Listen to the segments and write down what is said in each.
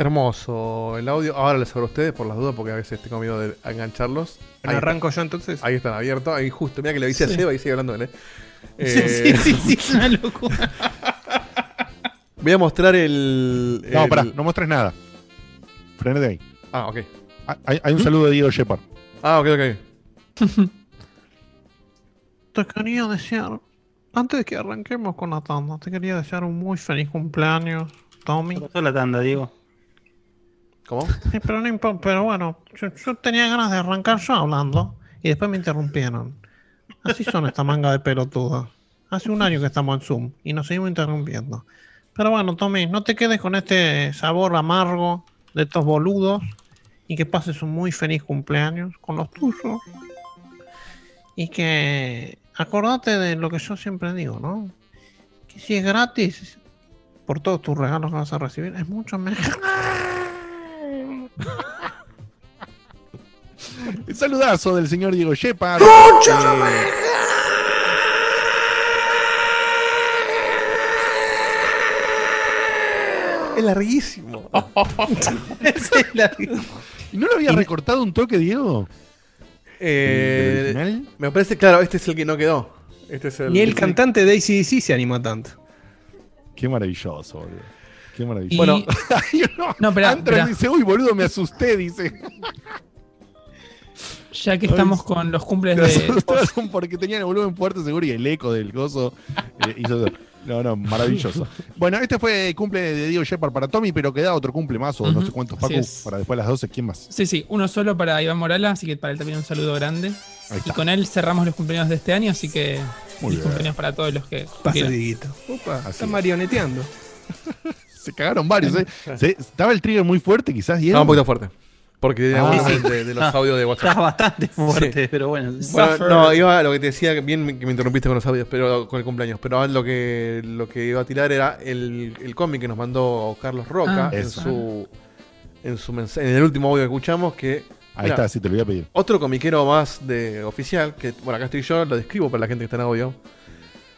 Hermoso el audio. Ahora les abro a ustedes por las dudas porque a veces tengo miedo de engancharlos. Bueno, arranco yo entonces. Ahí están abiertos. Ahí justo. Mira que le avisé Sí. a Seba y sigue hablando él. ¿eh? Sí, Eh, sí, sí, sí, una locura. Voy a mostrar el. No, pará, no muestres nada. Frené de ahí. Ah, ok. Hay, hay un saludo de Diego Shepard. Ah, ok, ok. Te quería desear, antes de que arranquemos con la tanda, te quería desear un muy feliz cumpleaños, Tommy. pasó la tanda, Diego? Pero no pero bueno, yo, tenía ganas de arrancar yo hablando y después me interrumpieron. Así son esta manga de pelotuda. Hace un año que estamos en Zoom y nos seguimos interrumpiendo. Pero bueno, Tommy, no te quedes con este sabor amargo de estos boludos y que pases un muy feliz cumpleaños con los tuyos. Y que acordate de lo que yo siempre digo, ¿no? Que si es gratis por todos tus regalos que vas a recibir, es mucho mejor. El saludazo del señor Diego Shepard. Eh, Es larguísimo. ¿Y no lo había recortado un toque, Diego? Eh, me parece, claro, este es el que no quedó. Este es el. Ni el cantante de ACDC se animó tanto. Qué maravilloso, boludo. Qué maravilloso. Y- Bueno, no, dice, uy, boludo, me asusté, dice. Ya que estamos con los cumples Me de. asustaron porque tenían el volumen fuerte seguro y el eco del gozo eh, hizo eso. No, no, maravilloso. Bueno, este fue el cumple de Diego Shepard para Tommy, pero queda otro cumple más o no sé cuántos, es. para después de las 12. ¿Quién más? Sí, sí, uno solo para Iván Morala, así que para él también un saludo grande. Ahí Y con él cerramos los cumpleaños de este año, así que Muy bien. cumpleaños para todos los que Pasa. Dieguito. Así está es. marioneteando. Se cagaron varios, ¿eh? Se- ¿Estaba el trigger muy fuerte, quizás, Diego? Estaba un poquito fuerte. Porque tenía Ah. Sí, de, los audios de WhatsApp. Está bastante fuerte, Sí. pero bueno. No, iba a lo que te decía, que bien que me interrumpiste con los audios, pero con el cumpleaños. Pero lo que, lo que iba a tirar era el, el cómic que nos mandó Carlos Roca Ah, en eso. su en su mensaje, en el último audio que escuchamos, que Ahí mira, está, sí, te lo voy a pedir. otro comiquero más de oficial, que bueno acá estoy yo, lo describo para la gente que está en audio.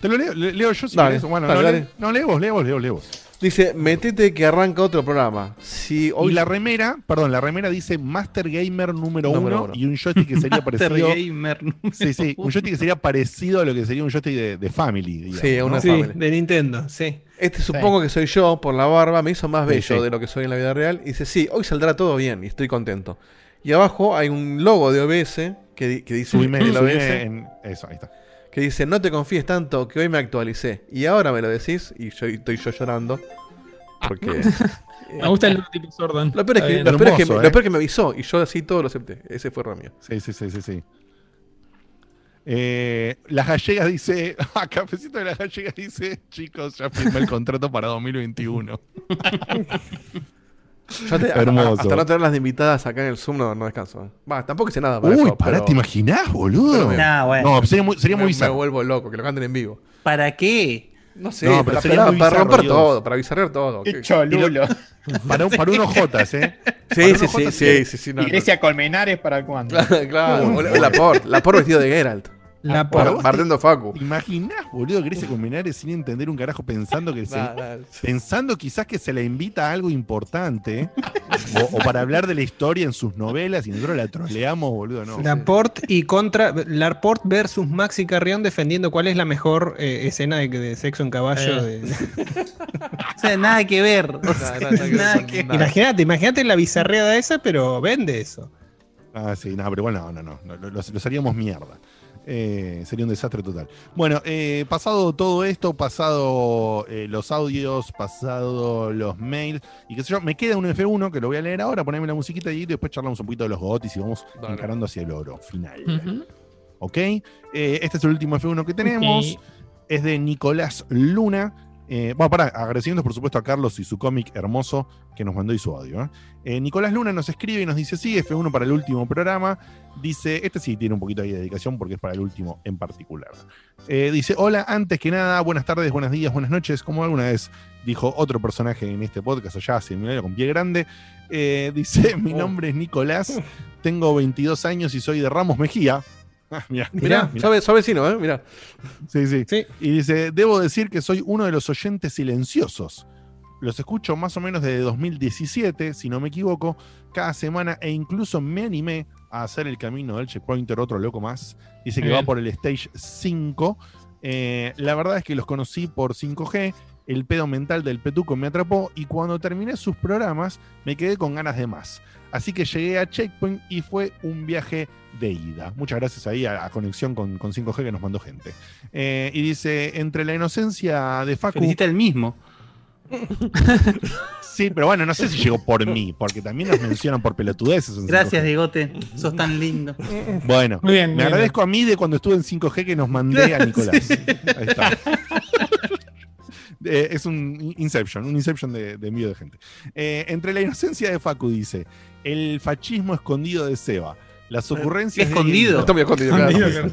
Te lo leo, le- leo yo si Dale, querés. Bueno, dale, no, dale. le- no, lee vos, lee vos, lee vos. Dice, metete que arranca otro programa. Si hoy Y la remera, perdón, la remera dice Master Gamer número, Número uno, uno. y un joystick que sería Master parecido. Gamer. Sí, sí, un joystick que sería parecido a lo que sería un joystick de, de Family. digamos, Sí, ¿no? una Sí, Family. de Nintendo, sí. Este supongo que soy yo por la barba, me hizo más bello sí. de lo que soy en la vida real. Y dice, sí, hoy saldrá todo bien y estoy contento. Y abajo hay un logo de OBS que, que dice Subime, el OBS, en- Eso, ahí está. Que dice, no te confíes tanto que hoy me actualicé. Y ahora me lo decís y yo estoy yo llorando. Porque... Me gusta el tipo Sordan. Lo peor, es que, lo, peor es que, Hermoso, lo ¿eh? peor es que me avisó y yo así todo lo acepté. Ese fue error mío. Sí, sí, sí, sí, sí. Eh, las gallegas dice, ah, Cafecito de las gallegas dice, chicos, ya firmé el contrato para 2021. Yo te- Hermoso. Hasta no tenerlas de invitadas acá en el Zoom no, no descanso. Va, tampoco hice nada para Uy, eso, pará, pero- ¿te imaginás, boludo? me- Nah, bueno. No, sería muy, sería me, muy me bizarro. vuelvo loco, que lo canten en vivo. ¿Para qué? No sé, No, pero para, sería para- muy para bizarro, romper Dios. todo, para bizarrear todo. Qué cholulo. Para, para unos Jotas, ¿eh? Sí, sí, sí, sí, sí, sí, no, no. Iglesia Colmenares para cuándo. claro, o Laporte, Laporte vestido de Geralt. La Bartendo Facu. ¿Te imaginás, boludo, con Menares sin entender un carajo pensando que se, pensando quizás que se le invita a algo importante o, o para hablar de la historia en sus novelas y nosotros la troleamos, boludo, no. Laporte y contra Laporte versus Maxi Carrión defendiendo cuál es la mejor eh, escena de, de sexo en caballo. Eh. de- O sea, nada que ver. O sea, Nada, nada nada que-. Imagínate, imagínate la bizarreada esa, pero vende eso. Ah, sí, no, pero bueno, no, no, no, lo- los, los haríamos mierda. Eh, sería un desastre total. Bueno, eh, pasado todo esto, pasado eh, los audios, pasado los mails y qué sé yo, me queda un F1 que lo voy a leer ahora, poneme la musiquita y después charlamos un poquito de los gotis y vamos Dale. encarando hacia el oro final. ¿Ok? Eh, este es el último F1 que tenemos. Es de Nicolás Luna. Eh, bueno, para agradeciendo por supuesto a Carlos y su cómic hermoso que nos mandó y su audio. ¿eh? Eh, Nicolás Luna nos escribe y nos dice: Sí, F1 para el último programa. Dice: Este sí tiene un poquito ahí de dedicación porque es para el último en particular. Dice: Hola, antes que nada, buenas tardes, buenos días, buenas noches. Como alguna vez dijo otro personaje en este podcast, allá hace millonario con pie grande. Dice: Mi Oh. nombre es Nicolás, tengo 22 años y soy de Ramos Mejía. Ah, mirá, vecino, ¿eh? Mirá. Sí, sí. Sí. Y dice, debo decir que soy uno de los oyentes silenciosos. Los escucho más o menos desde 2017, si no me equivoco, cada semana e incluso me animé a hacer el camino del checkpointer, otro loco más. Dice que va por el stage 5. Eh, la verdad es que los conocí por 5G. El pedo mental del Petuco me atrapó y cuando terminé sus programas me quedé con ganas de más. Así que llegué a Checkpoint y fue un viaje de ida. Muchas gracias ahí a, a conexión con, con 5G que nos mandó gente. Eh, y dice, entre la inocencia de Facu... Felicita el mismo. Sí, pero bueno, no sé si llegó por mí, porque también nos mencionan por pelotudeces. en Gracias, 5G. Diegote. Sos tan lindo. Bueno, Muy bien, me bien. agradezco a mí de cuando estuve en 5G que nos mandé a Nicolás. Ahí está. Eh, es un Inception, un Inception de, de envío de gente. Eh, entre la inocencia de Facu dice, el fascismo escondido de Seba, las ocurrencias... escondido? Está muy escondido, claro. Escondido,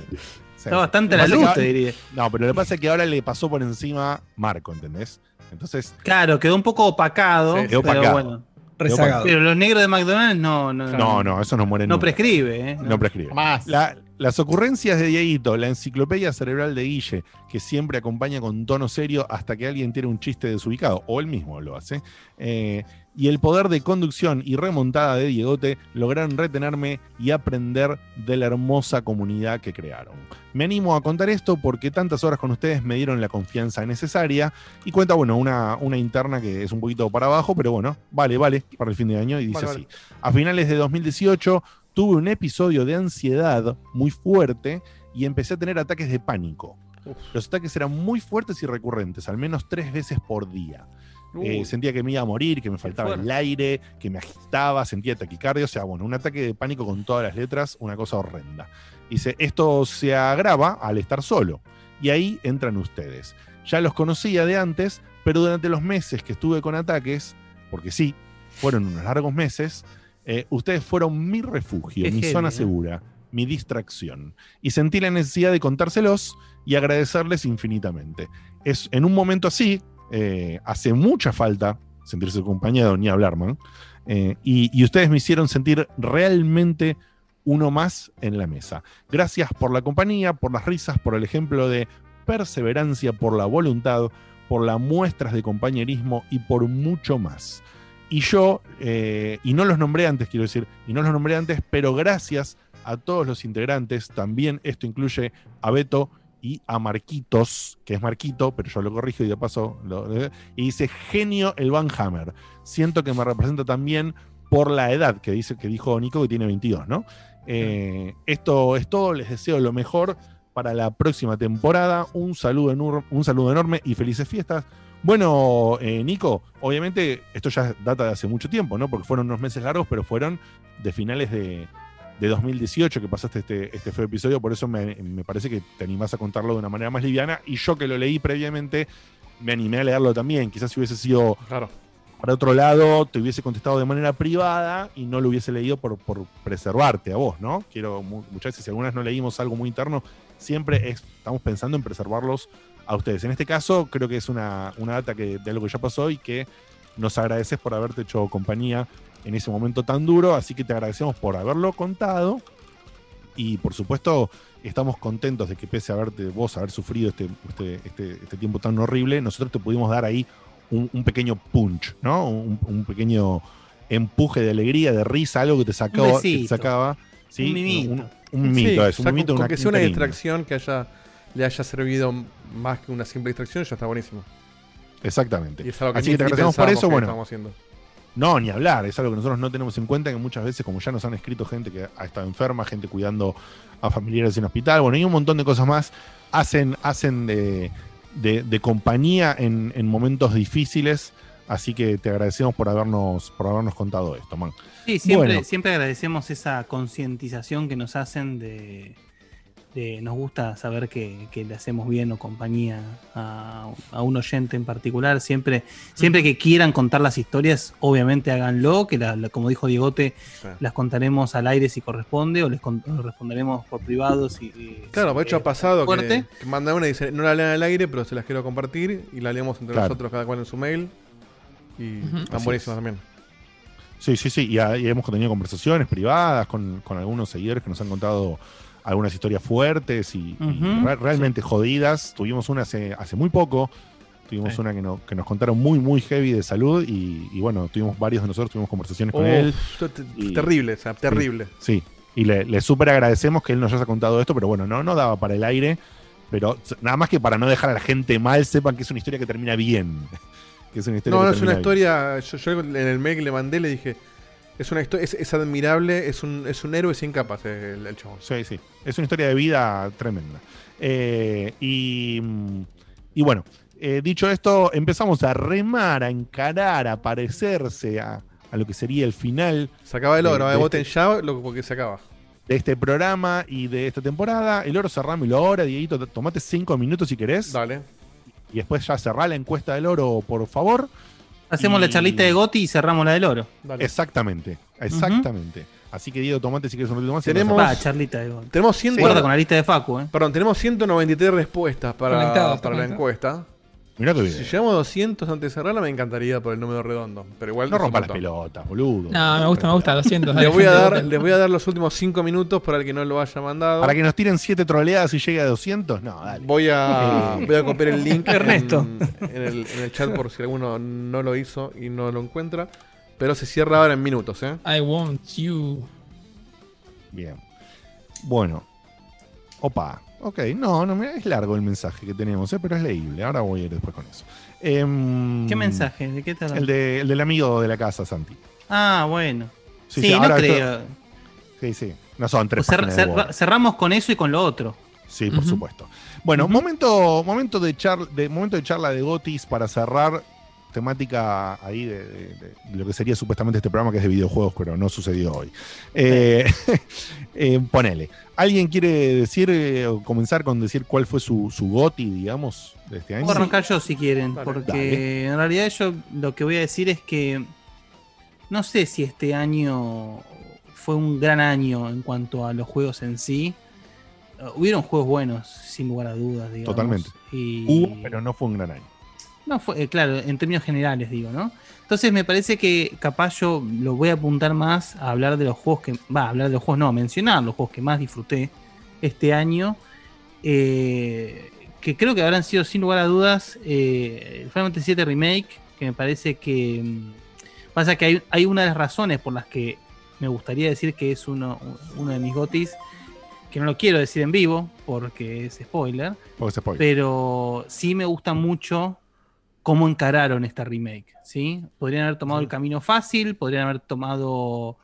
Sí, Está bastante a la luz, te diría. No, pero lo que pasa es que ahora le pasó por encima Marco, ¿entendés? Entonces, Claro, quedó un poco opacado. Sí, quedó pero bueno. Rezagado. Pero los negros de McDonald's no, no, no, no, eso no muere no nunca. prescribe, ¿eh? No prescribe. Más. La- las ocurrencias de Dieguito, la enciclopedia cerebral de Guille, que siempre acompaña con tono serio hasta que alguien tiene un chiste desubicado, o él mismo lo hace, eh, y el poder de conducción y remontada de Diegote lograron retenerme y aprender de la hermosa comunidad que crearon. Me animo a contar esto porque tantas horas con ustedes me dieron la confianza necesaria y cuenta, bueno, una, una interna que es un poquito para abajo, pero bueno, vale, vale, para el fin de año y dice Vale, así. vale. A finales de 2018 tuve un episodio de ansiedad muy fuerte y empecé a tener ataques de pánico. Uf. Los ataques eran muy fuertes y recurrentes, al menos tres veces por día. Eh, Uy. sentía que me iba a morir, que me faltaba el aire, que me agitaba, sentía taquicardia. O sea, bueno, un ataque de pánico con todas las letras, una cosa horrenda. Dice, esto se agrava al estar solo. Y ahí entran ustedes. Ya los conocía de antes, pero durante los meses que estuve con ataques, porque sí, fueron unos largos meses, eh, ustedes fueron mi refugio, Qué mi zona segura, mi distracción. Y sentí la necesidad de contárselos y agradecerles infinitamente. Es en un momento así, eh, hace mucha falta sentirse acompañado, ni hablar, man. Eh, y, y ustedes me hicieron sentir realmente uno más en la mesa. Gracias por la compañía, por las risas, por el ejemplo de perseverancia, por la voluntad, por las muestras de compañerismo y por mucho más. Y yo, eh, y no los nombré antes, quiero decir, y no los nombré antes, pero gracias a todos los integrantes, también esto incluye a Beto y a Marquitos, que es Marquito, pero yo lo corrijo y de paso, lo- y dice genio el Van Hammer. Siento que me representa también por la edad que dice que dijo Nico que tiene 22, ¿no? Eh, esto es todo, les deseo lo mejor para la próxima temporada. Un saludo, un saludo enorme y felices fiestas. Bueno, eh, Nico, obviamente esto ya data de hace mucho tiempo, ¿no? Porque fueron unos meses largos, pero fueron de finales de, de 2018 que pasaste este, este feo episodio, por eso me, me parece que te animás a contarlo de una manera más liviana. Y yo que lo leí previamente, me animé a leerlo también. Quizás si hubiese sido Claro. para otro lado, te hubiese contestado de manera privada y no lo hubiese leído por, por preservarte a vos, ¿no? Quiero, mu- muchas veces, si algunas no leímos algo muy interno, siempre es- estamos pensando en preservarlos a ustedes. En este caso, creo que es una, una data que, de algo que ya pasó y que nos agradeces por haberte hecho compañía en ese momento tan duro, así que te agradecemos por haberlo contado y por supuesto estamos contentos de que pese a haberte vos haber sufrido este, este, este, este tiempo tan horrible, nosotros te pudimos dar ahí un, un pequeño punch, ¿no? Un, un pequeño empuje de alegría, de risa, algo que te sacaba, que te besito. sacaba ¿sí? Un mimito. Un, un mimito, Sí, es un ya con- mimito, con una que sea una distracción que haya, le haya servido más que una simple distracción, ya está buenísimo. Exactamente. Y es algo que Así que te agradecemos por eso, bueno. No, ni hablar, es algo que nosotros no tenemos en cuenta, que muchas veces, como ya nos han escrito gente que ha estado enferma, gente cuidando a familiares en hospital, bueno, y un montón de cosas más, hacen, hacen de, de- de compañía en, en momentos difíciles, así que te agradecemos por habernos, por habernos contado esto, man. Sí, siempre, Bueno. siempre agradecemos esa concientización que nos hacen de, de- nos gusta saber que, que le hacemos bien o compañía a, a un oyente en particular. Siempre, siempre que quieran contar las historias, obviamente háganlo, que la- la- como dijo Diegote, Sí. las contaremos al aire si corresponde o les con- o responderemos por privado si, si- Claro, si de hecho ha pasado que, fuerte. que manda una y dice, no la lean al aire, pero se las quiero compartir y la leemos entre Claro. nosotros cada cual en su mail. Y están buenísimas también. Sí, sí, sí, y, hemos tenido conversaciones privadas con, con algunos seguidores que nos han contado algunas historias fuertes y, y Ujú, re- realmente jodidas. Tuvimos una hace, hace muy poco, Tuvimos Sí. una que, no- que nos contaron muy, muy heavy de salud y, y bueno, tuvimos varios de nosotros, tuvimos conversaciones con él. y- Terrible, o sea, terrible. Sí, y le, le súper agradecemos que él nos haya contado esto, pero bueno, no, no daba para el aire. Pero nada más que para no dejar a la gente mal, sepan que es una historia que termina bien. que es una historia No, no es una bien. historia. Yo, yo en el mail que le mandé le dije. Es una historia, es, es admirable, es un, es un héroe sin capas el, el chabón. Sí, sí. Es una historia de vida tremenda. Eh, y, mm, y bueno, eh, dicho esto, empezamos a remar, a encarar, a parecerse a, a lo que sería el final Se acaba el De- oro, de eh, voten este- ya lo, porque se acaba. de este programa y de esta temporada. El oro cerrámelo ahora, Dieguito. Tomate cinco minutos si querés. Dale. Y después ya cerrá la encuesta del oro, por favor. Hacemos Y- la charlita de Goti y cerramos la del oro. dale. Exactamente, exactamente. Así que Diego, tomate si quieres un último más. y Tenemos-. Va, charlita de Goti. Tenemos 100 Guarda con la lista de Facu, ¿eh? Perdón, tenemos 193 respuestas para, Conectado, para la encuesta. Mirá que Si bien. llegamos a 200 antes de cerrarla, me encantaría por el número redondo. Pero igual No rompa las pelotas, boludo. No, me gusta, me gusta, 200. Les voy, a dar, les voy a dar los últimos 5 minutos para el que no lo haya mandado. Para que nos tiren siete troleadas y llegue a 200, no, dale. Voy a, voy a copiar el link Ernesto. En, en el, en el chat por si alguno no lo hizo y no lo encuentra. Pero se cierra ahora en minutos, ¿eh? I want you. Bien. Bueno. Opa. Ok, no, no, es largo el mensaje que tenemos, ¿eh? pero es leíble. Ahora voy a ir después con eso. Em, ¿Qué mensaje? ¿De qué te El, de- el del amigo de la casa, Santi. Ah, bueno. Sí, Sí, sí, no ahora esto- creo. Sí, sí. No son tres cer- cerramos con eso y con lo otro. Sí, por supuesto. Bueno, momento, momento, de de, momento de charla de Gotis para cerrar temática ahí de, de- de lo que sería supuestamente este programa que es de videojuegos, pero no sucedió hoy. Eh, eh, ponele. ¿Alguien quiere decir eh, o comenzar con decir cuál fue su, su Goti, digamos, de este año? Puedo arrancar yo si quieren, porque Dale. en realidad yo lo que voy a decir es que no sé si este año fue un gran año en cuanto a los juegos en sí. Uh, hubieron juegos buenos, sin lugar a dudas, digamos. Totalmente. Y... Hubo, pero no fue un gran año. No, fue, eh, claro, en términos generales digo, ¿no? Entonces me parece que capaz yo lo voy a apuntar más a hablar de los juegos que... Va, a hablar de los juegos, no, a mencionar los juegos que más disfruté este año. eh, que creo que habrán sido sin lugar a dudas eh, el Final Fantasy VII Remake, que me parece que... mm, Pasa que hay, hay una de las razones por las que me gustaría decir que es uno, uno de mis gotis, que no lo quiero decir en vivo, porque es spoiler, Porque se spoiler. pero sí me gusta mucho cómo encararon esta remake, ¿sí? Podrían haber tomado el camino fácil, podrían haber tomado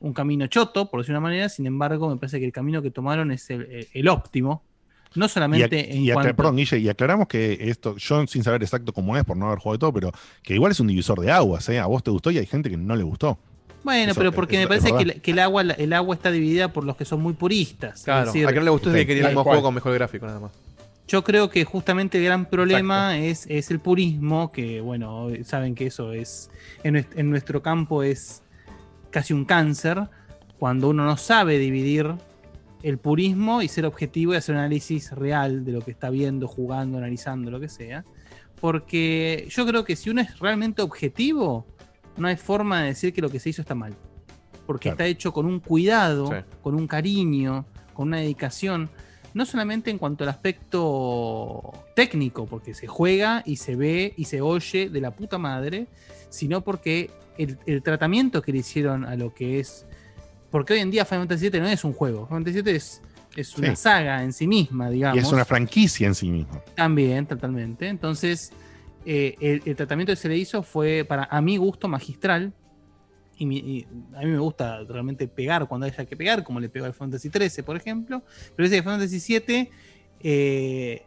un camino choto, por decir una manera, sin embargo, me parece que el camino que tomaron es el, el- el óptimo. No Y, solamente ac- en y acla- cuanto... perdón, Guille, y aclaramos que esto, yo sin saber exacto cómo es, por no haber jugado de todo, pero que igual es un divisor de aguas, ¿eh? A vos te gustó y hay gente que no le gustó. Bueno, Eso pero porque es- me parece que, el, que el agua el agua está dividida por los que son muy puristas. Es Claro, decir, a que no le gustó es que quería cual. juego con mejor gráfico, nada más. Yo creo que justamente el gran problema es, es el purismo, que bueno, saben que eso es, en, nues- en nuestro campo es casi un cáncer, cuando uno no sabe dividir el purismo y ser objetivo y hacer un análisis real de lo que está viendo, jugando, analizando, lo que sea. Porque yo creo que si uno es realmente objetivo, no hay forma de decir que lo que se hizo está mal. Porque Claro. está hecho con un cuidado, Sí. con un cariño, con una dedicación no solamente en cuanto al aspecto técnico, porque se juega y se ve y se oye de la puta madre, sino porque el, el tratamiento que le hicieron a lo que es. Porque hoy en día Final Fantasy VII no es un juego, Final Fantasy VII es, es una Sí. saga en sí misma, digamos. Y es una franquicia en sí misma. También, totalmente. Entonces, eh, el, el tratamiento que se le hizo fue, para a mi gusto, magistral. Y, mi- y a mí me gusta realmente pegar cuando haya que pegar, como le pegó al Fantasy XIII, por ejemplo. Pero ese Fantasy VII, eh,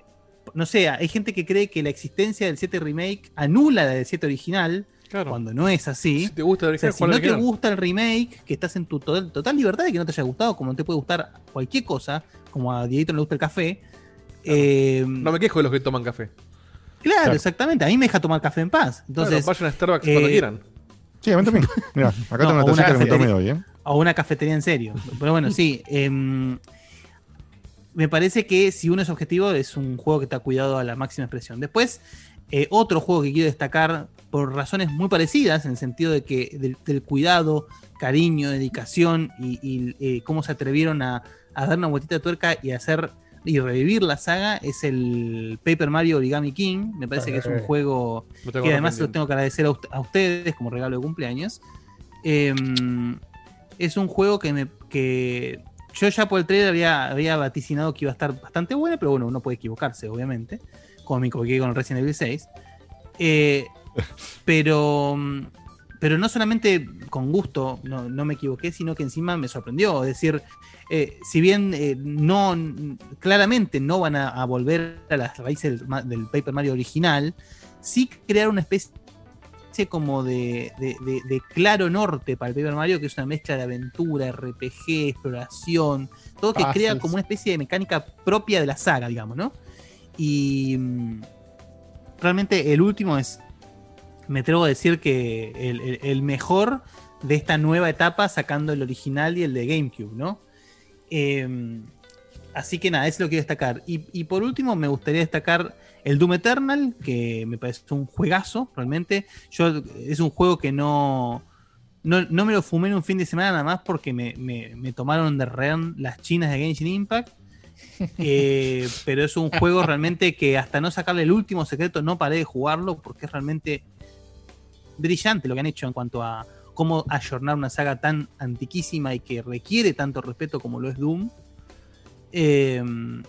no sé, hay gente que cree que la existencia del 7 Remake anula la del 7 original, Claro. cuando no es así. Si te gusta el O sea, original, si juega no te gusta el remake, que estás en tu total, total libertad de que no te haya gustado, como no te puede gustar cualquier cosa, como a Dieguito no le gusta el café. eh, No me quejo de los que toman café. claro, Claro. exactamente. A mí me deja tomar café en paz. Entonces, Entonces, vayan a Starbucks eh, cuando quieran. Sí, a mí también. Mira, acá No, tengo una o tacita que me tomé hoy, ¿eh? a una cafetería en serio. Pero bueno, sí. em, me parece que si uno es objetivo, es un juego que está cuidado a la máxima expresión. Después, eh, otro juego que quiero destacar por razones muy parecidas, en el sentido de que del, del cuidado, cariño, dedicación y, y, eh, cómo se atrevieron a, a dar una vueltita de tuerca y hacer y revivir la saga es el Paper Mario Origami King. Me parece que es un Eh. juego que además pendiente. lo tengo que agradecer a, ust- a ustedes como regalo de cumpleaños. Em, es un juego que, me, que yo ya por el trailer había, había vaticinado que iba a estar bastante bueno, pero bueno, uno puede equivocarse, obviamente, como me equivoqué con el Resident Evil 6. Eh, pero, pero no solamente con gusto no, no me equivoqué, sino que encima me sorprendió. Es decir, eh, si bien eh, no claramente no van a, a volver a las raíces del, Paper Mario original, sí crear una especie como de, de- de- de claro norte para el Paper Mario, que es una mezcla de aventura, RPG, exploración, todo que crea como una especie de mecánica propia de la saga, digamos, ¿no? Y mm, realmente el último es, me atrevo a decir que el, el- el mejor de esta nueva etapa, sacando el original y el de GameCube, ¿no? Eh, así que nada, eso es lo que quiero destacar. Y, y por último, me gustaría destacar el Doom Eternal, que me parece un juegazo, realmente. Yo, es un juego que no, no, no me lo fumé en un fin de semana nada más porque me, me- me tomaron de rehén las chinas de Genshin Impact. Eh, pero es un juego realmente que hasta no sacarle el último secreto no paré de jugarlo porque es realmente brillante lo que han hecho en cuanto a cómo ayornar una saga tan antiquísima y que requiere tanto respeto como lo es Doom. Eh,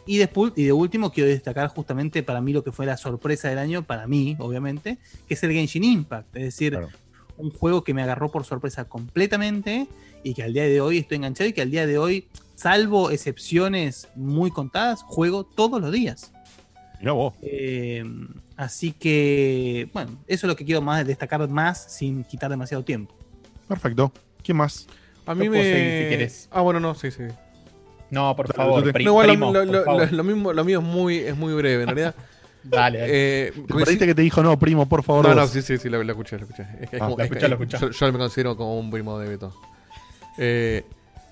y, después, y de último quiero destacar justamente para mí lo que fue la sorpresa del año, para mí obviamente, que es el Genshin Impact. Es decir, Claro. un juego que me agarró por sorpresa completamente y que al día de hoy estoy enganchado y que al día de hoy, salvo excepciones muy contadas, juego todos los días. Mirá vos. Eh, así que, bueno, eso es lo que quiero más destacar más sin quitar demasiado tiempo. Perfecto. ¿Quién más? A mí me. seguir si querés. Ah, bueno, no, sí, sí. No, por favor, te- No, igual lo- primo, lo, por lo- favor. lo- lo mismo, lo mío es muy, es muy breve, en realidad. Dale, dale. Eh, Te que te dijo, no, primo, por favor. No, no, sí, sí, sí, lo, lo escuché, lo escuché. Es que es como- lo es escuché, lo escuché. Yo, yo me considero como un primo de Beto. Eh,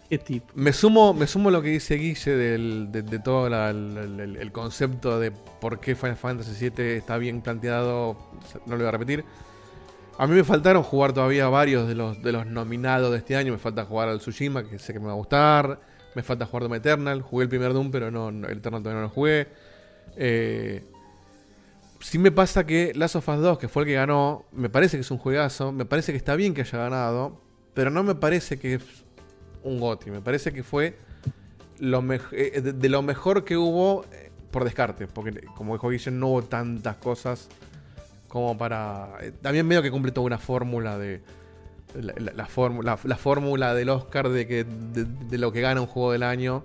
¿Qué tipo? me sumo me sumo a lo que dice Guille del, de, de todo la- la- la- el, el concepto de por qué Final Fantasy VII está bien planteado. No lo voy a repetir. A mí me faltaron jugar todavía varios de los, de los nominados de este año. Me falta jugar al Tsushima, que sé que me va a gustar. Me falta jugar Doom Eternal. Jugué el primer Doom, pero no, el Eternal todavía no lo jugué. Eh, sí me pasa que Last of Us 2, que fue el que ganó, me parece que es un juegazo. Me parece que está bien que haya ganado. Pero no me parece que es un GOTY. Me parece que fue eh, de, lo mejor que hubo eh, por descarte. Porque, como dijo Guille, no hubo tantas cosas como para. eh, también medio que cumple toda una fórmula de. La, la- la fórmula, la fórmula del Oscar de, que, de, de lo que gana un juego del año.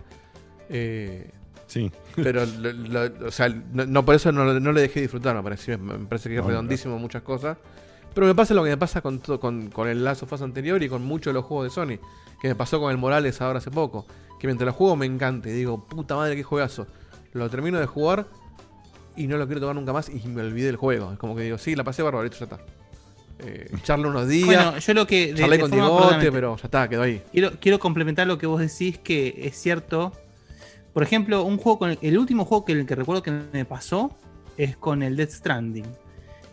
Eh, Sí. pero, lo- lo- o sea, no, no, por eso no, no le dejé disfrutar, me parece, me parece que es No, redondísimo muchas cosas. Pero me pasa lo que me pasa con, todo- con, con el Last of Us anterior y con muchos de los juegos de Sony. Que me pasó con el Morales ahora hace poco. Que mientras lo juego me encanta y digo, puta madre, qué juegazo. Lo termino de jugar y no lo quiero tocar nunca más y me olvidé del juego. Es como que digo, sí, la pasé bárbaro, esto ya está. Eh, charlo unos días, Bueno, yo lo que. de- charlé de con perdóname, pero ya está, quedó ahí. Quiero, quiero complementar lo que vos decís, que es cierto. Por ejemplo, un juego con el, el último juego que, el que recuerdo que me pasó es con el Death Stranding.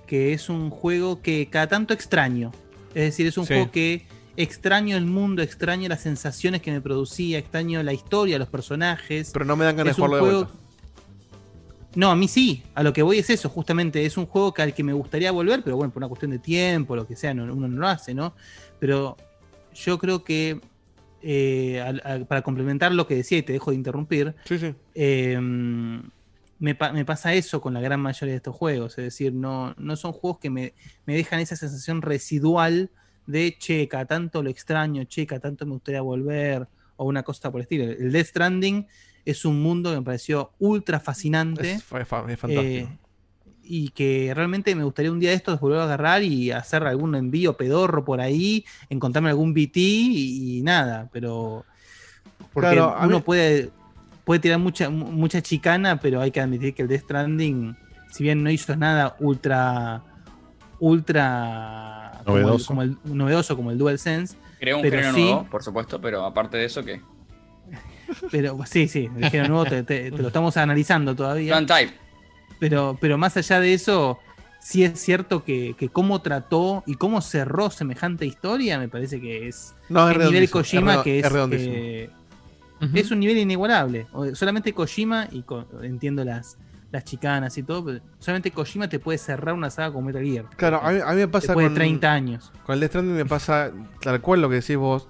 Que es un juego que cada tanto extraño. Es decir, es un Sí. juego que extraño el mundo, extraño las sensaciones que me producía, extraño la historia, los personajes. Pero no me dan ganas de jugarlo de vuelta. No, a mí sí. A lo que voy es eso, justamente. Es un juego que al que me gustaría volver, pero bueno, por una cuestión de tiempo, lo que sea, no- uno no lo hace, ¿no? Pero yo creo que eh, al- para complementar lo que decía y te dejo de interrumpir, Sí, sí. eh, me, pa- me pasa eso con la gran mayoría de estos juegos. Es decir, no, no son juegos que me, me dejan esa sensación residual de che, cada tanto lo extraño, che, cada tanto me gustaría volver, o una cosa por el estilo. El Death Stranding es un mundo que me pareció ultra fascinante. Es, es fantástico. eh, y que realmente me gustaría un día de estos volver a agarrar y hacer algún envío pedorro por ahí, encontrarme algún BT y, y nada, pero porque Claro, uno mí- puede, puede tirar mucha, mu- mucha chicana, pero hay que admitir que el Death Stranding, si bien no hizo nada ultra ultra como el- Novedoso. como el, novedoso como el DualSense, Creo un género sí. nuevo, por supuesto, pero aparte de eso, ¿qué? Pero sí, sí, el género nuevo te, te- te lo estamos analizando todavía. Type. Pero, pero más allá de eso, sí es cierto que, que cómo trató y cómo cerró semejante historia, me parece que es No, es el nivel redondísimo, Kojima es que es, es redondísimo. eh. Es un nivel inigualable. Solamente Kojima, y co- entiendo las, las chicanas y todo, pero solamente Kojima te puede cerrar una saga como Metal Gear. Claro, a mí, a mí me pasa Después con, de 30 años. con el Death Stranding me pasa tal cual lo que decís vos.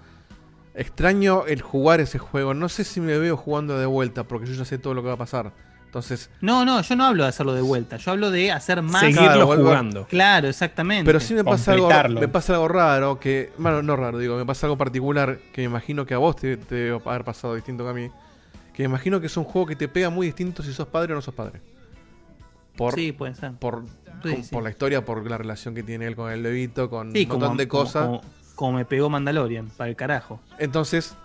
Extraño el jugar ese juego. No sé si me veo jugando de vuelta porque yo ya sé todo lo que va a pasar. Entonces, No, no, yo no hablo de hacerlo de vuelta. Yo hablo de hacer más. Seguirlo Claro, jugando. Claro, exactamente. pero sí me pasa algo, me pasa algo raro que, bueno, no raro, digo, me pasa algo particular que me imagino que a vos te, te debe haber pasado distinto que a mí. Que me imagino que es un juego que te pega muy distinto si sos padre o no sos padre. Por, Sí, puede ser. por, Sí, con- sí. por la historia, por la relación que tiene él con el bebito, con Sí, un montón como, de cosas. Como, como me pegó Mandalorian, para el carajo. Entonces,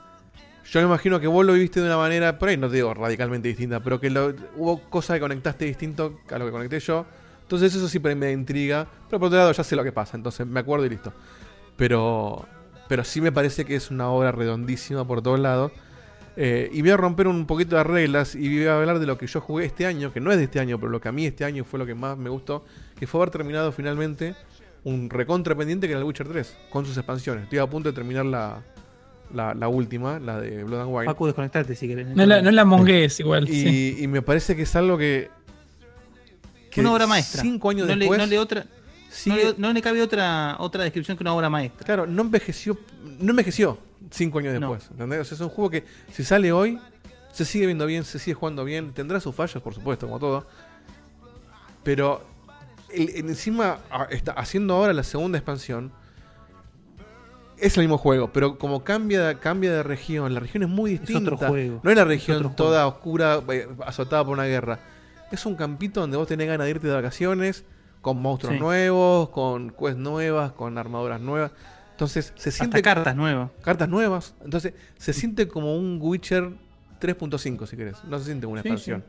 yo me imagino que vos lo viviste de una manera, por ahí no te digo radicalmente distinta, pero que hubo cosas que conectaste distinto a lo que conecté yo. Entonces eso ahí me intriga. Pero por otro lado ya sé lo que pasa, entonces me acuerdo y listo. Pero, pero sí me parece que es una obra redondísima por todos lados. Eh, y voy a romper un poquito de reglas y voy a hablar de lo que yo jugué este año, que no es de este año, pero lo que a mí este año fue lo que más me gustó, que fue haber terminado finalmente un recontra pendiente que era el Witcher 3, con sus expansiones. Estoy a punto de terminar la, la, la última, la de Blood and Wine. Paco, desconectarte si querés. No la, no la mongues igual. Y, sí. y me parece que es algo que... que una obra maestra. Cinco años no, le, después... no le otra, no, le, no le cabe otra, otra descripción que una obra maestra. Claro, no envejeció, no envejeció cinco años No. después. ¿entendés? O sea, es un juego que si sale hoy, se sigue viendo bien, se sigue jugando bien, tendrá sus fallos, por supuesto, como todo. Pero el- el- encima está haciendo ahora la segunda expansión. Es el mismo juego, pero como cambia, cambia de región, la región es muy Es distinta. otro juego. No es la región toda oscura, eh, azotada por una guerra. Es un campito donde vos tenés ganas de irte de vacaciones, con monstruos Sí. nuevos, con quests nuevas, con armaduras nuevas. Entonces se siente Hasta cartas nuevas. cartas nuevas. Entonces se siente como un Witcher 3.5, si querés. No se siente como una Sí, expansión.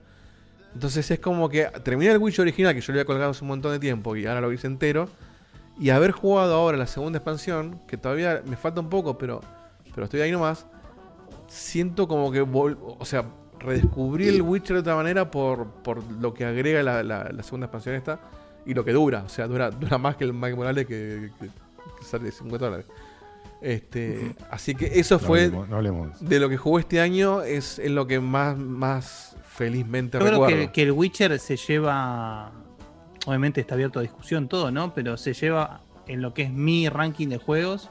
Entonces es como que terminé el Witcher original, que yo le había colgado hace un montón de tiempo, y ahora lo hice entero. Y haber jugado ahora la segunda expansión, que todavía me falta un poco, pero, pero estoy ahí nomás. Siento como que, o sea, redescubrí el Witcher de otra manera por, por lo que agrega la, la- la segunda expansión esta y lo que dura. O sea, dura, dura más que el Mike Morales que, que- que sale de 50 dólares. Este, así que eso No fue hablemos- no hablemos de lo que jugué este año, es, es lo que más, más felizmente Yo creo que, que el Witcher se lleva. Obviamente está abierto a discusión todo, ¿no? Pero se lleva en lo que es mi ranking de juegos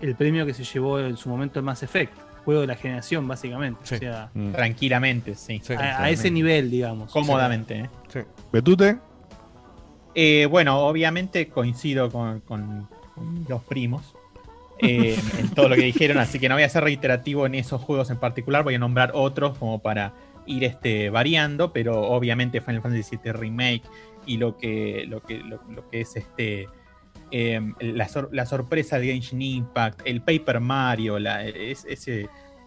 el premio que se llevó en su momento el Mass Effect. Juego de la generación, básicamente. Sí. O sea, Mm. Tranquilamente, sí. Sí. a, a ese nivel, digamos. Cómodamente. ¿eh? Sí. Betute, Eh, bueno, obviamente coincido con, con- con los primos en todo lo que dijeron, así que no voy a ser reiterativo en esos juegos en particular, voy a nombrar otros como para ir este, variando, pero obviamente Final Fantasy VII Remake y lo que, lo que, lo, lo que es este eh, la, sor- la sorpresa de Genshin Impact, el Paper Mario, la, eh,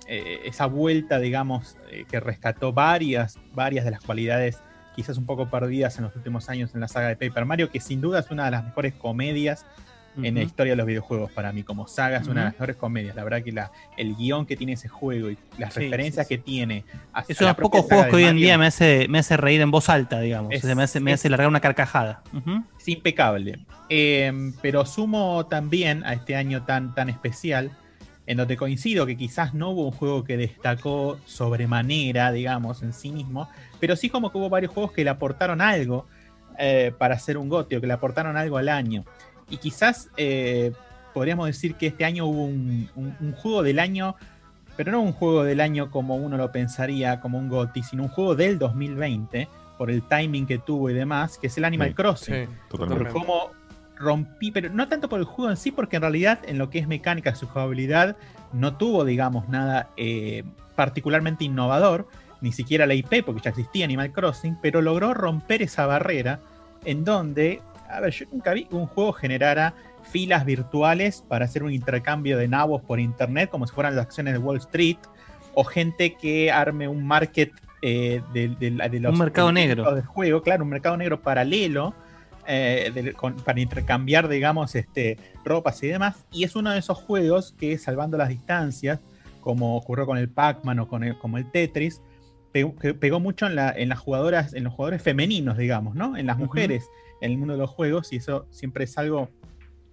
esa vuelta, digamos, eh, que rescató varias, varias de las cualidades quizás un poco perdidas en los últimos años en la saga de Paper Mario, que sin duda es una de las mejores comedias en la historia de los videojuegos para mí. Como saga es una de las mejores comedias. La verdad que la, el guion que tiene ese juego y las Sí, referencias sí, sí. que tiene. Es uno de los pocos juegos que hoy en Mario día me hace, me hace reír en voz alta, digamos. Es- o sea, me hace, me es- hace largar una carcajada. Es impecable. Eh, pero sumo también a este año tan, tan especial, en donde coincido que quizás no hubo un juego que destacó sobremanera, digamos, en sí mismo, pero sí como que hubo varios juegos que le aportaron algo eh, para hacer un gotio, que le aportaron algo al año. Y quizás eh, podríamos decir que este año hubo un, un- un juego del año, pero no un juego del año como uno lo pensaría, como un goti, sino un juego del 2020, por el timing que tuvo y demás, que es el Animal Sí, Crossing Sí, Totalmente. por cómo rompí, pero no tanto por el juego en sí, porque en realidad en lo que es mecánica, su jugabilidad, no tuvo, digamos, nada eh, particularmente innovador, ni siquiera la IP, porque ya existía Animal Crossing, pero logró romper esa barrera en donde, a ver, yo nunca vi que un juego generara filas virtuales para hacer un intercambio de nabos por internet, como si fueran las acciones de Wall Street, o gente que arme un market eh, de, de- de los Un mercado negro. del juego, claro, un mercado negro paralelo eh, con- para intercambiar, digamos, este, ropas y demás. Y es uno de esos juegos que, salvando las distancias, como ocurrió con el Pac-Man o con el, como el Tetris, pegó, mucho en, la- en las jugadoras, en los jugadores femeninos, digamos, ¿no? En las mujeres, en el mundo de los juegos, y eso siempre es algo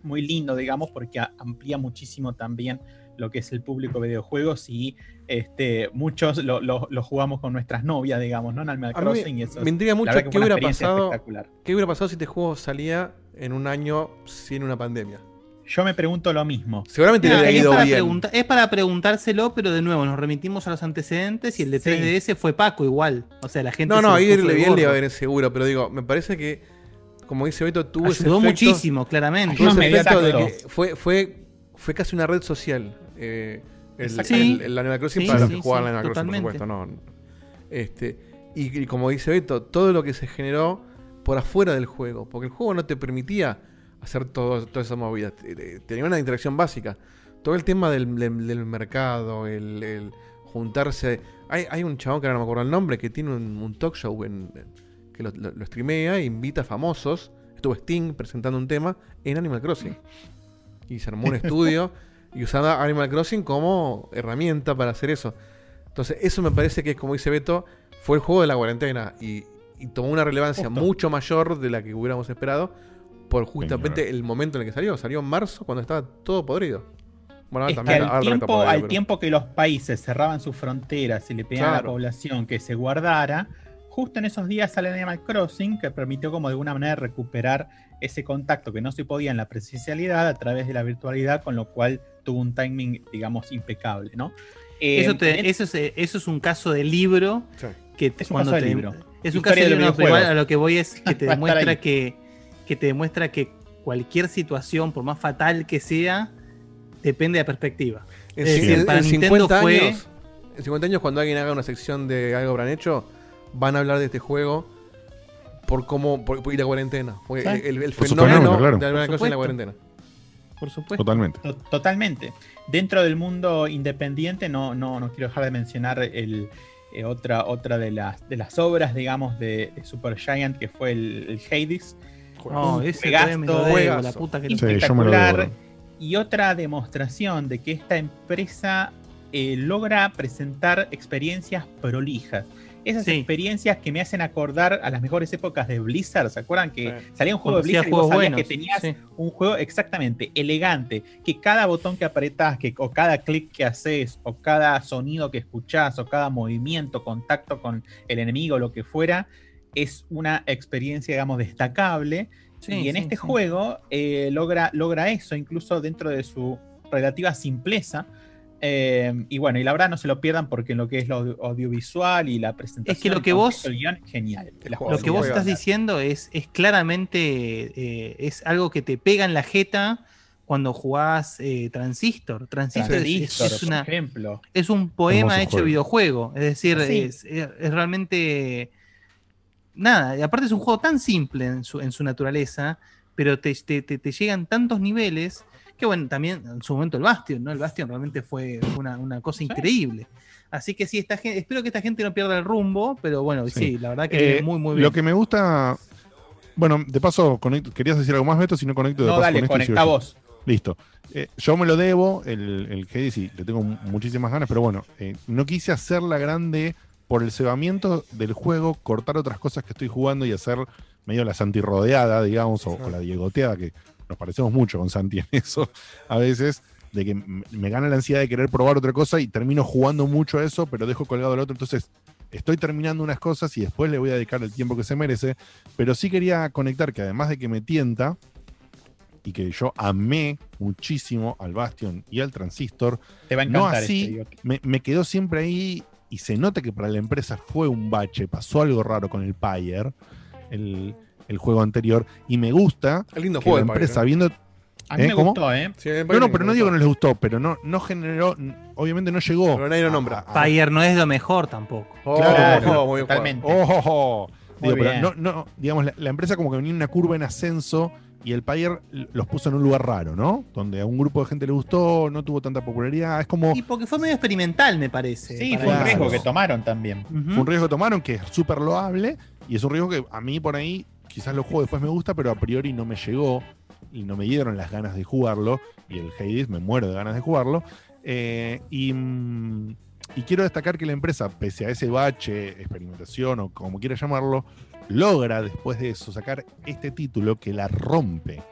muy lindo, digamos, porque amplía muchísimo también lo que es el público de videojuegos y este, muchos lo, lo- lo jugamos con nuestras novias, digamos, ¿no? En Animal Crossing y eso. me intriga mucho qué hubiera pasado, espectacular. qué hubiera pasado si este juego salía en un año sin una pandemia. Yo me pregunto lo mismo. Seguramente le habría es, ido para bien. pregunta- es para preguntárselo, pero de nuevo nos remitimos a los antecedentes y el de Sí. 3DS fue Paco igual. O sea, la gente. No, se no, ahí le de bien le iba a ver seguro, pero digo, me parece que, como dice Beto, tuvo ese Ayudó efecto- muchísimo, claramente. ese efecto de que fue, fue, fue casi una red social. eh, el, el- Sí. el Animal Crossing Sí, para los sí, que Animal Crossing, por supuesto. No, este, y, y como dice Beto, todo lo que se generó por afuera del juego, porque el juego no te permitía hacer todo, todas esas movidas. Te- te- Tenía una interacción básica. Todo el tema del, del- del mercado, el, el juntarse. Hay, hay un chabón que ahora no me acuerdo el nombre, que tiene un, un talk show en, que lo, lo- lo streamea e invita a famosos. Estuvo Sting presentando un tema en Animal Crossing. Y se armó un estudio y usaba Animal Crossing como herramienta para hacer eso. Entonces, eso me parece que, como dice Beto, fue el juego de la cuarentena y, y tomó una relevancia Justo. mucho mayor de la que hubiéramos esperado por justamente el momento en el que salió. Salió en marzo cuando estaba todo podrido. Bueno, Es que también al, también está tiempo, podrido, al pero- tiempo que los países cerraban sus fronteras y le pedían a la población que se guardara, justo en esos días sale Animal Crossing, que permitió como de alguna manera recuperar ese contacto que no se podía en la presencialidad a través de la virtualidad, con lo cual tuvo un timing, digamos, impecable, ¿no? Eh, Eso, te- en- eso, es, eh, eso es un caso de libro Sí. que te- Es un cuando caso de libro. Es un Historia caso de libro, pero a lo que voy es que te demuestra que, que te demuestra que cualquier situación, por más fatal que sea, depende de la perspectiva. En, Es decir, en- para en Nintendo 50 fue- años, en 50 años, cuando alguien haga una sección de algo habrán hecho, van a hablar de este juego por cómo. Por, por- y la cuarentena. Fue Sí. el, el fenómeno supuesto, claro. de Por Crossing en la cuarentena. Por supuesto. Totalmente. To- Totalmente. Dentro del mundo independiente, no, no, no quiero dejar de mencionar el, eh, otra, otra de, las, de las obras, digamos, de, de Supergiant, que fue el, el Hades. No, Un ese juegazo, todavía me lo debo, juegazo. la puta que Sí, lo- yo me lo espectacular. debo. Y otra demostración de que esta empresa eh, logra presentar experiencias prolijas. Esas Sí. experiencias que me hacen acordar a las mejores épocas de Blizzard. ¿Se acuerdan que Sí. salía un juego de Blizzard y vos juegos sabías buenos. que tenías sí. un juego exactamente elegante, que cada botón que apretás, que, o cada clic que haces, o cada sonido que escuchás, o cada movimiento, contacto con el enemigo, lo que fuera, es una experiencia, digamos, destacable. Y en este juego eh, logra, logra eso, incluso dentro de su relativa simpleza. Eh, y bueno, y la verdad no se lo pierdan porque en lo que es lo audio- audiovisual y la presentación, Es que lo que vos- guion, genial. Juego Lo que vos estás diciendo es, es claramente eh, es algo que te pega en la jeta cuando jugás eh, Transistor. Transistor, es- es- Transistor, es, una, por ejemplo. es un poema hecho juego. videojuego. Es decir, Sí. es, es- es realmente. Nada, y aparte es un juego tan simple en su, en su naturaleza, pero te, te- te- te llegan tantos niveles que, bueno, también en su momento el Bastion, ¿no? El Bastion realmente fue una, una cosa increíble. Así que sí, esta gente, espero que esta gente no pierda el rumbo, pero bueno, sí, Sí. la verdad que Eh, muy, muy bien. Lo que me gusta. Bueno, de paso, conecto- ¿querías decir algo más, Beto? Si no conecto, de No, paso dale, con conecta vos. Listo. Eh, yo me lo debo, el, el Hades, le tengo muchísimas ganas, pero bueno, eh, no quise hacerla grande por el cebamiento del juego, cortar otras cosas que estoy jugando y hacer medio la Santi rodeada, digamos, o, o la Diegoteada, que nos parecemos mucho con Santi en eso, a veces, de que me gana la ansiedad de querer probar otra cosa y termino jugando mucho a eso, pero dejo colgado el otro, entonces estoy terminando unas cosas y después le voy a dedicar el tiempo que se merece, pero sí quería conectar que además de que me tienta, y que yo amé muchísimo al Bastion y al Transistor, Te va a no así, este, me, me quedó siempre ahí y se nota que para la empresa fue un bache, pasó algo raro con el Pyre, el, el juego anterior, y me gusta Es lindo que juego la el Pyre, empresa, ¿eh? viendo... A mí ¿Eh? me ¿Cómo? gustó, ¿eh? Sí, el No, no, pero no digo que no les gustó, pero no, no generó, obviamente no llegó. Pero nadie lo nombra. a- a- Fire no es lo mejor tampoco. Oh, Claro, muy totalmente. Oh, oh, oh. Muy Digo, pero bien. no, no, digamos, la, la empresa como que venía en una curva en ascenso y el Pyre los puso en un lugar raro, ¿no? Donde a un grupo de gente le gustó, no tuvo tanta popularidad. Es como. Y porque fue medio experimental, me parece. Sí, fue un riesgo que tomaron también. Fue un riesgo que tomaron que es súper loable y es un riesgo que a mí por ahí quizás lo juego después me gusta, pero a priori no me llegó y no me dieron las ganas de jugarlo y el Hades me muero de ganas de jugarlo. Eh, y, mm, y quiero destacar que la empresa, pese a ese bache, experimentación o como quiera llamarlo, logra después de eso sacar este título que la rompe.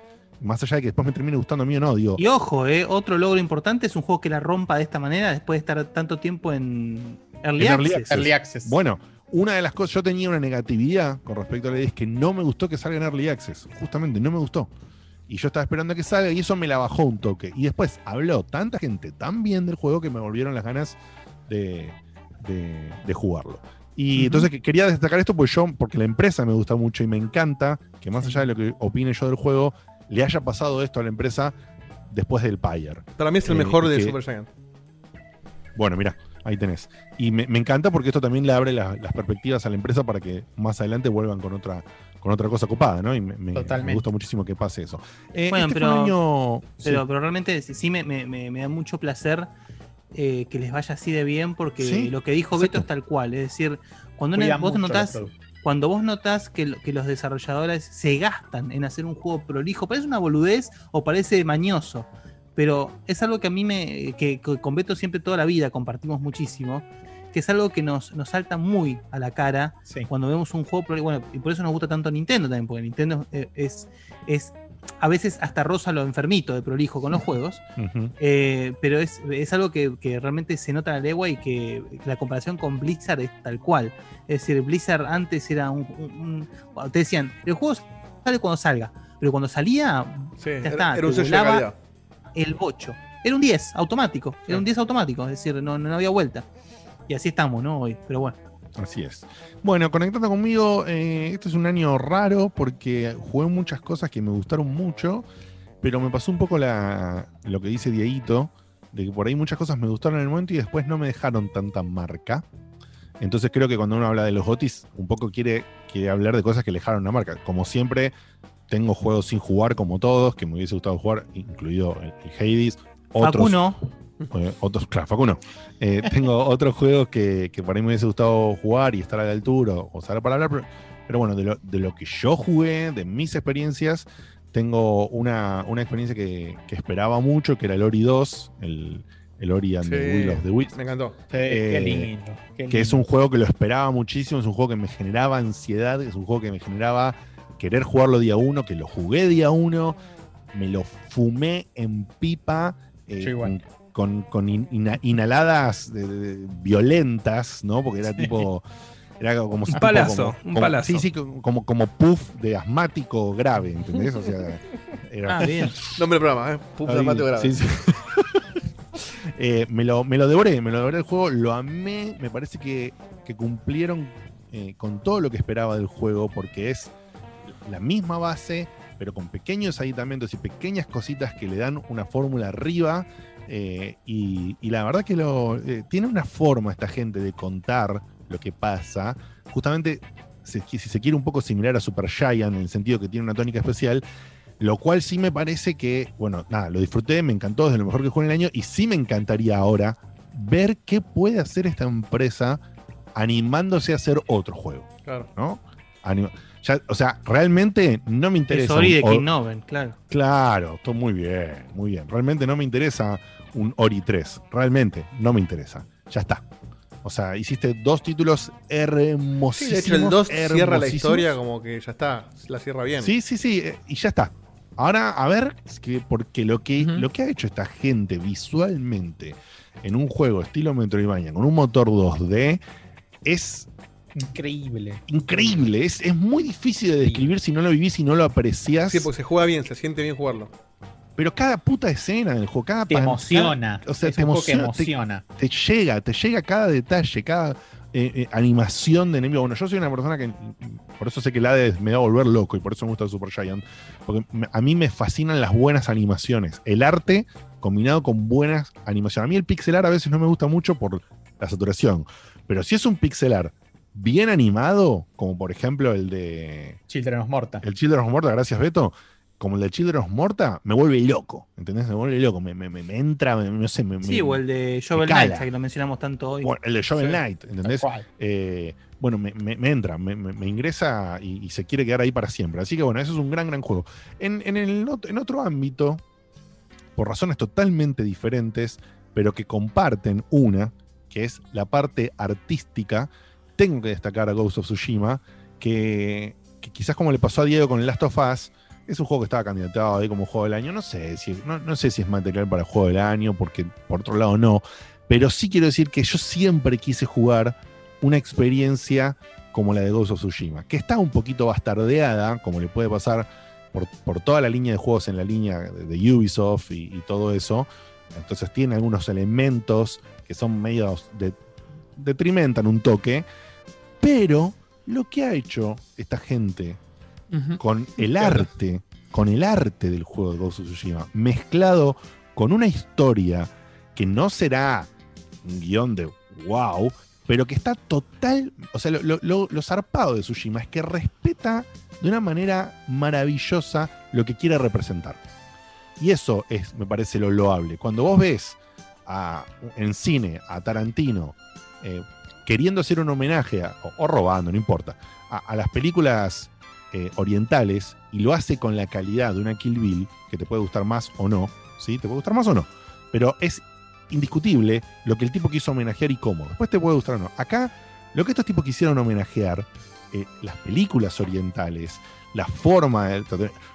Más allá de que después me termine gustando a mí o no, digo. Y ojo, eh, otro logro importante es un juego que la rompa de esta manera después de estar tanto tiempo en Early En Early Access. Access. Early Access. Bueno, una de las cosas, yo tenía una negatividad con respecto a la idea, es que no me gustó que salga en Early Access. Justamente, no me gustó. Y yo estaba esperando a que salga y eso me la bajó un toque. Y después habló tanta gente tan bien del juego que me volvieron las ganas de, de- de jugarlo. Y Ujú. entonces que- quería destacar esto porque yo, porque la empresa me gusta mucho y me encanta que más allá de lo que opine yo del juego, le haya pasado esto a la empresa después del Pyre. Para mí es el Eh, mejor de que- Super Giant. Bueno, mira, ahí tenés. Y me, me encanta porque esto también le abre la- las perspectivas a la empresa para que más adelante vuelvan con otra, con otra cosa ocupada, ¿no? Y me, me- Totalmente. me gusta muchísimo que pase eso. Eh, Bueno, este pero- año- sí. Pero, pero realmente sí me, me- me- me da mucho placer eh, que les vaya así de bien porque Sí, lo que dijo exacto. Beto es tal cual. Es decir, cuando una- vos notás, cuando vos notás que, que los desarrolladores se gastan en hacer un juego prolijo, parece una boludez o parece mañoso, pero es algo que a mí me, que, que con Beto siempre toda la vida compartimos muchísimo, que es algo que nos, nos salta muy a la cara Sí. cuando vemos un juego. Bueno, y por eso nos gusta tanto Nintendo también, porque Nintendo eh, es, es a veces hasta rosa lo enfermito de prolijo con los juegos. Eh, pero es, es algo que, que realmente se nota a la legua y que la comparación con Blizzard es tal cual. Es decir, Blizzard antes era un. un- un- te decían, el juego sale cuando salga, pero cuando salía, Sí, ya está, era un te. El bocho. Era un 10 automático, era un 10 automático, es decir, no, no había vuelta. Y así estamos, ¿no? Hoy, pero bueno. Así es. Bueno, conectando conmigo, eh, este es un año raro porque jugué muchas cosas que me gustaron mucho, pero me pasó un poco la, lo que dice Dieguito, de que por ahí muchas cosas me gustaron en el momento y después no me dejaron tanta marca. Entonces creo que cuando uno habla de los GOTIS, un poco quiere, quiere hablar de cosas que le dejaron una marca. Como siempre, tengo juegos sin jugar como todos, que me hubiese gustado jugar, incluido el, el Hades. Otros, Facuno, eh, otros, claro, Facuno. Eh, tengo otros juegos que, que por ahí me hubiese gustado jugar y estar a la altura o, saber para hablar, pero, pero bueno, de lo, de lo que yo jugué, de mis experiencias, tengo una, una experiencia que, que esperaba mucho, que era el Ori 2, el, el Ori and the Sí, Will of the Wisps Me encantó. Sí, qué Eh, lindo. qué que es un juego que lo esperaba muchísimo, es un juego que me generaba ansiedad, es un juego que me generaba querer jugarlo día uno, que lo jugué día uno, me lo fumé en pipa, eh, con, con in- ina- inhaladas de- de- violentas, ¿no? Porque era tipo... Era como Un palazo, un como- palazo. Sí, sí, como, como puff de asmático grave, ¿entendés? O sea, era, ah, bien. Nombre del programa, ¿eh? Pup Ahí, dramático grave. sí, sí. Eh, me, lo, me lo devoré, me lo devoré el juego, lo amé, me parece que, que cumplieron eh, con todo lo que esperaba del juego, porque es la misma base, pero con pequeños aditamentos y pequeñas cositas que le dan una fórmula arriba. eh, y, y la verdad que lo, eh, tiene una forma esta gente de contar lo que pasa. Justamente, si, si se quiere, un poco similar a Super Giant, en el sentido que tiene una tónica especial. Lo cual sí me parece que, bueno, nada, lo disfruté, me encantó, es de lo mejor que jugué en el año. Y sí me encantaría ahora ver qué puede hacer esta empresa animándose a hacer otro juego, Claro. ¿no? Anima- ya, o sea, realmente no me Es interesa. Ori de King Noven, claro. Claro, todo muy bien, muy bien. Realmente no me interesa un Ori 3. Realmente no me interesa. Ya está. O sea, hiciste dos títulos Sí, hermosísimos. de hecho, el 2 cierra la historia como que ya está. La cierra bien. Sí, sí, sí, eh, y ya está. Ahora, a ver, es que, porque lo que, lo que ha hecho esta gente visualmente en un juego estilo Metroidvania con un motor 2D es Increíble. increíble. Es, es muy difícil de describir si no lo vivís, si no lo apreciás. Sí, porque se juega bien, se siente bien jugarlo. Pero cada puta escena del juego, cada Te pan- emociona. o sea, es te emociona, te- emociona. te llega, te llega cada detalle, cada eh, eh, animación de enemigo. Bueno, yo soy una persona que, por eso sé que el Hades me va a volver loco y por eso me gusta Super Giant, porque me- a mí me fascinan las buenas animaciones, el arte combinado con buenas animaciones. A mí el pixelar a veces no me gusta mucho por la saturación, pero si es un pixelar bien animado, como por ejemplo el de Children of Morta. el Children of Morta, gracias Beto, como el de Children of Morta, me vuelve loco, ¿entendés? Me vuelve loco, me, me- me- me entra, me- no sé, me, Sí, me- o el de Shovel. Knight, que lo mencionamos tanto hoy. bueno, el de Shovel Sí. Knight, ¿entendés? Eh, bueno, me, me- me entra, me, me- me ingresa y, y se quiere quedar ahí para siempre. Así que bueno, eso es un gran, gran juego. En, en el en otro ámbito, por razones totalmente diferentes, pero que comparten una, que es la parte artística, tengo que destacar a Ghost of Tsushima, que, quizás como le pasó a Diego con Last of Us, Es un juego que estaba candidatado ahí como juego del año. No sé si, no, no sé si es material para juego del año, porque por otro lado no. Pero sí quiero decir que yo siempre quise jugar una experiencia como la de Ghost of Tsushima, que está un poquito bastardeada, como le puede pasar por, por toda la línea de juegos en la línea de, de Ubisoft y, y todo eso. Entonces tiene algunos elementos que son medios de, detrimentan un toque, pero lo que ha hecho esta gente Ujú. con el arte, con el arte del juego de Ghost of Tsushima, mezclado con una historia que no será un guion de wow, pero que está total, o sea, lo, lo- lo- lo zarpado de Tsushima es que respeta de una manera maravillosa lo que quiere representar. Y eso es, me parece, lo loable. Cuando vos ves a- en cine a Tarantino eh, queriendo hacer un homenaje, o, robando, no importa, a, las películas eh, orientales y lo hace con la calidad de una Kill Bill, que te puede gustar más o no, ¿sí? Te puede gustar más o no, pero es indiscutible lo que el tipo quiso homenajear y cómo. Después te puede gustar o no. Acá, lo que estos tipos quisieron homenajear, eh, las películas orientales, la forma,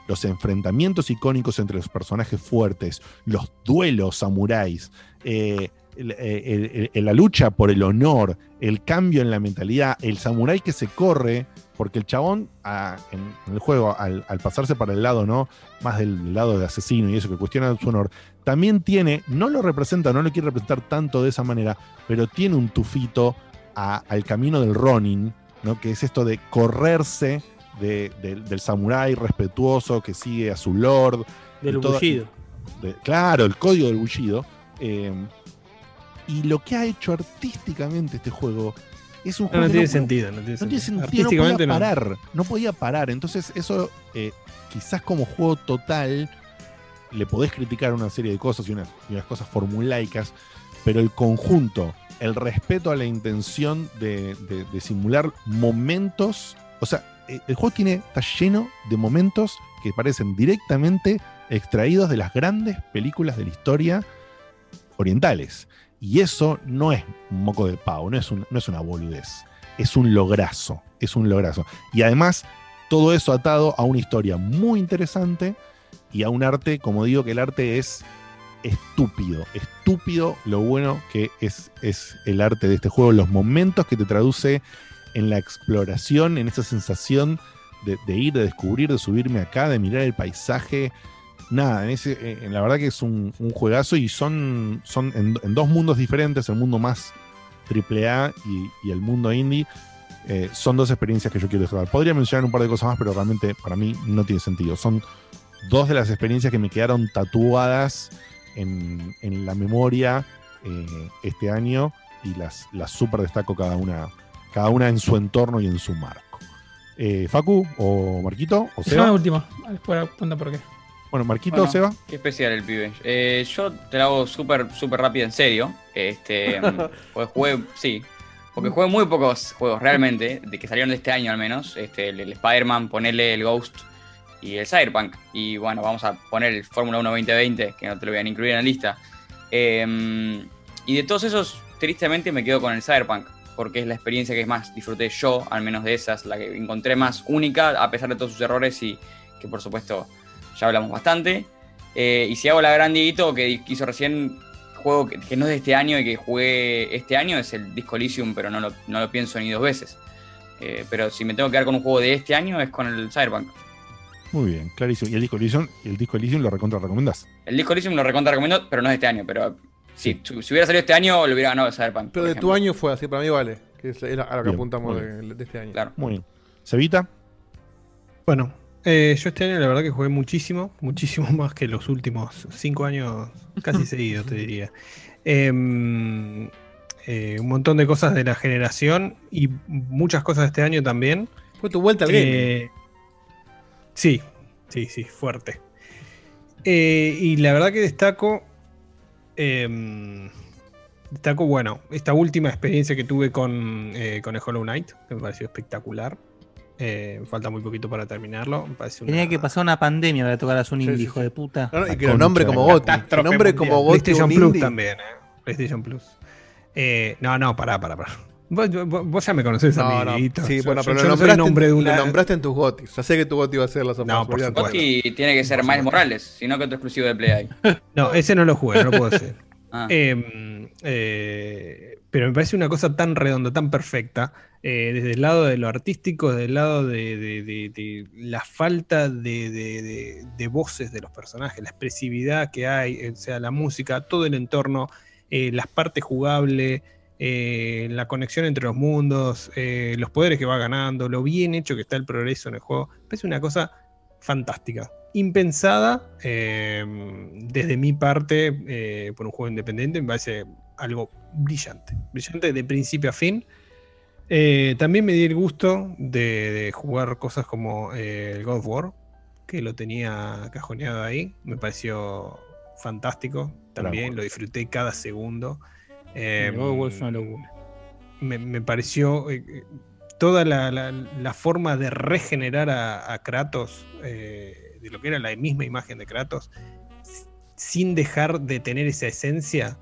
los enfrentamientos icónicos entre los personajes fuertes, los duelos samuráis, eh, el- el- el- la lucha por el honor, el cambio en la mentalidad, el samurái que se corre, porque el chabón ah, en, en el juego, al, al pasarse para el lado, ¿no? Más del lado de asesino y eso que cuestiona su honor, también tiene, no lo representa, no lo quiere representar tanto de esa manera, pero tiene un tufito a- al camino del Ronin, ¿no? Que es esto de correrse de- del- del samurái respetuoso que sigue a su lord. Del bullido. de- claro, el código del bullido. eh, y lo que ha hecho artísticamente este juego es un No, juego no que tiene no- sentido. No tiene no sentido. tiene sentido, no podía no. parar, no podía parar. Entonces, eso eh, quizás como juego total le podés criticar una serie de cosas y unas, y unas cosas formulaicas, pero el conjunto, el respeto a la intención de, de- de simular momentos, o sea, eh, el juego tiene, está lleno de momentos que parecen directamente extraídos de las grandes películas de la historia orientales. Y eso no es un moco de pavo, no es, una boludez. Es un lograzo, es un lograzo. Y además, todo eso atado a una historia muy interesante y a un arte, como digo, que el arte es estúpido, estúpido lo bueno que es, es el arte de este juego, los momentos que te traduce en la exploración, en esa sensación de, de ir, de descubrir, de subirme acá, de mirar el paisaje. Nada, en ese, eh, la verdad que es un, un juegazo y son, son en, en dos mundos diferentes, el mundo más AAA y, y el mundo indie. eh, son dos experiencias que yo quiero disfrutar. Podría mencionar un par de cosas más, pero realmente para mí no tiene sentido. Son dos de las experiencias que me quedaron tatuadas en, en la memoria eh, este año y las, las super destaco cada una, cada una en su entorno y en su marco. Eh, Facu o Marquito o Seba. última. Después cuenta por qué. Bueno, Marquito Bueno, Seba. Qué especial el pibe. Eh, yo te lo hago súper, súper rápido, en serio. Este, porque jugué, sí. Porque jugué muy pocos juegos, realmente, de que salieron de este año al menos. Este, el, el Spider-Man, ponerle el Ghost y el Cyberpunk. Y bueno, vamos a poner el Fórmula 1 2020, que no te lo voy a incluir en la lista. Eh, y de todos esos, tristemente me quedo con el Cyberpunk. Porque es la experiencia que más disfruté yo, al menos de esas, la que encontré más única, a pesar de todos sus errores y que por supuesto ya hablamos bastante. Eh, y si hago la gran Dieguito que hizo recién, juego que, que no es de este año y que jugué este año, es el Disco Elysium, pero no lo, no lo pienso ni dos veces. Eh, pero si me tengo que quedar con un juego de este año es con el Cyberpunk. Muy bien, clarísimo. Y el disco Elysium, el disco Elysium lo recontra recomendás. El Disco Elysium lo recontra recomiendo, pero no es de este año. Pero sí, si, si hubiera salido este año, lo hubiera ganado el Cyberpunk. Pero de tu año fue así, para mí vale. Que es a lo que Bien, apuntamos de, de este año. Claro. Muy bien. Cevita. Bueno, eh, yo este año la verdad que jugué muchísimo, muchísimo más que los últimos cinco años, casi seguidos te diría. Em, eh, un montón de cosas de la generación y muchas cosas de este año también. Fue tu vuelta al. Eh, sí, sí, sí, fuerte. Eh, y la verdad que destaco. em, destaco, bueno, esta última experiencia que tuve con, con el Hollow Knight, que me pareció espectacular. Eh, falta muy poquito para terminarlo. Me parece una- Tenía que pasar una pandemia para tocar a un indie, sí, hijo sí. de puta. No, no, y La que lo nombre como de la Goti. Que catástrofe nombre mundial. como Goti. PlayStation un Plus indie. también, eh. PlayStation Plus. Eh, no, no, pará, pará, pará. Vos, vos- vos ya me conocés a No, mí, no. Sí, Yo- bueno, yo- pero yo lo no soy nombraste, nombre de una- lo nombraste en tus gotis. Ya sé que tu goti va a ser la. No, por supuesto. Gotti tiene que ser Miles Morales, si no que otro exclusivo de Play. No, ese no lo jugué, no lo puedo decir. Ah. Eh, eh, pero me parece una cosa tan redonda, tan perfecta, eh, desde el lado de lo artístico, desde el lado de, la falta de, voces de los personajes, la expresividad que hay, eh, o sea, la música, todo el entorno, eh, las partes jugables, la conexión entre los mundos, los poderes que va ganando, lo bien hecho que está el progreso en el juego. Me parece una cosa fantástica. Impensada desde mi parte por un juego independiente, me parece algo brillante. Brillante de principio a fin. Eh, también me di el gusto de, de jugar cosas como eh, el God of War, que lo tenía cajoneado ahí. Me pareció fantástico. También Claro. lo disfruté cada segundo. Eh, El God of War es una locura. me, me pareció eh, toda la, la- la forma de regenerar a, a Kratos, eh, de lo que era la misma imagen de Kratos, sin dejar de tener esa esencia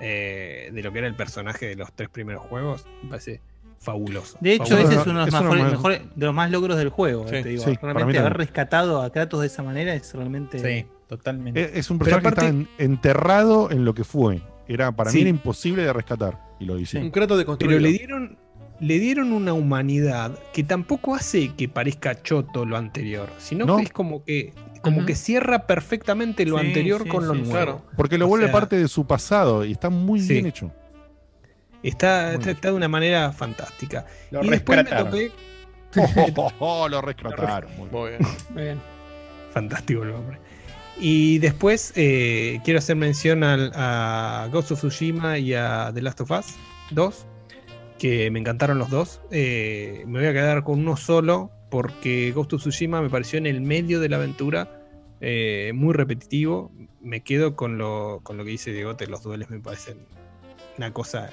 eh, de lo que era el personaje de los tres primeros juegos, me parece fabuloso. De hecho, fabuloso. ese es uno de los, Es uno mejores, más- mejores- de los más logros del juego. Sí, eh, te digo. sí, realmente haber rescatado a Kratos de esa manera es realmente. Sí, totalmente. Es, es un personaje que está en- enterrado en lo que fue. Era, para Sí. mí era imposible de rescatar. Y lo hice. Un Kratos de Pero le dieron, le dieron una humanidad que tampoco hace que parezca choto lo anterior, sino No. que es como que, como que cierra perfectamente lo Sí, anterior sí, con lo sí, nuevo. claro. Porque lo O vuelve sea- parte de su pasado y está muy Sí. bien hecho. Está, está, bien. está de una manera fantástica. Lo y después me rescataron. topé. Oh, lo rescataron. muy bien. Muy bien. Muy bien. Fantástico el nombre. Y después eh, quiero hacer mención al, a Ghost of Tsushima y a The Last of Us 2, que me encantaron los dos. Eh, me voy a quedar con uno solo, porque Ghost of Tsushima me pareció en el medio de la aventura eh, muy repetitivo. Me quedo con lo, con lo que dice Diegote, los duelos me parecen una cosa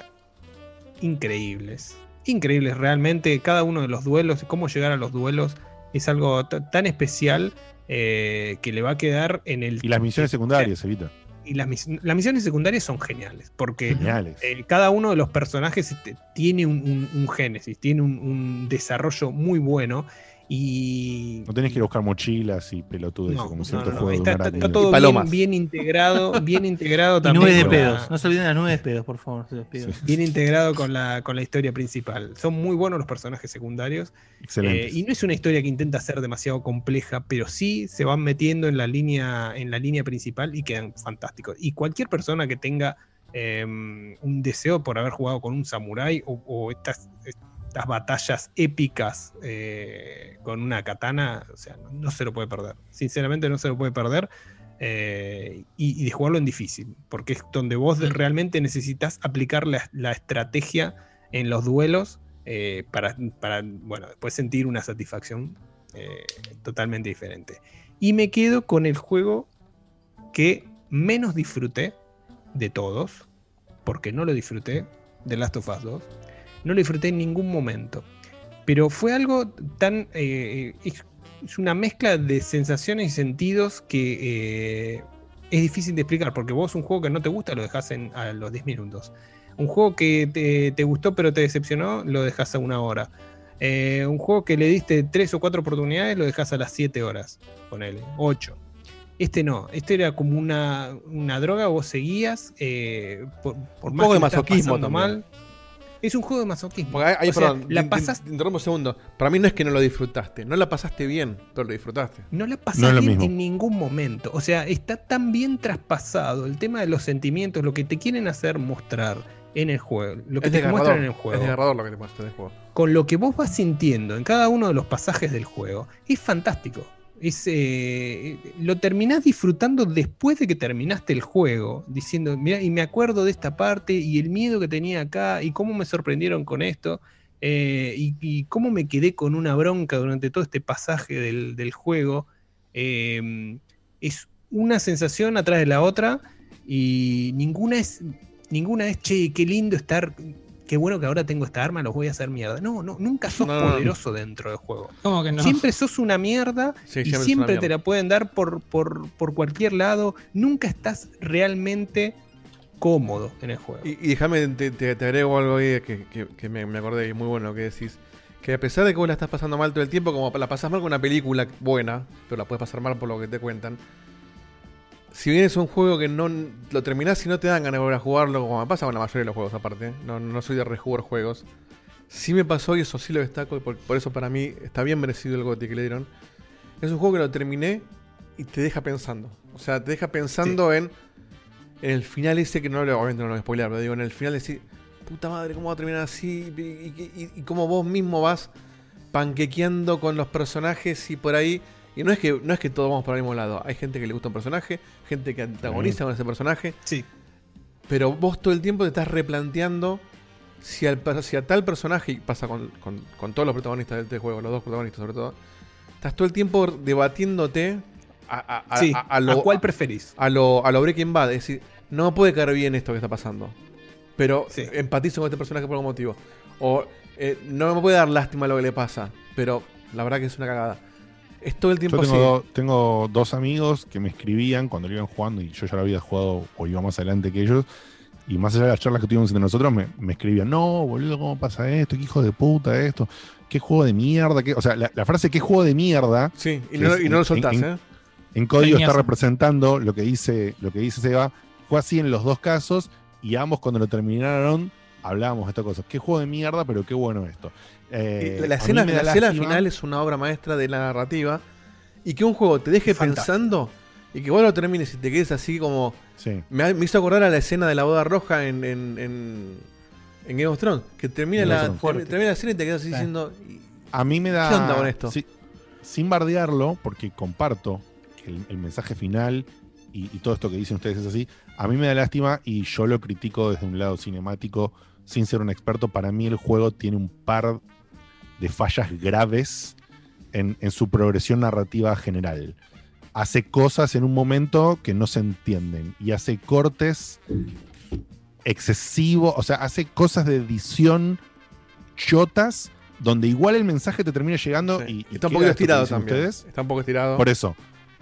increíbles. Increíbles realmente. Cada uno de los duelos, cómo llegar a los duelos, es algo tan especial eh, que le va a quedar en el. Y las misiones secundarias, Evita. Y las, mis- las misiones secundarias son geniales, porque Geniales. eh, cada uno de los personajes este, tiene un, un- un génesis, tiene un, un desarrollo muy bueno. Y. No tenés que ir a buscar mochilas y pelotudes No, como no, cierto no, juego de está, un está- está todo bien, bien integrado, bien integrado también. nubes de pedos. la- No se olviden las nubes de pedos, por favor. Se los pido. Sí. bien integrado con la, con la historia principal. Son muy buenos los personajes secundarios. Excelente. Eh, y no es una historia que intenta ser demasiado compleja, pero sí se van metiendo en la línea, en la línea principal y quedan fantásticos. Y cualquier persona que tenga eh, un deseo por haber jugado con un samurái o, o estas, estas batallas épicas eh, con una katana, o sea, no, no se lo puede perder. Sinceramente no se lo puede perder. eh, y, y de jugarlo en difícil, porque es donde vos realmente necesitas aplicar la, la estrategia en los duelos eh, para, para, bueno, después sentir una satisfacción totalmente diferente. Y me quedo con el juego que menos disfruté de todos, porque no lo disfruté, de Last of Us 2. No lo disfruté en ningún momento. Pero fue algo tan... eh, es, una mezcla de sensaciones y sentidos que eh, es difícil de explicar, porque vos un juego que no te gusta lo dejas en, a los 10 minutos. Un juego que te, te gustó pero te decepcionó, lo dejas a una hora. Eh, un juego que le diste tres o cuatro oportunidades, lo dejas a las 7 horas. Ponele, 8. Este no, este era como una, una droga, vos seguías eh, por, por Un más poco que de masoquismo mal. Es un juego de masoquismo. Sea, la pasas, un segundo. Para mí no es que no lo disfrutaste. No la pasaste bien, pero lo disfrutaste. no la pasas No es lo bien mismo. en ningún momento. O sea, está tan bien traspasado el tema de los sentimientos, lo que te quieren hacer mostrar en el juego, lo que Es te muestran en el Es juego. desgarrador lo que te muestra en el juego. con lo que vos vas sintiendo en cada uno de los pasajes del juego, es fantástico. Eh, lo terminás disfrutando después de que terminaste el juego, diciendo, mira, y me acuerdo de esta parte y el miedo que tenía acá y cómo me sorprendieron con esto eh, y, cómo me quedé con una bronca durante todo este pasaje del, juego. Eh, es una sensación atrás de la otra y ninguna es, ninguna es, che, qué lindo estar qué bueno que ahora tengo esta arma, los voy a hacer mierda. No, no, nunca sos No, no, no. poderoso dentro del juego. ¿Cómo que no? Siempre sos una mierda Sí, y siempre te mierda. la pueden dar por, por, por cualquier lado. Nunca estás realmente cómodo en el juego. Y, y déjame, te, te- te agrego algo ahí que, que- que me, me acordé y muy bueno lo que decís. Que a pesar de que vos la estás pasando mal todo el tiempo, como la pasás mal con una película buena, pero la puedes pasar mal por lo que te cuentan. Si bien es un juego que no lo terminás y no te dan ganas de volver a jugarlo, como me pasa con la mayoría de los juegos aparte, no, no soy de rejugar juegos. Sí me pasó y eso sí lo destaco, y por, por eso para mí está bien merecido el GOTY que le dieron. Es un juego que lo terminé y te deja pensando. O sea, te deja pensando en, en el final ese que no lo obviamente no lo voy a spoiler, pero digo, en el final decir, puta madre, ¿cómo va a terminar así? Y, y, y- y cómo vos mismo vas panquequeando con los personajes y por ahí. Y no es que no es que todos vamos por el mismo lado. Hay gente que le gusta un personaje, gente que antagoniza con ese personaje. Sí. Pero vos todo el tiempo te estás replanteando si, al, si a tal personaje, y pasa con, con- con todos los protagonistas de este juego, los dos protagonistas sobre todo, estás todo el tiempo debatiéndote a, a- a- Sí, a- a lo, ¿a cuál preferís? a lo, a lo Breaking Bad. Es decir, no me puede caer bien esto que está pasando. Pero Sí. empatizo con este personaje por algún motivo. O eh, no me puede dar lástima lo que le pasa. Pero la verdad que es una cagada. Es todo el Yo tiempo tengo, así. do- tengo dos amigos que me escribían cuando lo iban jugando y yo ya lo había jugado o iba más adelante que ellos. Y más allá de las charlas que tuvimos entre nosotros, me, me escribían, no, boludo, ¿cómo pasa esto? ¿Qué hijo de puta esto? ¿Qué juego de mierda? ¿Qué-?" O sea, la, la frase ¿qué juego de mierda? Sí, y no, es y no lo soltás, en- ¿eh? En código está representando lo que dice, lo que dice Seba. Fue así en los dos casos y ambos cuando lo terminaron hablábamos de estas cosas. Qué juego de mierda, pero qué bueno esto. Eh, la escena, la final es una obra maestra de la narrativa. Y que un juego te deje Fantástico. pensando y que vos lo termines y te quedes así como. Sí. Me, ha- me hizo acordar a la escena de la boda roja en, en, en, en Game of Thrones. Que termina, la, termina, termina la escena y te quedas así Claro. diciendo. A mí me da. ¿Qué onda con esto? Sin bardearlo, porque comparto que el, el mensaje final y, y todo esto que dicen ustedes es así. A mí me da lástima y yo lo critico desde un lado cinemático, sin ser un experto. Para mí, el juego tiene un par de fallas graves en, en su progresión narrativa general. Hace cosas en un momento que no se entienden y hace cortes excesivos, o sea, hace cosas de edición chotas donde igual el mensaje te termina llegando sí. y, y está un que estirado también. ustedes. Está un poco estirado. Por eso.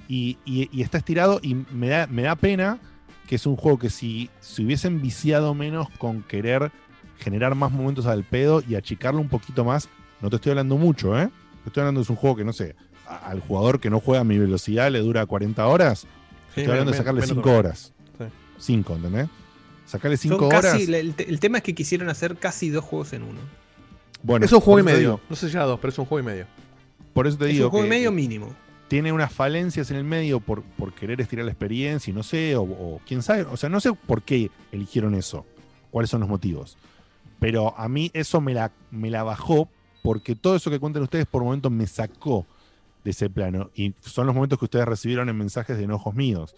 Y, y- y está estirado y me da, me da pena que es un juego que si, si hubiesen viciado menos con querer generar más momentos al pedo y achicarlo un poquito más, no te estoy hablando mucho, ¿eh? Te estoy hablando de un juego que, no sé, a- al jugador que no juega a mi velocidad le dura 40 horas, Sí, estoy hablando de sacarle menos 5 todavía. horas. Sí. 5, ¿entendés? Sacarle Son 5 horas. casi, el, el tema es que quisieron hacer casi dos juegos en uno. Bueno, es un juego y medio. digo- No sé si ya dos, pero es un juego y medio. por eso te Es digo un juego y medio mínimo. tiene unas falencias en el medio por, por querer estirar la experiencia y no sé, o, o quién sabe, o sea, no sé por qué eligieron eso, cuáles son los motivos. Pero a mí eso me la, me la bajó porque todo eso que cuentan ustedes por momentos me sacó de ese plano. Y son los momentos que ustedes recibieron en mensajes de enojos míos.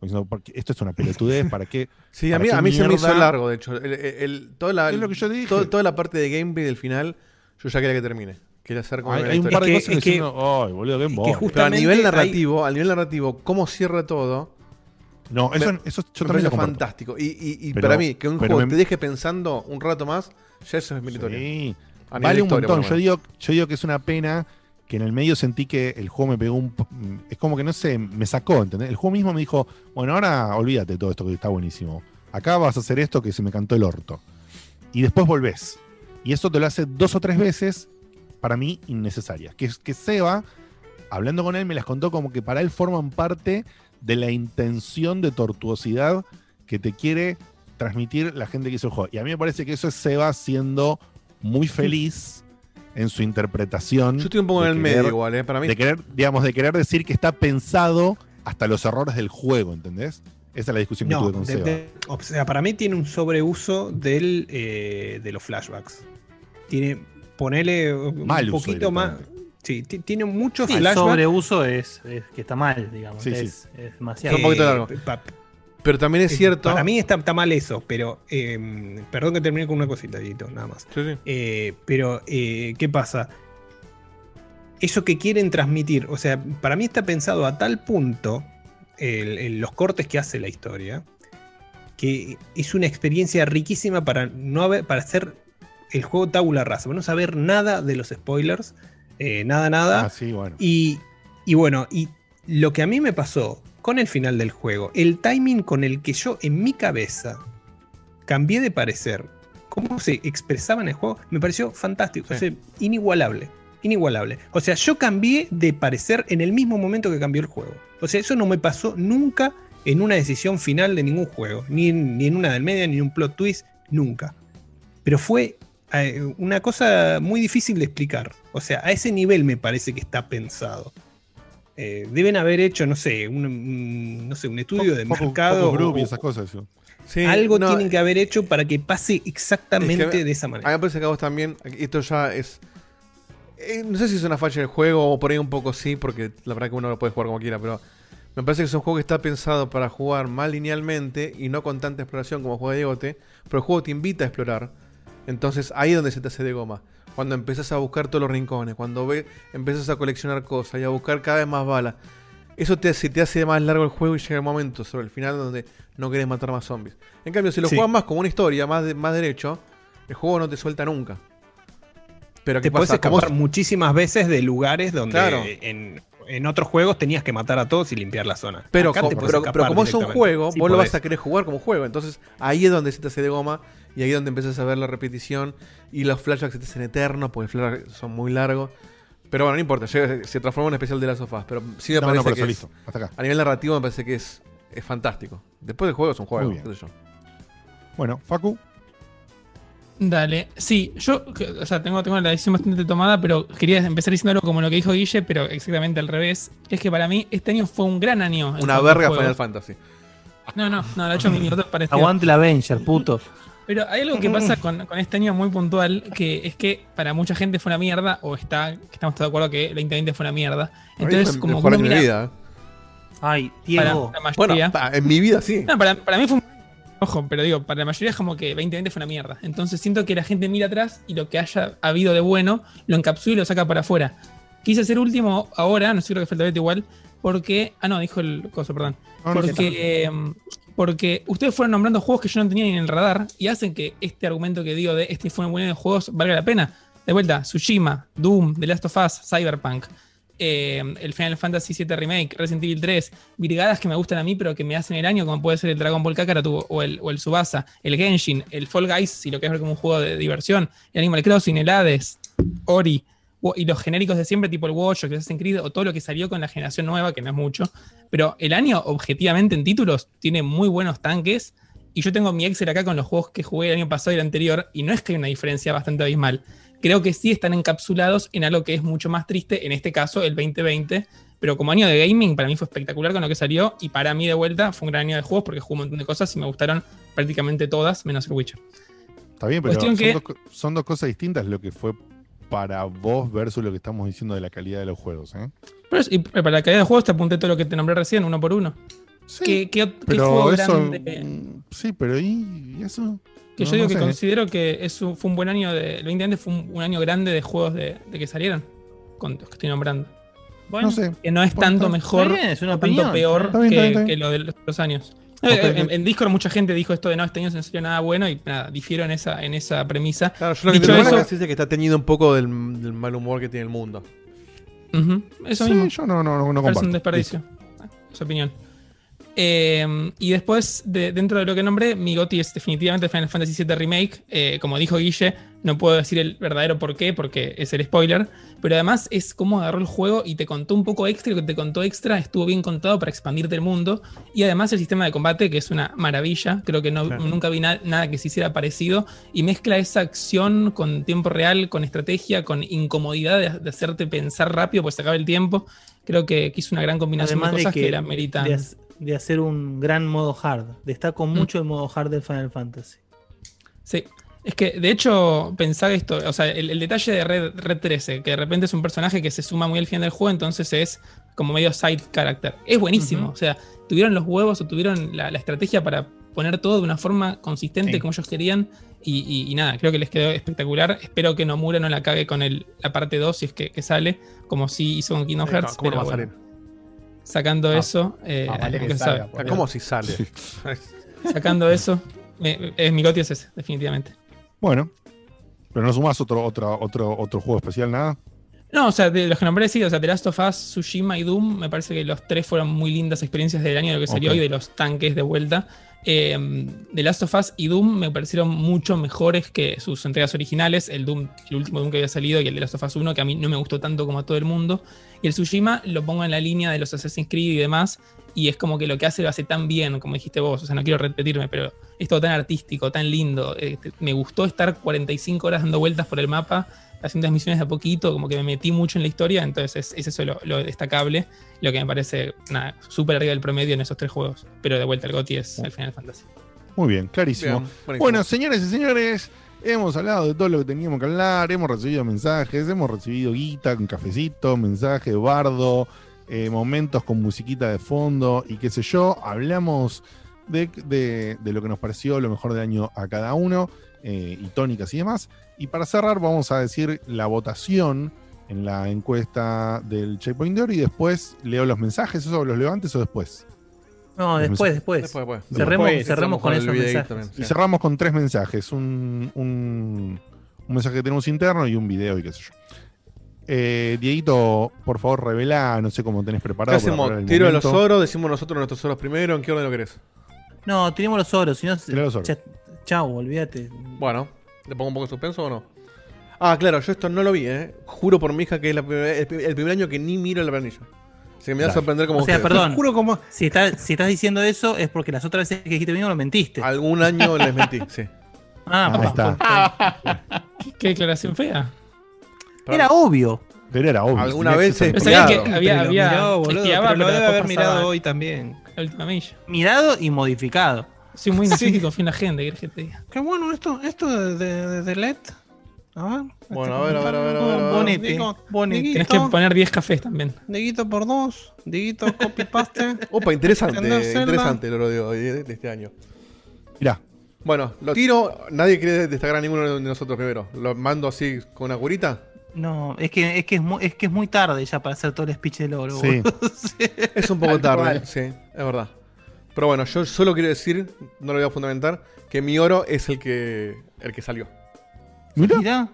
Diciendo, "Porque esto es una pelotudez, ¿para qué? Sí, a ¿Para mí, a mí se me hizo largo, de hecho. El- el- el- toda, la, Es lo que yo dije. todo- toda la parte de gameplay del final, yo ya quería que termine. Quería hacer como Hay, hay un par de Es que- cosas que, que- diciendo, ay, boludo, es que embole". Pero a nivel hay- narrativo, a nivel narrativo, cómo cierra todo, No, eso, me- eso yo me también lo fantástico. Y, y- y Pero- para mí, que un juego me- te deje pensando un rato más, ya eso es meritorio. Sí. Vale un historia, montón. Yo digo, yo digo que es una pena que en el medio sentí que el juego me pegó un. Es como que no sé, me sacó, ¿entendés? El juego mismo me dijo, bueno, ahora olvídate de todo esto que está buenísimo. Acá vas a hacer esto que se me cantó el orto. Y después volvés. Y eso te lo hace dos o tres veces, para mí, innecesarias. Que, que Seba, hablando con él, me las contó como que para él forman parte de la intención de tortuosidad que te quiere transmitir la gente que hizo el juego. Y a mí me parece que eso es Seba siendo muy feliz en su interpretación. Yo estoy un poco de en el querer- medio igual, ¿eh? Para mí. De querer, digamos, de querer decir que está pensado hasta los errores del juego, ¿entendés? Esa es la discusión que tuve con de- Seba. de- o sea, para mí tiene un sobreuso del, eh, de los flashbacks. Tiene, ponele un Mal poquito más. Sí, ti- tiene muchos Sí, el flashbacks. sobreuso es, es que está mal, digamos. Sí, sí. es, es demasiado. un poquito largo. pa- Pero también es cierto. Para mí está, está mal eso, pero. eh, perdón que termine con una cosita, Dieguito, nada más. Sí, sí. Eh, pero, eh, ¿qué pasa? Eso que quieren transmitir, o sea, para mí está pensado a tal punto el- el- los cortes que hace la historia, que es una experiencia riquísima para no haber, para hacer el juego tabula rasa, para no saber nada de los spoilers, eh, nada, nada. Ah, sí, bueno. Y, y bueno, y lo que a mí me pasó con el final del juego, el timing con el que yo en mi cabeza cambié de parecer. Cómo se expresaba en el juego, me pareció fantástico, Sí. o sea, inigualable. Inigualable. O sea, yo cambié de parecer en el mismo momento que cambió el juego. O sea, eso no me pasó nunca en una decisión final de ningún juego. Ni en, ni en una del media, ni en un plot twist, nunca. Pero fue eh, una cosa muy difícil de explicar. O sea, a ese nivel me parece que está pensado. Eh, deben haber hecho, no sé, un, un- no sé, un estudio de mercado. O- y esas cosas. sí. Algo no, tienen que haber hecho para que pase exactamente Es que- de esa A mí manera. me parece que a vos también, esto ya es... eh, no sé si es una falla del juego o por ahí un poco sí, porque la verdad que uno lo puede jugar como quiera, pero me parece que es un juego que está pensado para jugar más linealmente y no con tanta exploración como juega Diegote, pero el juego te invita a explorar. Entonces ahí es donde se te hace de goma. Cuando empiezas a buscar todos los rincones, cuando ve, empiezas a coleccionar cosas y a buscar cada vez más balas. Eso te, hace- te hace más largo el juego y llega el momento sobre el final donde no querés matar más zombies. En cambio, si lo Sí. juegas más como una historia, más, de- más derecho, el juego no te suelta nunca. Pero ¿qué Te puedes escapar muchísimas veces de lugares donde Claro. en, en otros juegos tenías que matar a todos y limpiar la zona. pero, Acá como es un juego, Sí vos lo vas a querer jugar como juego. Entonces ahí es donde se te hace de goma y ahí es donde empiezas a ver la repetición y los flashbacks se te hacen eternos porque los flashbacks son muy largos. Pero bueno, no importa, llega- se transformó en un especial de las sofás. Pero sí me No, parece no, que es- listo. Hasta acá. a nivel narrativo me parece que es, es fantástico. Después del juego es un juego, Muy bien. qué sé yo. Bueno, Facu. Dale, sí, yo, o sea, tengo, tengo la decisión bastante tomada, pero quería empezar diciendo algo como lo que dijo Guille, pero exactamente al revés. Es que para mí este año fue un gran año. Una verga. Final Fantasy. No, no, no, de hecho mi minuto pareció. Aguante la Avenger, puto. Pero hay algo que pasa con, con este año muy puntual, que es que para mucha gente fue una mierda, o está, que estamos todos de acuerdo que el 2020 fue una mierda. Entonces, Fue el como uno mi mira, vida. ¿eh? Ay, para Diego. la Bueno, mayoría. pa- en mi vida sí. No, para, para mí fue un. Ojo, pero digo, para la mayoría es como que 2020 fue una mierda. Entonces siento que la gente mira atrás y lo que haya habido de bueno lo encapsula y lo saca para afuera. Quise hacer último ahora, no sé creo que falta igual, porque. Ah, no, dijo el coso, perdón. No, no, Porque, porque ustedes fueron nombrando juegos que yo no tenía ni en el radar y hacen que este argumento que digo de este fue un buen de juegos valga la pena. De vuelta, Tsushima, Doom, The Last of Us, Cyberpunk, eh, el Final Fantasy VII Remake, Resident Evil 3, brigadas que me gustan a mí pero que me hacen el año, como puede ser el Dragon Ball Kakarot o el, o el Subasa, el Genshin, el Fall Guys, si lo quieres ver como un juego de diversión, el Animal Crossing, el Hades, Ori, y los genéricos de siempre, tipo el Watch o que Assassin's Creed, o todo lo que salió con la generación nueva, que no es mucho. Pero el año, objetivamente, en títulos, tiene muy buenos tanques. Y yo tengo mi Excel acá con los juegos que jugué el año pasado y el anterior, y no es que hay una diferencia bastante abismal. Creo que sí están encapsulados en algo que es mucho más triste, en este caso el 2020. Pero como año de gaming, para mí fue espectacular con lo que salió, y para mí de vuelta fue un gran año de juegos porque jugué un montón de cosas y me gustaron prácticamente todas, menos el Witcher. Está bien, pero son, que- dos, son dos cosas distintas lo que fue para vos versus lo que estamos diciendo de la calidad de los juegos. ¿eh? Pero es- y para la calidad de juegos te apunté todo lo que te nombré recién, uno por uno. Sí, ¿Qué, qué, qué pero juego eso. grande? mm, Sí, pero ¿y y eso? Que No, yo digo no que sé. considero que es un- fue un buen año de. El 2020 fue un, un año grande de juegos de, de que salieron. Con los que estoy nombrando. Bueno, no sé. Que no es tanto mejor, bien, es una tanto opinión. peor Está bien, que, está bien, está bien. que lo de los otros años. Eh, en, en Discord mucha gente dijo esto de no, este año no salió nada bueno y nada, difiero en esa, en esa premisa. Claro, yo lo que Dicho eso- es que está teñido un poco del, del mal humor que tiene el mundo. Eso Sí, mismo. yo no, no, no, comparto. un desperdicio. Es opinión. Eh, y después, de- dentro de lo que nombré, mi GOTY es definitivamente Final Fantasy VII Remake. Eh, como dijo Guille, no puedo decir el verdadero por qué, porque es el spoiler. Pero además es cómo agarró el juego y te contó un poco extra. Y lo que te contó extra estuvo bien contado para expandirte el mundo. Y además el sistema de combate, que es una maravilla. Creo que no, Claro. nunca vi na- nada que se hiciera parecido. Y mezcla esa acción con tiempo real, con estrategia, con incomodidad de, de hacerte pensar rápido, pues se acaba el tiempo. Creo que, que hizo una gran combinación Además de de cosas que, que la meritan. de, de hacer un gran modo hard. Destaco Mm. mucho el modo hard del Final Fantasy. Sí. Es que, de hecho, pensaba esto, o sea, el, el detalle de Red, Red 13, que de repente es un personaje que se suma muy al final del juego, entonces es como medio side character. Es buenísimo, o sea, tuvieron los huevos o tuvieron la, la estrategia para poner todo de una forma consistente Sí. como ellos querían. Y, y- y nada, creo que les quedó espectacular. Espero que Nomura no la cague con el, la parte 2 si es que, que sale, como sí hizo con Kingdom Eh, Hearts. ¿Cómo no pero va a salir? Sacando Ah, eso, eh, ah, vale que salga, sabe. ¿Cómo si sale? Sacando eso, me- es mi goti es ese, definitivamente. Bueno, pero no sumás otro, otro, otro, otro juego especial, nada. No, o sea, de los que nombré, sí, o sea, The Last of Us, Tsushima y Doom, me parece que los tres fueron muy lindas experiencias del año de lo que salió Ok. y de los tanques de vuelta. Eh, The Last of Us y Doom me parecieron mucho mejores que sus entregas originales. El Doom, el último Doom que había salido y el The Last of Us 1, que a mí no me gustó tanto como a todo el mundo. Y el Tsushima lo pongo en la línea de los Assassin's Creed y demás. Y es como que lo que hace lo hace tan bien, como dijiste vos. O sea, no quiero repetirme, pero es todo tan artístico, tan lindo. Eh, te- me gustó estar 45 horas dando vueltas por el mapa, haciendo las misiones de a poquito, como que me metí mucho en la historia. Entonces, es, es eso lo, lo destacable, lo que me parece súper arriba del promedio en esos tres juegos. Pero de vuelta, el GOTY es el Final Fantasy. Muy bien, clarísimo. Bien. Bueno, señores y señores, hemos hablado de todo lo que teníamos que hablar, hemos recibido mensajes, hemos recibido guita, un cafecito, mensaje, bardo, eh, momentos con musiquita de fondo y qué sé yo. Hablamos de, de- de lo que nos pareció lo mejor del año a cada uno eh, y tónicas y demás. Y para cerrar, vamos a decir la votación en la encuesta del Checkpoint de Oro y después leo los mensajes. ¿Eso los leo antes o después? No, después, después. Después, después. Cerremos, Después, cerremos con esos videíto mensajes. también, Y cerramos con tres mensajes: un, un, un mensaje que tenemos interno y un video y qué sé yo. Eh, Dieguito, por favor, revela, no sé cómo tenés ¿Qué preparado. para hacemos? ¿Tiro de los oros? ¿Decimos nosotros nuestros oros primero? ¿En qué orden lo querés? No, tenemos los oros, si no. Los oros. Chau, olvídate. Bueno, ¿le pongo un poco de suspenso o no? Ah, claro, yo esto no lo vi, ¿eh? Juro por mi hija que es la el, el primer año que ni miro la planilla. Así que me va a Dale. sorprender como O sea, ustedes. perdón. Juro como. Si, está- si estás diciendo eso es porque las otras veces que dijiste mismo lo mentiste. Algún año les mentí, sí. Ah, Ahí está. ¿Qué, qué declaración fea? Era obvio. Pero era obvio. Alguna vez se- Pero sabían que había, Pero había miró, boludo, espiaba, pero lo pero debe después haber mirado pasaba hoy también. la última milla. Mirado y modificado. Soy muy inocente Sí. la gente, ¿querés que te diga? Qué bueno esto, esto de, de, de LED. A ver. Bueno, a ver, a ver, a ver, a ver, a ver. Bonete, Digo, bonete. Tenés que poner 10 cafés también. Dieguito por dos. Dieguito copy paste. Opa, interesante, interesante el oro de, hoy, de, este año. Mirá, Bueno, lo tiro. Nadie quiere destacar a ninguno de nosotros primero. Lo mando así con una curita. No, es que, es, que es, muy, es que es muy tarde ya para hacer todo el speech del oro. Sí. Es un poco tarde, sí, es verdad. Pero bueno, yo solo quiero decir, no lo voy a fundamentar, que mi oro es el que el que salió. mirá. Mirá.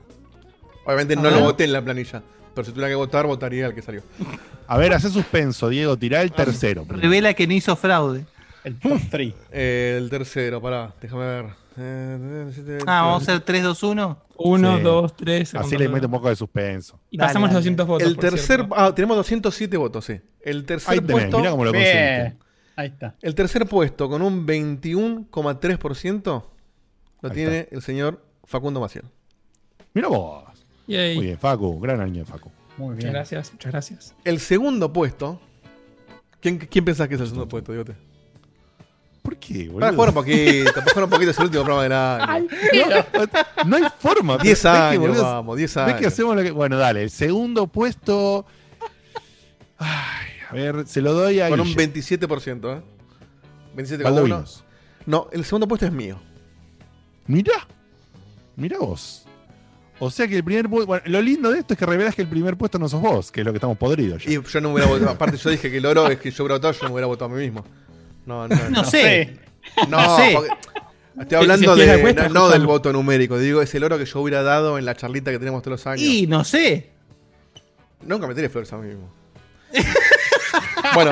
Obviamente A no ver. lo voté en la planilla. Pero si tuviera que votar, votaría el que salió. A ver, hace suspenso, Diego, tirá el tercero. Revela que no hizo fraude. El top 3. Eh, el tercero, pará, déjame ver. Eh, Ah, vamos a hacer 3, 2, 1. 1, Sí. 2, 3. Así le mete un poco de suspenso. Y Dale, pasamos dale. los 200 votos. El por tercer. cierto. Ah, tenemos 207 votos, sí. El tercer Ahí tenés, puesto. mirá cómo lo conseguiste. Ahí está. El tercer puesto, con un 21,3%, lo Ahí tiene el señor Facundo Maciel. Mirá vos. Yay. Muy bien, Facu, gran año, Facu. Muy Muchas bien. gracias, muchas gracias. El segundo puesto. ¿Quién, quién pensás que es el segundo puesto, Digote? ¿Por qué, Para boludo? jugar un poquito, para jugar un poquito, es el último programa del año. No, no hay forma. 10 ¿Ves que, años, boludo, vamos, 10 ves años. que hacemos lo que. Bueno, dale, el segundo puesto. Ay, a ver, se lo doy a Con un Guille. 27%, ¿eh? 27,1. Baldovinos. No, el segundo puesto es mío. Mirá. Mirá vos. O sea que el primer puesto. Bueno, lo lindo de esto es que revelas que el primer puesto no sos vos, que es lo que estamos podridos ya. Y yo no hubiera votado. Aparte, yo dije que el oro es que yo hubiera votado, yo no hubiera votado a mí mismo. No, no, no. No sé. No, no sé. porque- Estoy hablando Si- de, no, del voto numérico. Digo, es el oro que yo hubiera dado en la charlita que tenemos todos los años. Y no sé. Nunca me tiré flores a mí mismo. bueno,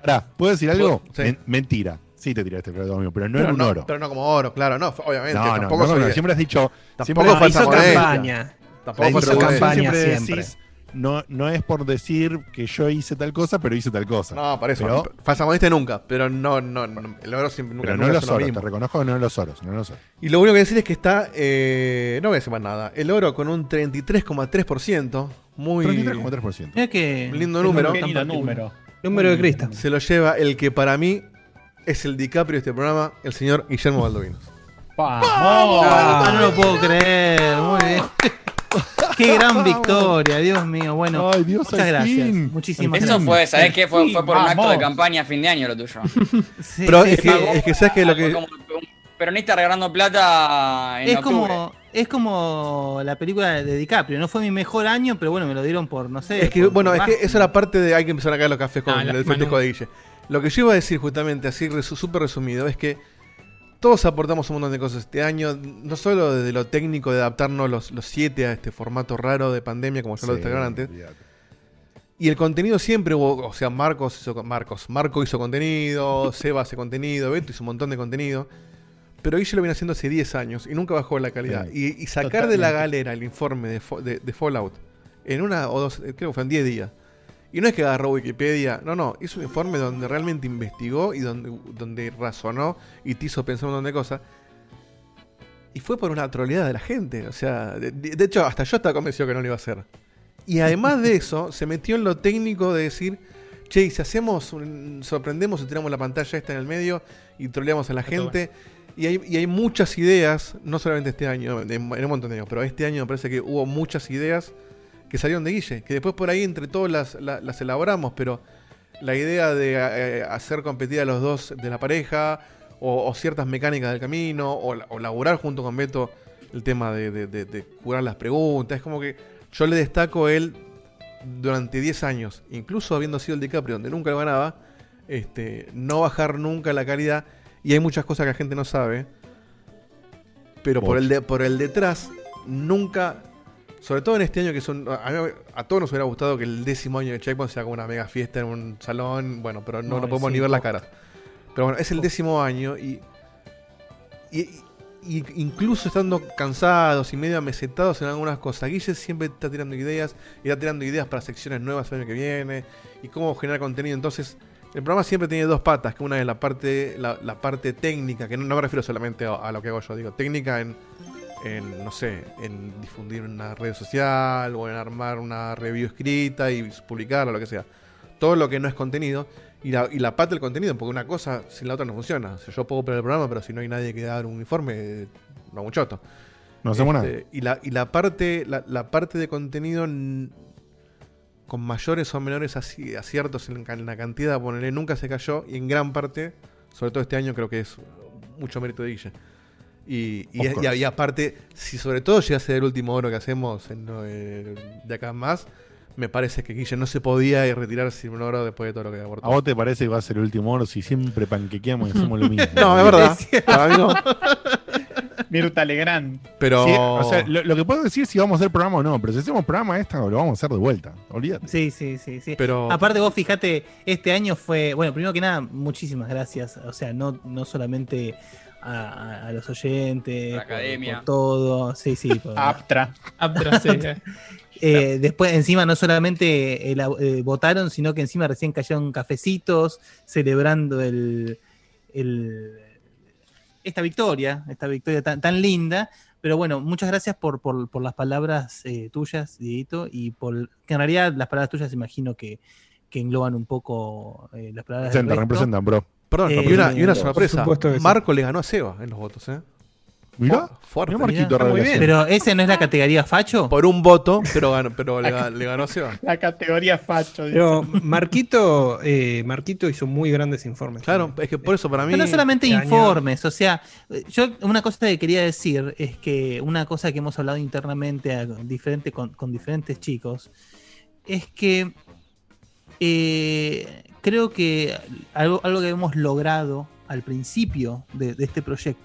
Pará, ¿puedo decir algo? Sí. Men- mentira. Sí te tiraste el amigo, pero no pero era un no, oro. pero no como oro, claro, no, obviamente. no, no, tampoco no, soy- no, siempre has dicho. Tampoco siempre hizo modestia. campaña. Tampoco La modestia. campaña siempre siempre. decís, no, no es por decir que yo hice tal cosa, pero hice tal cosa. No, para eso. Pero- falsa modestia nunca, pero no, no, no, el oro siempre nunca, pero no nunca los es lo oros, mismo. te reconozco que no los oros, no los oros. Y lo único que decir es que está, eh, no voy a decir más nada, el oro con un 33,3%, muy 33,3%. Mira que. lindo número, lindo número. Número de Crista. se lo lleva el que para mí es el DiCaprio de este programa, el señor Guillermo Baldovinos. ¡Vamos! Ah, no lo puedo creer. Muy bien. Qué gran victoria, Dios mío. Bueno, Ay, Dios, muchas gracias. fin. Muchísimas Eso fue, ¿sabés qué? Fue, fue por un acto de campaña a fin de año lo tuyo. Sí, Pero sí, es que, sí. es que sabes que lo que... como un peronista regalando plata en es octubre. como, es como la película de DiCaprio. No fue mi mejor año, pero bueno, me lo dieron por, no sé. Es que, por- bueno, por es que eso era parte de. Hay que empezar a caer los cafés con Ah, la- el festejo de Guille. Lo que yo iba a decir, justamente, así resu- súper resumido, es que todos aportamos un montón de cosas este año, no solo desde lo técnico de adaptarnos los, los siete a este formato raro de pandemia, como ya lo Sí, destacaron antes. Y el contenido siempre hubo, o sea, Marcos hizo, Marcos, Marco hizo contenido, Seba hace contenido, Beto hizo un montón de contenido. Pero Guille lo viene haciendo hace 10 años y nunca bajó la calidad. Sí. Y, y sacar de la galera el informe de, de- de Fallout en una o dos, eh, creo que fue en 10 días. Y no es que agarró Wikipedia, no, no, hizo un informe donde realmente investigó y donde, donde razonó y te hizo pensar un montón de cosas. Y fue por una troleada de la gente. O sea, de, hecho, hasta yo estaba convencido que no lo iba a hacer. Y además de eso, se metió en lo técnico de decir, che, y si hacemos, un- sorprendemos y tiramos la pantalla esta en el medio y troleamos a la gente. Y hay, y hay muchas ideas, no solamente este año, en, un montón de años, pero este año me parece que hubo muchas ideas que salieron de Guille, que después por ahí entre todos las, la- las elaboramos, pero la idea de eh, hacer competir a los dos de la pareja, o, ciertas mecánicas del camino, o, o laburar junto con Beto el tema de curar las preguntas, es como que yo le destaco él durante 10 años, incluso habiendo sido el DiCaprio, donde nunca lo ganaba, este, no bajar nunca la calidad, y hay muchas cosas que la gente no sabe, pero por el, de, por el detrás, nunca, sobre todo en este año que son, a, mí- a todos nos hubiera gustado que el décimo año de Checkpoint sea como una mega fiesta en un salón, bueno, pero no, No, no podemos sí, ni ver las caras. Pero bueno, es el décimo año y, y, y incluso estando cansados y medio amesetados en algunas cosas, Guille siempre está tirando ideas y está tirando ideas para secciones nuevas el año que viene y cómo generar contenido. Entonces, el programa siempre tiene dos patas, que una es la parte, la, la parte técnica, que no, no me refiero solamente a, a lo que hago yo, digo, técnica en, en, no sé, en difundir una red social o en armar una review escrita y publicarla, lo que sea. Todo lo que no es contenido. Y la, y la parte del contenido, porque una cosa sin la otra no funciona. O sea, yo puedo operar el programa, pero si no hay nadie que dar un informe, no un choto. No hacemos Este, nada. Y la, y la parte, la, la parte de contenido con mayores o menores aci- aciertos en, la cantidad, ponerle, nunca se cayó. Y en gran parte, sobre todo este año, creo que es mucho mérito de Guille. Y, y, aparte, si sobre todo llega a ser el último oro que hacemos en lo de, acá más, me parece que Guille no se podía ir retirar sin un oro después de todo lo que aportó. ¿A vos te parece que va a ser el último oro si siempre panquequeamos y hacemos lo mismo? No, es verdad. Para mí no. Mirta Legrand. Pero. Sí, o sea, lo, lo que puedo decir es si vamos a hacer programa o no, pero si hacemos programa esta, lo vamos a hacer de vuelta. Olvídate. Sí, sí, sí, sí. pero Aparte vos fíjate, este año fue, bueno, primero que nada, muchísimas gracias, o sea, no, no solamente a, los oyentes, A la academia. por todo, sí, sí, por- Aptra. Pero sí, eh. Después, encima, no solamente eh, la- eh, votaron, sino que encima recién cayeron cafecitos celebrando el, el- esta victoria, esta victoria tan, tan linda. Pero bueno, muchas gracias por, por- por las palabras eh, tuyas, Dieguito, y por que en realidad las palabras tuyas imagino que, que engloban un poco eh, las palabras Representan, representan, bro. Perdón, Eh, y, una, y una por sorpresa. Marco le ganó a Seba en los votos, ¿eh? Mirá, Fuerte. mirá Marquito Mirá, muy revelación. Pero ese no es la categoría facho. Por un voto, pero, ganó, pero le, ga- le ganó a Seba. La categoría facho. Pero Marquito, eh, Marquito hizo muy grandes informes. Claro, también. es que por eso para mí. Pero no solamente año- informes, o sea, yo una cosa que quería decir es que una cosa que hemos hablado internamente a- diferente con, con diferentes chicos es que eh, creo que algo, algo que hemos logrado al principio de, de este proyecto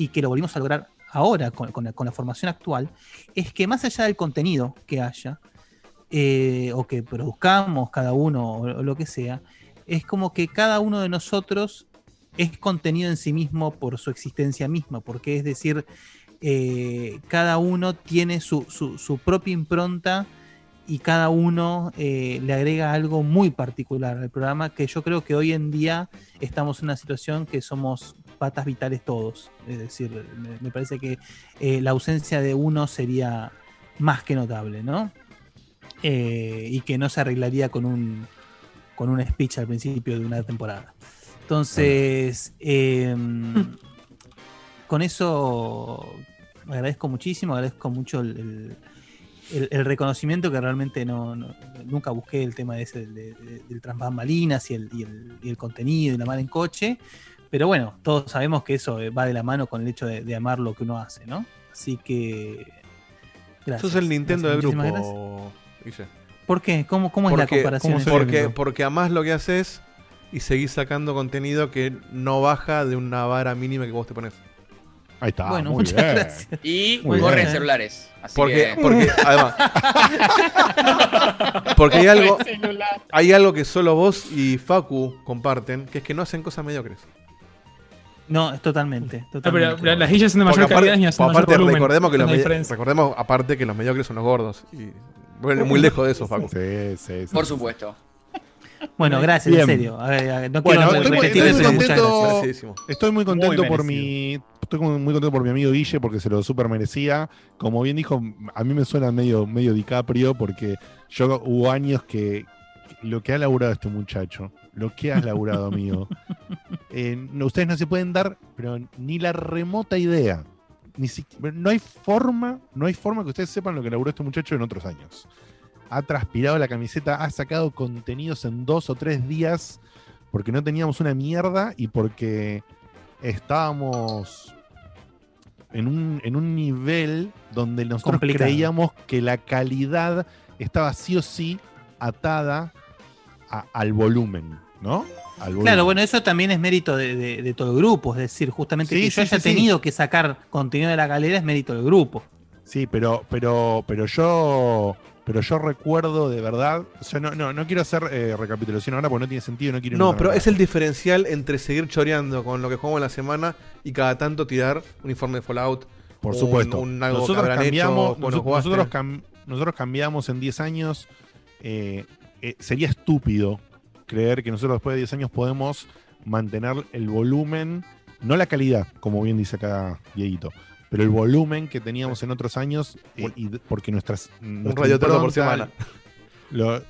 y que lo volvimos a lograr ahora con, la, formación actual es que más allá del contenido que haya eh, o que produzcamos cada uno o- lo que sea, es como que cada uno de nosotros es contenido en sí mismo por su existencia misma, porque es decir, eh, cada uno tiene su propia impronta y cada uno eh, le agrega algo muy particular al programa, que yo creo que hoy en día estamos en una situación que somos patas vitales todos. Es decir, me, parece que eh, la ausencia de uno sería más que notable, ¿no? Eh, y que no se arreglaría con un, con un speech al principio de una temporada. Entonces, eh, con eso agradezco muchísimo, agradezco mucho el, el- reconocimiento que realmente no, nunca busqué el tema ese de- de- del bambalinas y el, y, y el contenido y la mar en coche. Pero bueno, todos sabemos que eso eh, va de la mano con el hecho de, de amar lo que uno hace, ¿no? Así que. Gracias. Sos el Nintendo del Gracias, grupo, muchísimas gracias. Guille. ¿Por qué? ¿Cómo, cómo es la comparación? ¿cómo se- porque, porque amás lo que haces y seguís sacando contenido que no baja de una vara mínima que vos te pones. Ahí está. Bueno, muy muchas bien. gracias. Y corren celulares. Así Porque, que- porque, además, porque hay algo, hay algo que solo vos y Facu comparten, que es que no hacen cosas mediocres. No, es totalmente. Ah, pero totalmente. la- las guillas son de mayor calidad y aparte, hacen mayor aparte volumen. recordemos que los recordemos aparte que los mediocres son los gordos y bueno, muy lejos de eso, Facu. Sí, sí, sí. por supuesto. Bueno, gracias, Bien. en serio. A ver, a ver, no Bueno, quiero estoy estoy muy contento. Estoy muy contento Muy por mi. Estoy muy muy contento por mi amigo Guille porque se lo super merecía. Como bien dijo, a mí me suena medio, medio DiCaprio porque yo hubo años que lo que ha laburado este muchacho, lo que has laburado, amigo, eh, no, ustedes no se pueden dar, pero ni la remota idea. Ni si- no hay forma, no hay forma que ustedes sepan lo que laburó este muchacho en otros años. Ha transpirado la camiseta, ha sacado contenidos en dos o tres días porque no teníamos una mierda y porque estábamos en un, en un nivel donde nosotros Complicado. creíamos que la calidad estaba sí o sí atada a- al volumen, ¿no? Al volumen. Claro, bueno, eso también es mérito de, de- de todo el grupo. Es decir, justamente Sí, que sí, yo haya sí, sí. tenido que sacar contenido de la galera es mérito del grupo. Sí, pero, pero, pero yo, pero yo recuerdo de verdad, o sea, no, no, no quiero hacer eh, recapitulación ahora porque no tiene sentido, no quiero. No, pero nada. es el diferencial entre seguir choreando con lo que jugamos en la semana y cada tanto tirar un informe de Fallout. Por un- supuesto. un algo que nosotros cambiamos, hecho cam- nosotros cambiamos en 10 años. eh, eh, sería estúpido creer que nosotros después de 10 años podemos mantener el volumen, no la calidad, como bien dice acá Dieguito, pero el volumen que teníamos en otros años, eh, y porque nuestras. Un radioteatro por semana. lo-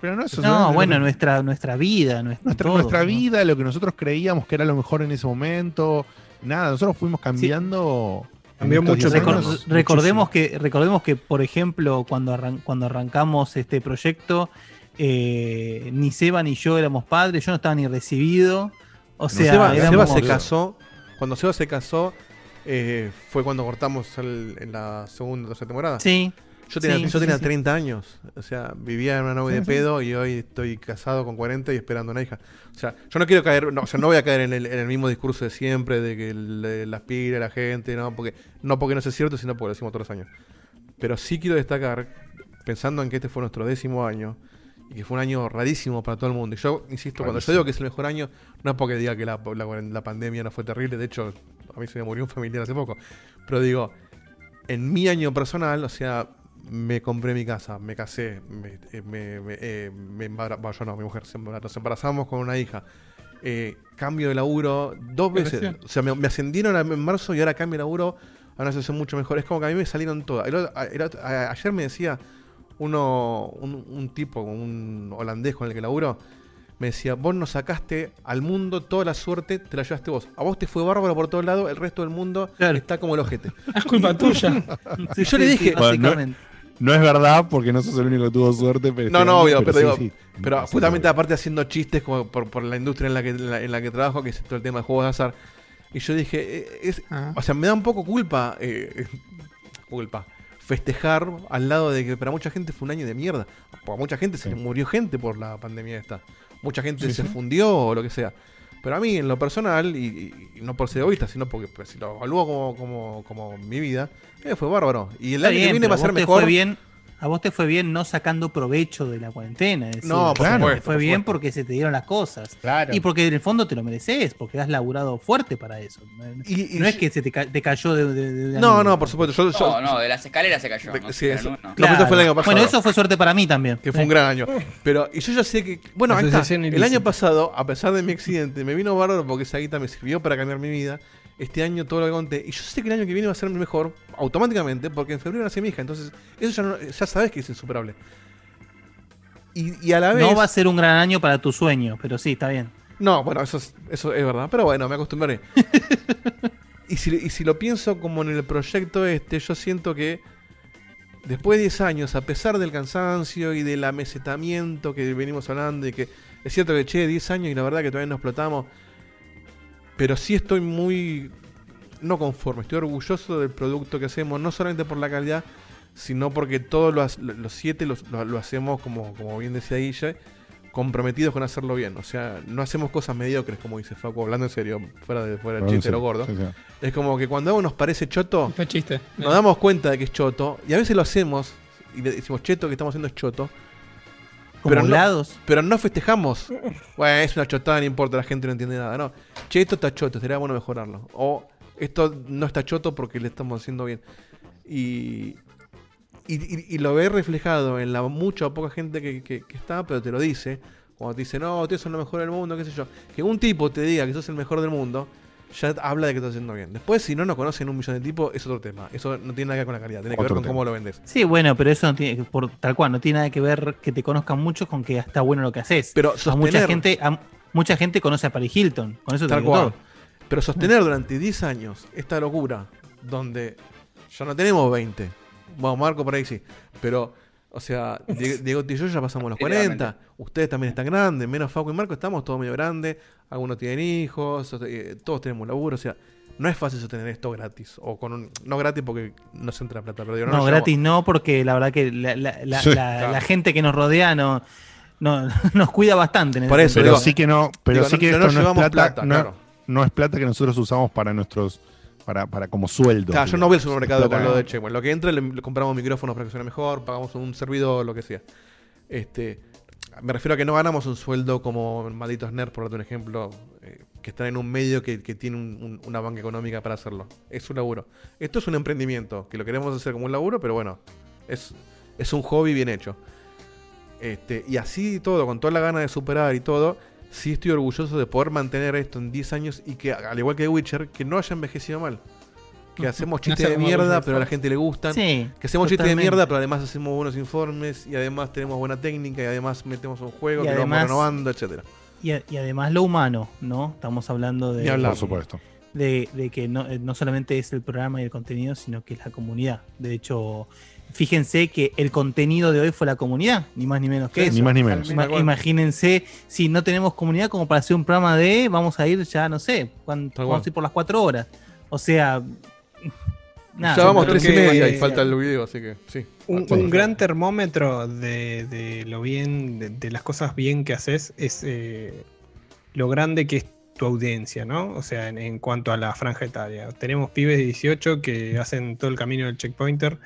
pero no eso No, bueno, nuestra, nuestra vida, nuestra, nuestra, todo, nuestra ¿no? vida, lo que nosotros creíamos que era lo mejor en ese momento. Nada, nosotros fuimos cambiando. Cambió mucho 10 Recor- años. recordemos que recordemos que por ejemplo cuando arran- cuando arrancamos este proyecto eh, ni Seba ni yo éramos padres yo no estaba ni recibido o sea Seba, se casó. Cuando Seba se casó, eh, fue cuando cortamos el- en la segunda o tercera temporada. sí Yo tenía, sí, yo sí, tenía sí. 30 años. O sea, vivía en una nube de pedo y hoy estoy casado con 40 y esperando una hija. O sea, yo no quiero caer, no, o sea, no voy a caer en el, en el mismo discurso de siempre, de que le- la aspira la gente, no porque, no porque no sea cierto, sino porque lo decimos todos los años. Pero sí quiero destacar, pensando en que este fue nuestro décimo año, y que fue un año rarísimo para todo el mundo. Y yo, insisto, cuando yo Rarísimo. digo que es el mejor año, no es porque diga que la, la- la pandemia no fue terrible, de hecho, a mí se me murió un familiar hace poco. Pero digo, en mi año personal, o sea, me compré mi casa, me casé, me, eh, me, me, eh, me bueno, yo no, mi mujer, nos embarazamos con una hija. Eh, cambio de laburo dos veces. Recién. O sea, me, me ascendieron a- en marzo y ahora cambio de laburo a una situación mucho mejor. Es como que a mí me salieron todas. El el ayer me decía uno, un, un tipo, un holandés con el que laburo, me decía, vos nos sacaste al mundo toda la suerte, te la llevaste vos. A vos te fue bárbaro por todos lados, el resto del mundo Claro. está como el ojete. Es culpa tuya. Y yo le dije, Bueno, no- básicamente. No es verdad, porque no sos el único que tuvo suerte. Pero No, no, obvio, pero, sí, digo, sí. pero Sí, justamente sí. aparte haciendo chistes como por, por la industria en la, que, en, la, en la que trabajo, que es todo el tema de juegos de azar. Y yo dije, eh, es, Ah. o sea, me da un poco culpa, eh, culpa, festejar al lado de que para mucha gente fue un año de mierda. Para mucha gente se le murió gente por la pandemia esta. Mucha gente Sí, se sí. fundió o lo que sea. Pero a mí, en lo personal, y, y- no por ser egoísta, sino porque pues, si lo evalúo como, como, como mi vida, eh, fue bárbaro. Y el Está año que viene va a ser mejor. fue bien a vos te fue bien no sacando provecho de la cuarentena es decir, No, por Claro. te fue por bien supuesto. porque se te dieron las cosas Claro. y porque en el fondo te lo mereces porque has laburado fuerte para eso no, Y- y no es que se te, ca- te cayó de, de- de No, nube. no, por supuesto. Yo, yo- No, no, de las escaleras se cayó. De- no sí, eso- no, fue el año pasado. bueno eso fue suerte para mí también Que fue un gran año. Pero, y yo ya sé que. Bueno, ahí está. El año pasado, a pesar de mi accidente, me vino bárbaro porque esa guita me sirvió para cambiar mi vida. Este año todo lo que conté. Y yo sé que el año que viene va a ser mejor automáticamente porque en febrero nace mi hija. Entonces, eso ya, no- ya sabes que es insuperable. Y, y a la vez. no va a ser un gran año para tu sueño pero sí está bien No, bueno, eso es, eso es verdad. Pero bueno, me acostumbraré. y, si, y si lo pienso como en el proyecto este, yo siento que después de 10 años, a pesar del cansancio y del amesetamiento que venimos hablando, y que es cierto que, che, 10 años y la verdad que todavía no explotamos, pero sí estoy muy, no conforme, estoy orgulloso del producto que hacemos, no solamente por la calidad, sino porque todos los, los siete los, lo, lo hacemos, como, como bien decía Guille, comprometidos con hacerlo bien. O sea, no hacemos cosas mediocres, como dice Facu, hablando en serio, fuera de fuera en chiste lo serio. gordo. Sí, sí. Es como que cuando algo nos parece choto, chiste. nos damos cuenta de que es choto, y a veces lo hacemos, y le decimos, cheto, que estamos haciendo es choto, Como Pero no- pero no festejamos. Bueno, es una chotada, no importa, la gente no entiende nada. No, che, esto está choto, sería bueno mejorarlo. O esto no está choto porque le estamos haciendo bien. Y, y, y- y lo ves reflejado en la mucha o poca gente que, que- que está, pero te lo dice. Cuando te dice, no, tú sos lo mejor del mundo, qué sé yo. Que un tipo te diga que sos el mejor del mundo, ya habla de que estás haciendo bien. Después, si no nos conocen un millón de tipos, es otro tema. Eso no tiene nada que ver con la calidad, tiene que ver con tema. cómo lo vendes. Sí, bueno, pero eso no tiene, por, tal cual, no tiene nada que ver que te conozcan mucho con que está bueno lo que haces. Pero a mucha sostener- gente, a mucha gente conoce a Paris Hilton. Con eso te Tal cual. todo. Pero sostener durante 10 años esta locura, donde ya no tenemos 20. Bueno, Marco por ahí sí. Pero, o sea, Die- Diego y yo ya pasamos los 40. Ustedes también están grandes. Menos Facu y Marco, estamos todos medio grandes. Algunos tienen hijos. eh, Todos tenemos laburo. O sea, no es fácil sostener esto gratis. O con un. No gratis porque no se entra plata. Pero digo, No, nos gratis no, porque la verdad que la, la- la- Sí. la- Claro. la gente que nos rodea no, no nos cuida bastante. En Por eso. Pero digo, sí que no, pero digo, sí no- que no esto no es llevamos plata, plata, no, claro. no es plata que nosotros usamos para nuestros, para, para como sueldo. Claro, yo no voy al supermercado con lo de Checkpoint. Lo que entra le, le compramos micrófonos para que suene mejor, pagamos un servidor, lo que sea. Este, me refiero a que no ganamos un sueldo como malditos nerds, por darte un ejemplo, eh, que están en un medio que, que tiene un- un- una banca económica para hacerlo. Es un laburo. Esto es un emprendimiento, que lo queremos hacer como un laburo, pero bueno, es, es un hobby bien hecho. Este, y así todo, con toda la gana de superar y todo, sí estoy orgulloso de poder mantener esto en 10 años y que, al igual que The Witcher, que no haya envejecido mal. Que hacemos chistes de mierda, pero a la gente le gustan. Sí, Que hacemos chistes de mierda, pero además hacemos buenos informes y además tenemos buena técnica y además metemos un juego Y que lo vamos además- renovando, etcétera. Y, a- y además lo humano, ¿no? Estamos hablando de, hablar. Por supuesto. de, de que no, eh, no solamente es el programa y el contenido, sino que es la comunidad. De hecho, fíjense que el contenido de hoy fue la comunidad, ni más ni menos que Sí, eso. Ni más ni menos. Imagínense si no tenemos comunidad como para hacer un programa de vamos a ir ya no sé vamos a ir por las cuatro horas o sea nada, ya vamos tres y media y falta el video, así que sí. Un, un gran termómetro de, de lo bien, de, de las cosas bien que haces es eh, lo grande que es tu audiencia, ¿no? O sea, en, en cuanto a la franja etaria. Tenemos pibes de 18 que hacen todo el camino del checkpointer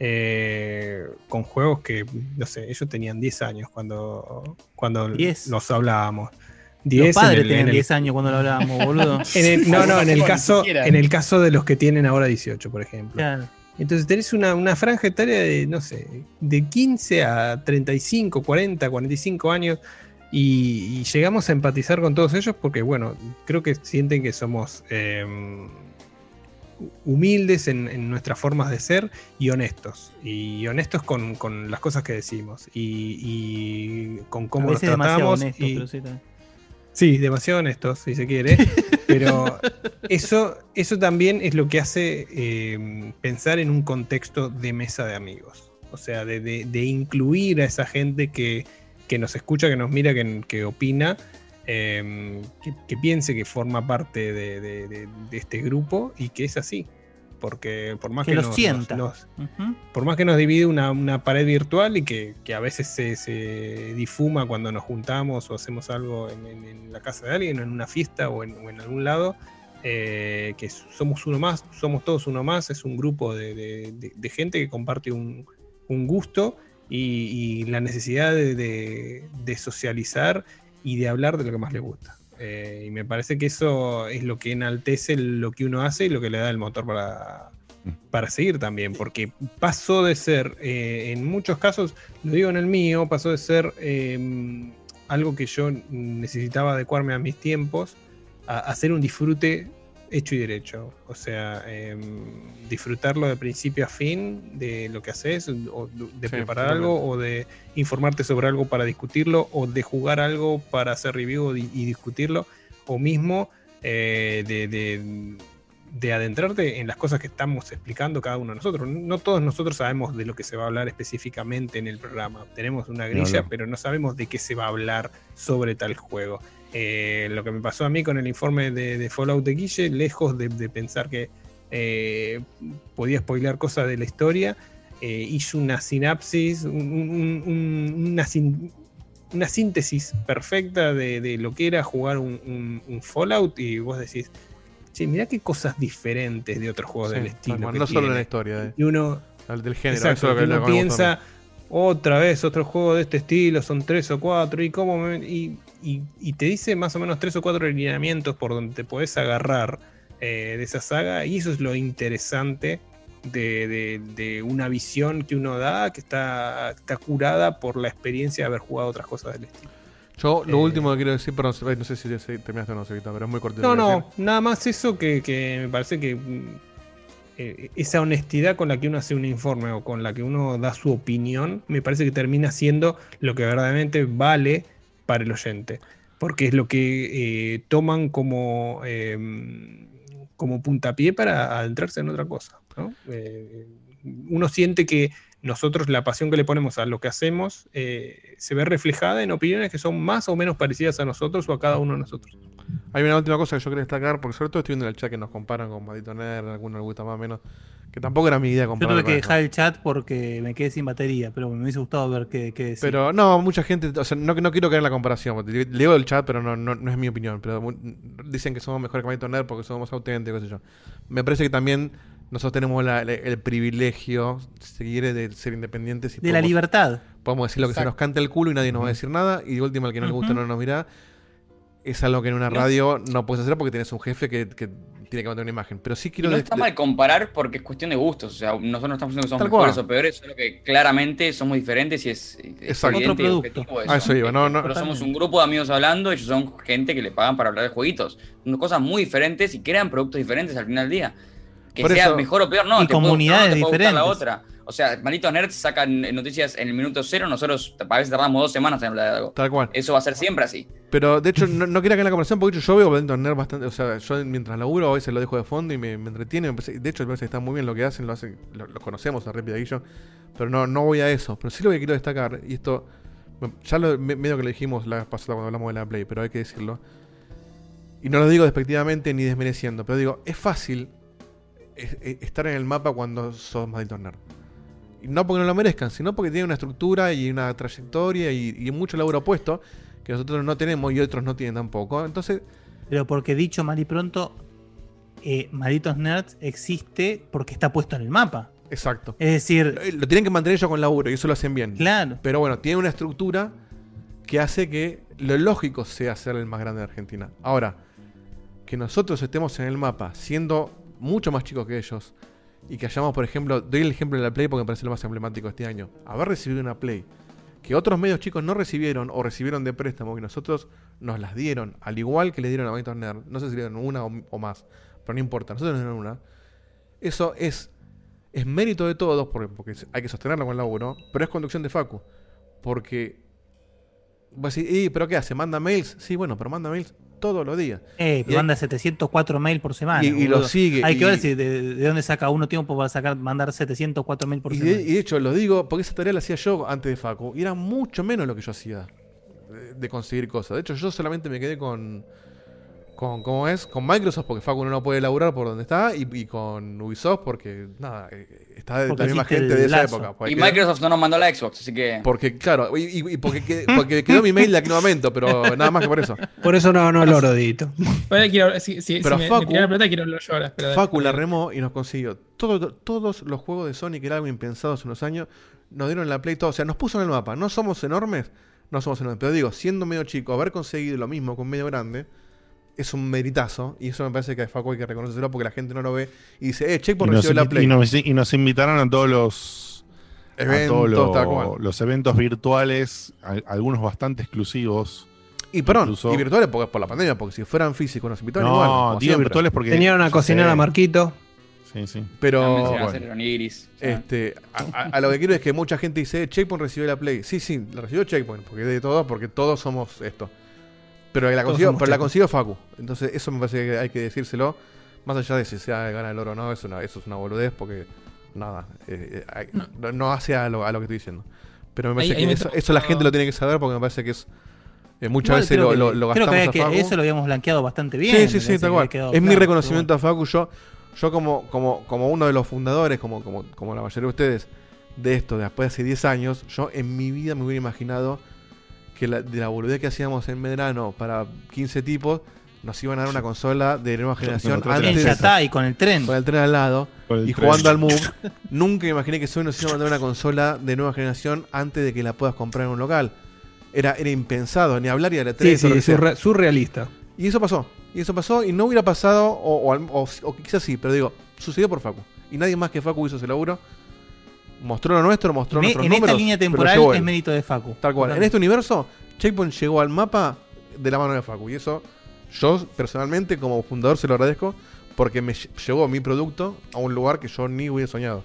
eh, con juegos que, no sé, ellos tenían 10 años cuando, cuando 10. los hablábamos. los 10 en padres el- tenían el- 10 años cuando lo hablábamos boludo en el- no, no, en el caso, en el caso de los que tienen ahora 18, por ejemplo. Claro. Entonces tenés una, una franja etaria de, no sé, de 15 a 35, 40, 45 años y, y llegamos a empatizar con todos ellos porque, bueno, creo que sienten que somos eh, humildes en, en nuestras formas de ser y honestos. Y honestos con, con las cosas que decimos y, y con cómo nos tratamos. honesto y- sí. Sí, demasiado honestos, si se quiere. Pero eso, eso también es lo que hace eh, pensar en un contexto de mesa de amigos. O sea, de, de- de incluir a esa gente que, que nos escucha, que nos mira, que, que opina, eh, que, que piense que forma parte de, de- de- de este grupo y que es así. Porque por más Que que, nos- sienta. nos- Ujú. por más que nos divide una, una pared virtual y que, que a veces se, se difuma cuando nos juntamos o hacemos algo en, en- en la casa de alguien, o en una fiesta o en, o en algún lado, eh, que somos uno más, somos todos uno más, es un grupo de, de- de- de gente que comparte un, un gusto y, y la necesidad de socializar y de hablar de lo que más le gusta. Eh, y me parece que eso es lo que enaltece lo que uno hace y lo que le da el motor para, para seguir también, porque pasó de ser, eh, en muchos casos, lo digo en el mío, pasó de ser eh, algo que yo necesitaba adecuarme a mis tiempos, a, a ser un disfrute hecho y derecho. O sea, eh, disfrutarlo de principio a fin de lo que haces, o de Sí, preparar algo, o de informarte sobre algo para discutirlo, o de jugar algo para hacer review y, y discutirlo, o mismo eh, de, de- de adentrarte en las cosas que estamos explicando cada uno de nosotros. No todos nosotros sabemos de lo que se va a hablar específicamente en el programa. Tenemos una grilla, pero no sabemos de qué se va a hablar sobre tal juego. Eh, lo que me pasó a mí con el informe de, de Fallout de Guille, lejos de, de pensar que eh, podía spoilear cosas de la historia, eh, hizo una sinapsis, un- un- un- una sin- una síntesis perfecta de, de lo que era jugar un, Fallout y vos decís, che, mirá qué cosas diferentes de otros juegos Sí, del estilo. que no solo en tiene". la historia, Y uno, al del género. exacto, eso es lo que que, uno lo que otra vez otro juego de este estilo, son tres o cuatro, y cómo me- y, y- y te dice más o menos tres o cuatro lineamientos por donde te podés agarrar eh, de esa saga, y eso es lo interesante de, de- de una visión que uno da, que está, está curada por la experiencia de haber jugado otras cosas del estilo. Yo lo Eh, último que quiero decir, perdón, no sé si terminaste o no, pero es muy cortito. No, no, nada más eso que, que me parece que mm, eh, esa honestidad con la que uno hace un informe o con la que uno da su opinión, me parece que termina siendo lo que verdaderamente vale para el oyente. Porque es lo que eh, toman como, eh, como puntapié para adentrarse en otra cosa. Eh, uno siente que nosotros la pasión que le ponemos a lo que hacemos eh, se ve reflejada en opiniones que son más o menos parecidas a nosotros o a cada uno de nosotros. Hay una última cosa que yo quería destacar, porque sobre todo estoy viendo en el chat que nos comparan con Maldito Nerd, algunos les gusta más o menos, que tampoco era mi idea Yo comparar. tuve que dejar el chat porque me quedé sin batería, pero me hubiese gustado ver qué, qué decir. Pero no, mucha gente, o sea, no, no quiero caer en la comparación, le- leo el chat, pero no, no, no es mi opinión. Pero dicen que somos mejores que Maldito Nerd porque somos más auténticos, qué sé yo. Me parece que también nosotros tenemos la- la- el privilegio, si quiere, de ser independientes y de la podemos- libertad. Podemos decir lo que se nos canta el culo y nadie nos va a decir nada. Y de última, el que no le gusta no nos mira. Es algo que en una No. radio no puedes hacer porque tienes un jefe que, que tiene que mantener una imagen. Pero sí Y quiero. no de- está mal comparar porque es cuestión de gustos. O sea, nosotros no estamos diciendo que somos Tal mejores cual. o peores, solo que claramente somos diferentes y es, es y Otro objetivo producto. A eso iba, no, no. Nosotros somos un grupo de amigos hablando, ellos son gente que le pagan para hablar de jueguitos. Son cosas muy diferentes y crean productos diferentes al final del día. Que Por sea eso- mejor o peor, no. Y te comunidades uno, te puede gustar la diferentes. otra. O sea, malditos nerds sacan noticias en el minuto cero, nosotros a veces tardamos dos semanas en hablar de algo. Tal cual. Eso va a ser siempre así. Pero de hecho, no, no quería que en la conversación porque yo veo Maldito Nerd bastante. O sea, yo mientras laburo a veces lo dejo de fondo y me, me entretiene. de hecho, me parece que está muy bien lo que hacen. Lo, hacen, lo, lo conocemos a Rapid Action. Pero no, no voy a eso. Pero sí lo que quiero destacar, y esto. Ya lo, me- medio que lo dijimos la vez pasada cuando hablamos de la Play, pero hay que decirlo. Y no lo digo despectivamente ni desmereciendo, pero digo, es fácil estar en el mapa cuando sos Maldito Nerd. Y no porque no lo merezcan, sino porque tiene una estructura y una trayectoria y, y mucho laburo puesto que nosotros no tenemos y otros no tienen tampoco. Entonces, Pero porque dicho mal y pronto, eh, Malditos Nerds existe porque está puesto en el mapa. exacto. Es decir, Lo, lo tienen que mantener ellos con laburo y eso lo hacen bien. claro. Pero bueno, tiene una estructura que hace que lo lógico sea ser el más grande de Argentina. Ahora, que nosotros estemos en el mapa siendo mucho más chicos que ellos y que hayamos, por ejemplo, doy el ejemplo de la Play porque me parece lo más emblemático este año, haber recibido una Play que otros medios chicos no recibieron o recibieron de préstamo y nosotros nos las dieron, al igual que le dieron a Monitor Nerd, no sé si dieron una o, más, pero no importa, nosotros nos dieron una. Eso es, es mérito de todos porque, porque hay que sostenerlo con el laburo, pero es conducción de Facu. Porque vas a decir, "Y, ¿pero qué hace? ¿Manda mails? Sí, bueno, pero manda mails todos los días. Eh, Y hay- manda 704 mail por semana. Y- y lo sigue, Hay y- que ver si de, de dónde saca uno tiempo para sacar, mandar 704 mail por Y semana. de, y de hecho, lo digo porque esa tarea la hacía yo antes de Facu. Y era mucho menos lo que yo hacía de, de conseguir cosas. De hecho, yo solamente me quedé con. Con, ¿Cómo es? Con Microsoft, porque Facu no puede laburar por donde está. Y, y con Ubisoft, porque. Nada, eh, está de Porque la misma gente de esa época. Porque Y quedó- Microsoft no nos mandó la Xbox, así que. Porque, claro, y, porque, qued- porque quedó mi mail de aquel momento, pero nada más que por eso. Por eso no, no lo Dito. Ahora quiero, si, si, Pero si Facu- me la quiero pero. Facu remó y nos consiguió. Todo- todos los juegos de Sonic, que era algo impensado hace unos años, nos dieron la Play todo. O sea, nos puso en el mapa. No somos enormes, no somos enormes. Pero digo, siendo medio chico, haber conseguido lo mismo con medio grande es un meritazo. Y eso me parece que a Facu hay que reconocerlo porque la gente no lo ve. Y dice, eh, Checkpoint recibió la Play. y nos- y nos invitaron a todos los a Eventos, todos los, eventos virtuales, a- algunos bastante exclusivos. Y perdón, incluso- y virtuales porque por la pandemia, porque si fueran físicos nos invitaron No, igual. digo virtuales porque. Tenían a cocinar sé. a Marquito. Sí, sí. Pero. También se van a bueno. sea, Este, a, a- a lo que quiero es que mucha gente dice, "Eh, Checkpoint recibió la Play. Sí, sí, la recibió Checkpoint, porque es de todos, porque todos somos esto. Pero la consiguió, somos pero la Checkpoint. consiguió Facu. Entonces, eso me parece que hay que decírselo. Más allá de si sea gana el oro o no, es una, eso es una boludez, porque nada, eh, eh, no. no hace a lo, a lo que estoy diciendo. Pero me parece Ahí- que eso, eso la gente lo tiene que saber, porque me parece que es. eh, muchas veces creo lo, que- lo, lo creo gastamos que, a que Facu. eso lo habíamos blanqueado bastante bien. Sí, sí, sí, tal cual. Es mi reconocimiento a Facu. Yo, yo como, como, como uno de los fundadores, como, como, como la mayoría de ustedes, de esto, de después de hace 10 años, yo en mi vida me hubiera imaginado que la, de la boludez que hacíamos en Medrano para 15 tipos, nos iban a dar una consola de nueva generación nosotros antes Yatá y con el tren. con el tren al lado Con y tren. jugando al Move. Nunca me imaginé que Sony nos iba a mandar una consola de nueva generación antes de que la puedas comprar en un local. Era, era impensado, ni hablar y a la Sí, 3 sí, surre- surrealista. Y eso pasó. Y eso pasó y no hubiera pasado, o, o o- o quizás sí, pero digo, sucedió por Facu. Y nadie más que Facu hizo ese laburo. Mostró lo nuestro, mostró En, nuestros en esta números. línea temporal es él. mérito de Facu. Tal cual. En este universo, Checkpoint llegó al mapa de la mano de Facu. Y eso, yo personalmente, como fundador, se lo agradezco. Porque me lle- llevó mi producto a un lugar que yo ni hubiera soñado.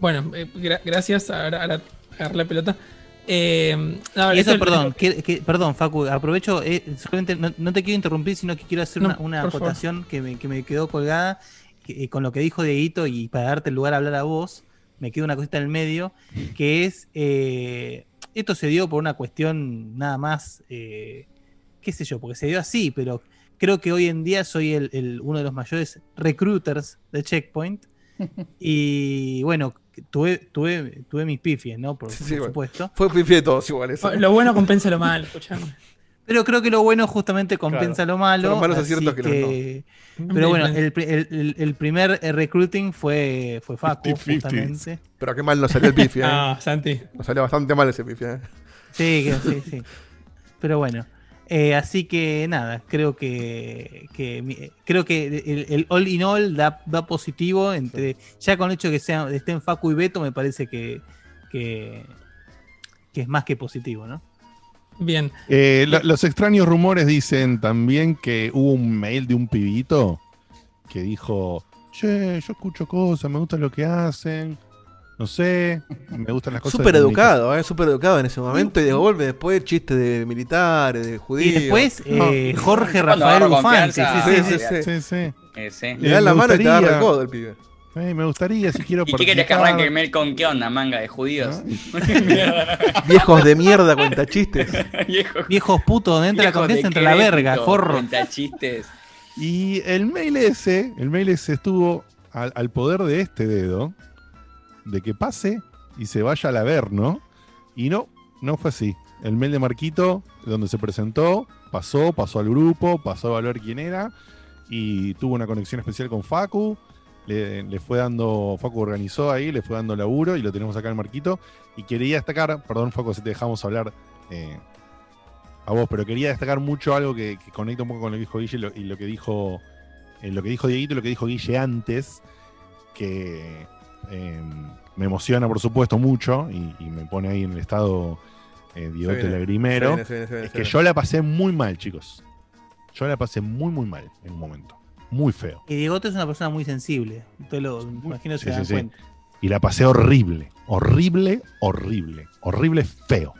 Bueno, eh, gra- gracias. Ahora, ahora agarré la pelota. Eh, no, Y eso, perdón, que- que- perdón, Facu, aprovecho, eh, solamente no, no te quiero interrumpir, sino que quiero hacer No, una, una acotación que me, que me quedó colgada que- eh, con lo que dijo Dieguito y para darte el lugar a hablar a vos, me queda una cosita en el medio, que es, eh, esto se dio por una cuestión nada más, eh, qué sé yo, porque se dio así, pero creo que hoy en día soy el, el- uno de los mayores recruiters de Checkpoint. Y bueno, tuve, tuve, tuve mis pifies, ¿no? Por, Sí, por bueno. supuesto. Fue pifi de todos igual eso. Lo bueno compensa lo malo, escuchame. Pero creo que lo bueno justamente compensa lo malo. Son los malos aciertos que los que- Pero bueno, el, el- el- primer eh, recruiting fue, fue Facu, 50-50. justamente. Pero qué mal nos salió el pifi, ¿eh? Ah, Santi. Nos salió bastante mal ese pifi, ¿eh? Sí, sí, sí. Pero bueno. eh, así que nada, creo que, que creo que el, el all in all da, da positivo. Entre, Ya con el hecho de que sea, estén Facu y Beto, me parece que, que, que es más que positivo, ¿no? Bien. Eh, lo- los extraños rumores dicen también que hubo un mail de un pibito que dijo, che, yo escucho cosas, me gusta lo que hacen, no sé, me gustan las cosas. Súper educado, ¿eh? Súper educado en ese momento. Y devuelve después chistes de militares, de Y judíos. después eh, No. Jorge Rafael Bufante. sí, sí, sí, sí. Sí, sí. Eh. Le la mano y te agarra el gustaría- codo el pibe. Eh, me gustaría, si quiero ¿Y qué querés que arranque el mail con qué onda, manga de judíos? Viejos de mierda, cuenta chistes. Viejo, Viejos putos, donde entra la confianza, entra la verga, forro. cuenta chistes. Y el mail ese, el mail ese estuvo al, al poder de este dedo, de que pase y se vaya al Averno. Y no, no fue así. El mail de Marquito, donde se presentó, pasó, pasó al grupo, pasó a evaluar quién era, y tuvo una conexión especial con Facu. Le, le fue dando, Facu organizó ahí, le fue dando laburo y lo tenemos acá en Marquito. Y quería destacar, perdón Facu, si te dejamos hablar eh, a vos, pero quería destacar mucho algo que, que conecta un poco con lo que dijo Guille y lo, y lo que dijo eh, lo que dijo Dieguito y lo que dijo Guille antes, que eh, me emociona por supuesto mucho y, y me pone ahí en el estado eh, Diegote Lagrimero. Se viene, se viene, se viene, Es que yo la pasé muy mal, chicos. Yo la pasé muy, muy mal en un momento. Muy feo. Y Diegote es una persona muy sensible. Usted lo imagino que Sí, se sí, dan sí. cuenta. Y la pasé horrible. Horrible, horrible. Horrible, feo.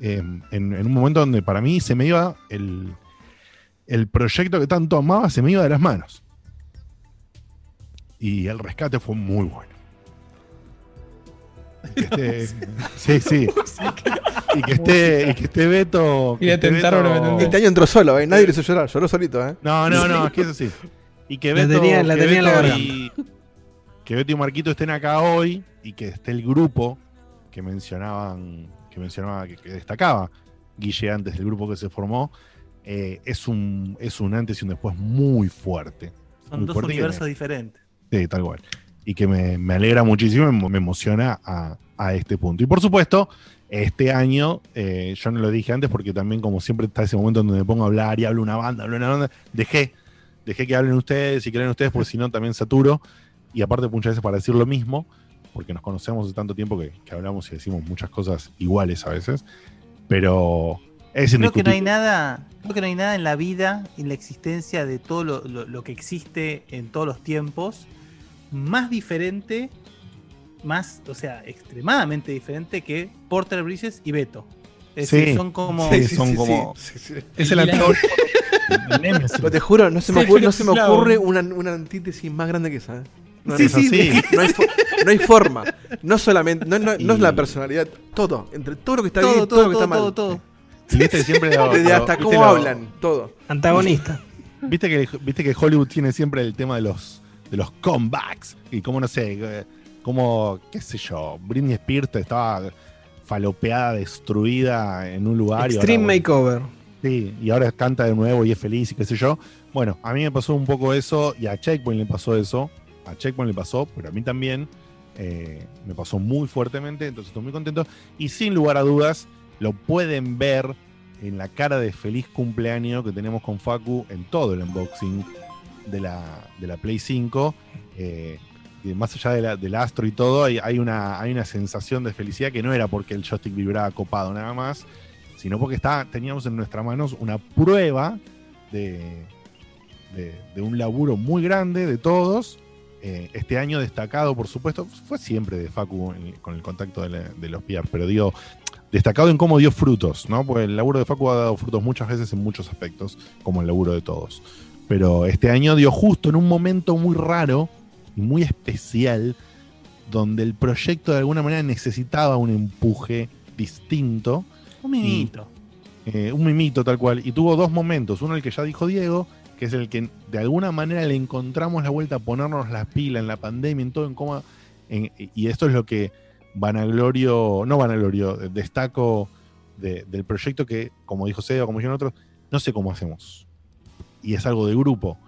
Eh, en, en un momento donde para mí se me iba el, el proyecto que tanto amaba, se me iba de las manos. Y el rescate fue muy bueno. Esté- sí, sí. Y que esté, y que esté Beto. Y que de esté Beto-. Este año entró solo, ¿eh? Nadie le hizo llorar. Lloró solito, ¿eh? No, no, no, es que es así. Y que La Beto, tenía- la que tenía en la Beto y, que Beto y Marquito estén acá hoy y que esté el grupo que mencionaban, que mencionaba, que, que destacaba Guille antes del grupo que se formó, eh, es un es un antes y un después muy fuerte. Son Muy dos fuerte universos me- diferentes. Sí, tal cual. Y que me, me alegra muchísimo, me, me emociona a, a este punto. Y por supuesto, este año, eh, yo no lo dije antes porque también como siempre está ese momento donde me pongo a hablar y hablo una banda, hablo una banda, dejé, dejé que hablen ustedes y hablen ustedes porque si no también saturo. Y aparte muchas veces para decir lo mismo, porque nos conocemos hace tanto tiempo que, que hablamos y decimos muchas cosas iguales a veces. Pero es Creo que no hay nada, creo que no hay nada en la vida, en la existencia de todo lo, lo- lo que existe en todos los tiempos, más diferente, más, o sea, extremadamente diferente que Porter Bridges y Beto. Es Sí. decir, son como. Sí, son como- sí, sí. Es el antagonista. Pero te juro, no se me ocurre, no se me ocurre una, una antítesis más grande que esa. ¿eh? No, Sí, no, sí, sí. no hay, fo- no hay forma. No solamente, no, no- no es la personalidad, todo. Entre todo lo que está todo, bien y todo, todo, lo que todo, está mal. todo, todo. Viste que siempre lo- Desde lo- hasta viste cómo lo- hablan, todo. Antagonista. Viste que, viste que Hollywood tiene siempre el tema de los, de los comebacks. Y como no sé, eh, como, qué sé yo, Britney Spears estaba falopeada, destruida en un lugar. y ahora, Extreme bueno, Makeover. Sí, y ahora canta de nuevo y es feliz y qué sé yo. Bueno, a mí me pasó un poco eso y a Checkpoint le pasó eso. A Checkpoint le pasó, pero a mí también eh, me pasó muy fuertemente, entonces estoy muy contento. Y sin lugar a dudas, lo pueden ver en la cara de feliz cumpleaños que tenemos con Facu en todo el unboxing de la, de la Play 5. Eh, más allá del astro y todo, hay, una, hay una sensación de felicidad que no era porque el joystick vibraba copado nada más, sino porque está, teníamos en nuestras manos una prueba de, de, un laburo muy grande de todos. Eh, este año destacado, por supuesto, fue siempre de Facu con el contacto de, los PR, pero digo, destacado en cómo dio frutos, ¿no? Porque el laburo de Facu ha dado frutos muchas veces en muchos aspectos, como el laburo de todos. Pero este año dio justo en un momento muy raro muy especial, donde el proyecto de alguna manera necesitaba un empuje distinto. Un mimito. Eh, un mimito tal cual. Y tuvo dos momentos. Uno el que ya dijo Diego, que es el que de alguna manera le encontramos la vuelta a ponernos las pilas en la pandemia, en todo, en cómo. en- y esto es lo que Vanaglorio, no Vanaglorio, destaco de- del proyecto que, como dijo Seba, como dijeron otros, no sé cómo hacemos. Y es algo de grupo.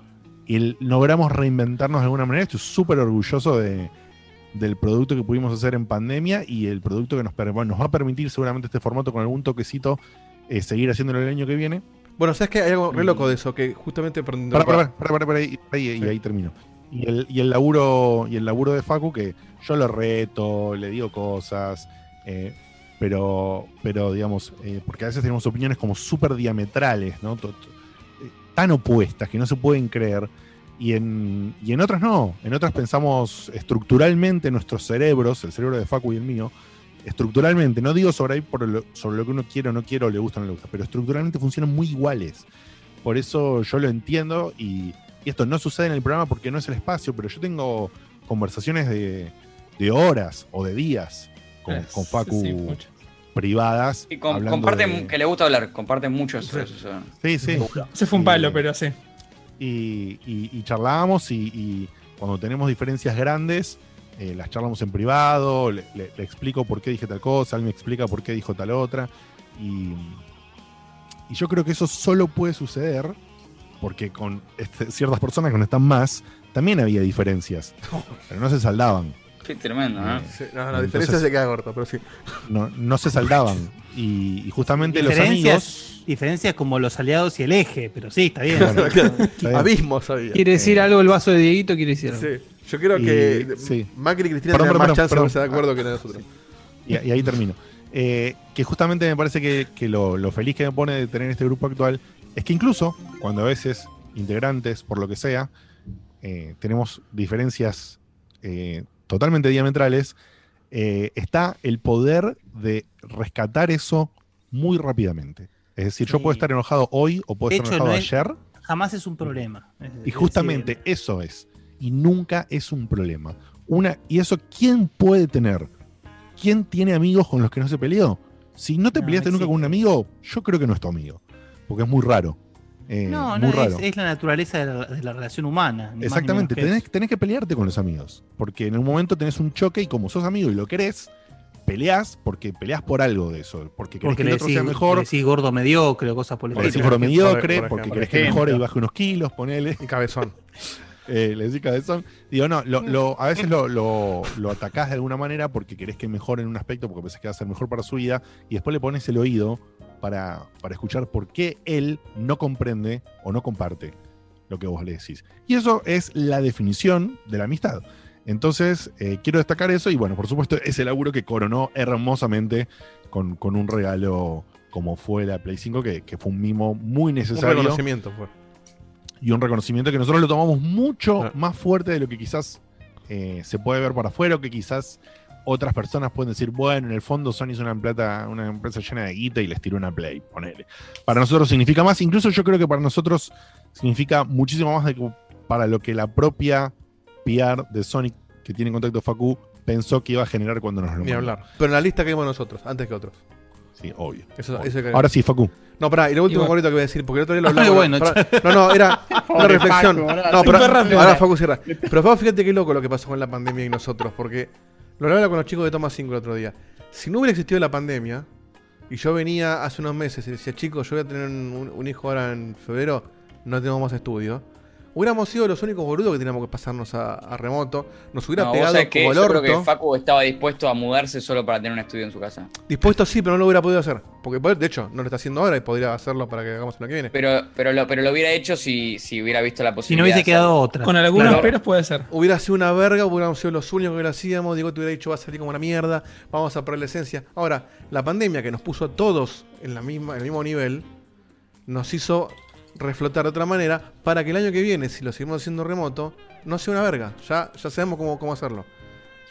Y logramos reinventarnos de alguna manera. Estoy súper orgulloso de, del producto que pudimos hacer en pandemia y el producto que nos, per- bueno, nos va a permitir seguramente este formato con algún toquecito eh, seguir haciéndolo el año que viene. Bueno, ¿sabes qué? Hay algo re loco de eso, que justamente... Para, para, para, para, para, ahí, ahí- y ahí termino. Y el, y el laburo y el laburo de Facu, que yo lo reto, le digo cosas, eh, pero, pero digamos, eh, porque a veces tenemos opiniones como súper diametrales, ¿no? Tan opuestas que no se pueden creer. Y en, y en otras no. En otras pensamos estructuralmente nuestros cerebros, el cerebro de Facu y el mío, estructuralmente, no digo sobre ahí por lo, sobre lo que uno quiere o no quiere o le gusta o no le gusta, pero estructuralmente funcionan muy iguales. Por eso yo lo entiendo y, y esto no sucede en el programa porque no es el espacio, pero yo tengo conversaciones de, de horas o de días con, con Facu Sí. Privadas. Y com- comparten, de- que le gusta hablar, comparten mucho eso. eso, eso. Sí, sí. Ese fue un palo, pero sí. y, y- y charlábamos y, y cuando tenemos diferencias grandes, eh, las charlamos en privado, le, le- le explico por qué dije tal cosa, él me explica por qué dijo tal otra. Y, y yo creo que eso solo puede suceder porque con este, ciertas personas que no están más, también había diferencias, pero no se saldaban. Qué tremendo, ¿no? Sí, no, la Entonces- diferencia se queda corta, pero sí. No, no se saldaban. Y, y justamente los amigos... diferencias como los aliados y el eje, pero sí, está bien. Bueno, está bien. Abismos había. ¿Quiere decir algo el vaso de Dieguito? ¿Quiere decir algo? Sí. Yo creo Y- que sí. Macri y Cristina Perdón, tienen más perdón, chance de perdón. ponerse de acuerdo que nosotros. y, y ahí termino. Eh, que justamente me parece que, que lo, lo feliz que me pone de tener este grupo actual es que incluso cuando a veces integrantes, por lo que sea, eh, tenemos diferencias eh, totalmente diametrales, eh, está el poder de rescatar eso muy rápidamente. Es decir, yo puedo estar enojado hoy o puedo De estar hecho, enojado no es- ayer. Jamás es un problema. Es Y decir, justamente eso es. Y nunca es un problema. Una, y eso, ¿quién puede tener? ¿Quién tiene amigos con los que no se peleó? Si no te No, peleaste nunca con un amigo, yo creo que no es tu amigo. Porque es muy raro. Eh, No, muy no, raro. es, es la naturaleza de la, de la relación humana. ni más ni Exactamente, tenés, tenés que pelearte con los amigos. Porque en un momento tenés un choque y como sos amigo y lo querés, peleás porque peleás por algo de eso. Porque querés Porque que le el otro decís, sea mejor, decís gordo mediocre o cosas por el porque estilo. decís gordo mediocre, por ejemplo, porque por querés que mejore y baje unos kilos, ponele. Y cabezón. eh, le decís cabezón. Digo, no, lo, lo- a veces lo, lo, lo atacás de alguna manera porque querés que mejore en un aspecto, porque pensás que va a ser mejor para su vida, y después le pones el oído para, para escuchar por qué él no comprende o no comparte lo que vos le decís. Y eso es la definición de la amistad. Entonces, eh, quiero destacar eso y bueno, por supuesto, ese laburo que coronó hermosamente con, con un regalo como fue la Play 5, que, que fue un mimo muy Un necesario reconocimiento fue. Y un reconocimiento que nosotros lo tomamos mucho Ah. más fuerte de lo que quizás eh, se puede ver para afuera, o que quizás otras personas pueden decir, bueno, en el fondo Sony es una, plata, una empresa llena de guita y les tiró una Play, ponele. Para nosotros significa más, incluso yo creo que para nosotros significa muchísimo más de que para lo que la propia PR de Sony que tiene contacto Facu pensó que iba a generar cuando nos lo Ni hablar. Pero en la lista caímos nosotros, antes que otros. Sí, obvio. Eso, obvio. eso que- Ahora sí, Facu. No, pará, y lo último bonito que voy a decir, porque el otro día lo Ah, hablamos. bueno, pará. no, no, era una reflexión. No, pero ahora Facu cierra. Pero Facu, fíjate qué loco lo que pasó con la pandemia y nosotros, porque lo hablaba con los chicos de Toma 5 el otro día. Si no hubiera existido la pandemia, y yo venía hace unos meses y decía, chicos, yo voy a tener un, un hijo ahora en febrero, no tengo más estudio. Hubiéramos sido los únicos boludos que teníamos que pasarnos a, a remoto. Nos hubiera No, pegado que como el yo creo que. Facu estaba dispuesto a mudarse solo para tener un estudio en su casa. Dispuesto sí, pero no lo hubiera podido hacer. Porque de hecho, no lo está haciendo ahora y podría hacerlo para que hagamos una que viene. Pero, pero, lo, pero lo hubiera hecho si, si hubiera visto la Si posibilidad. no hubiese quedado otra. Con algunos Claro. peros puede ser. Hubiera sido una verga, hubiéramos sido los únicos que lo hacíamos. Digo, te hubiera dicho, va a salir como una mierda, vamos a perder la esencia. Ahora, la pandemia que nos puso a todos en, la misma, en el mismo nivel, nos hizo reflotar de otra manera para que el año que viene, si lo seguimos haciendo remoto, no sea una verga. Ya, ya sabemos cómo, cómo hacerlo.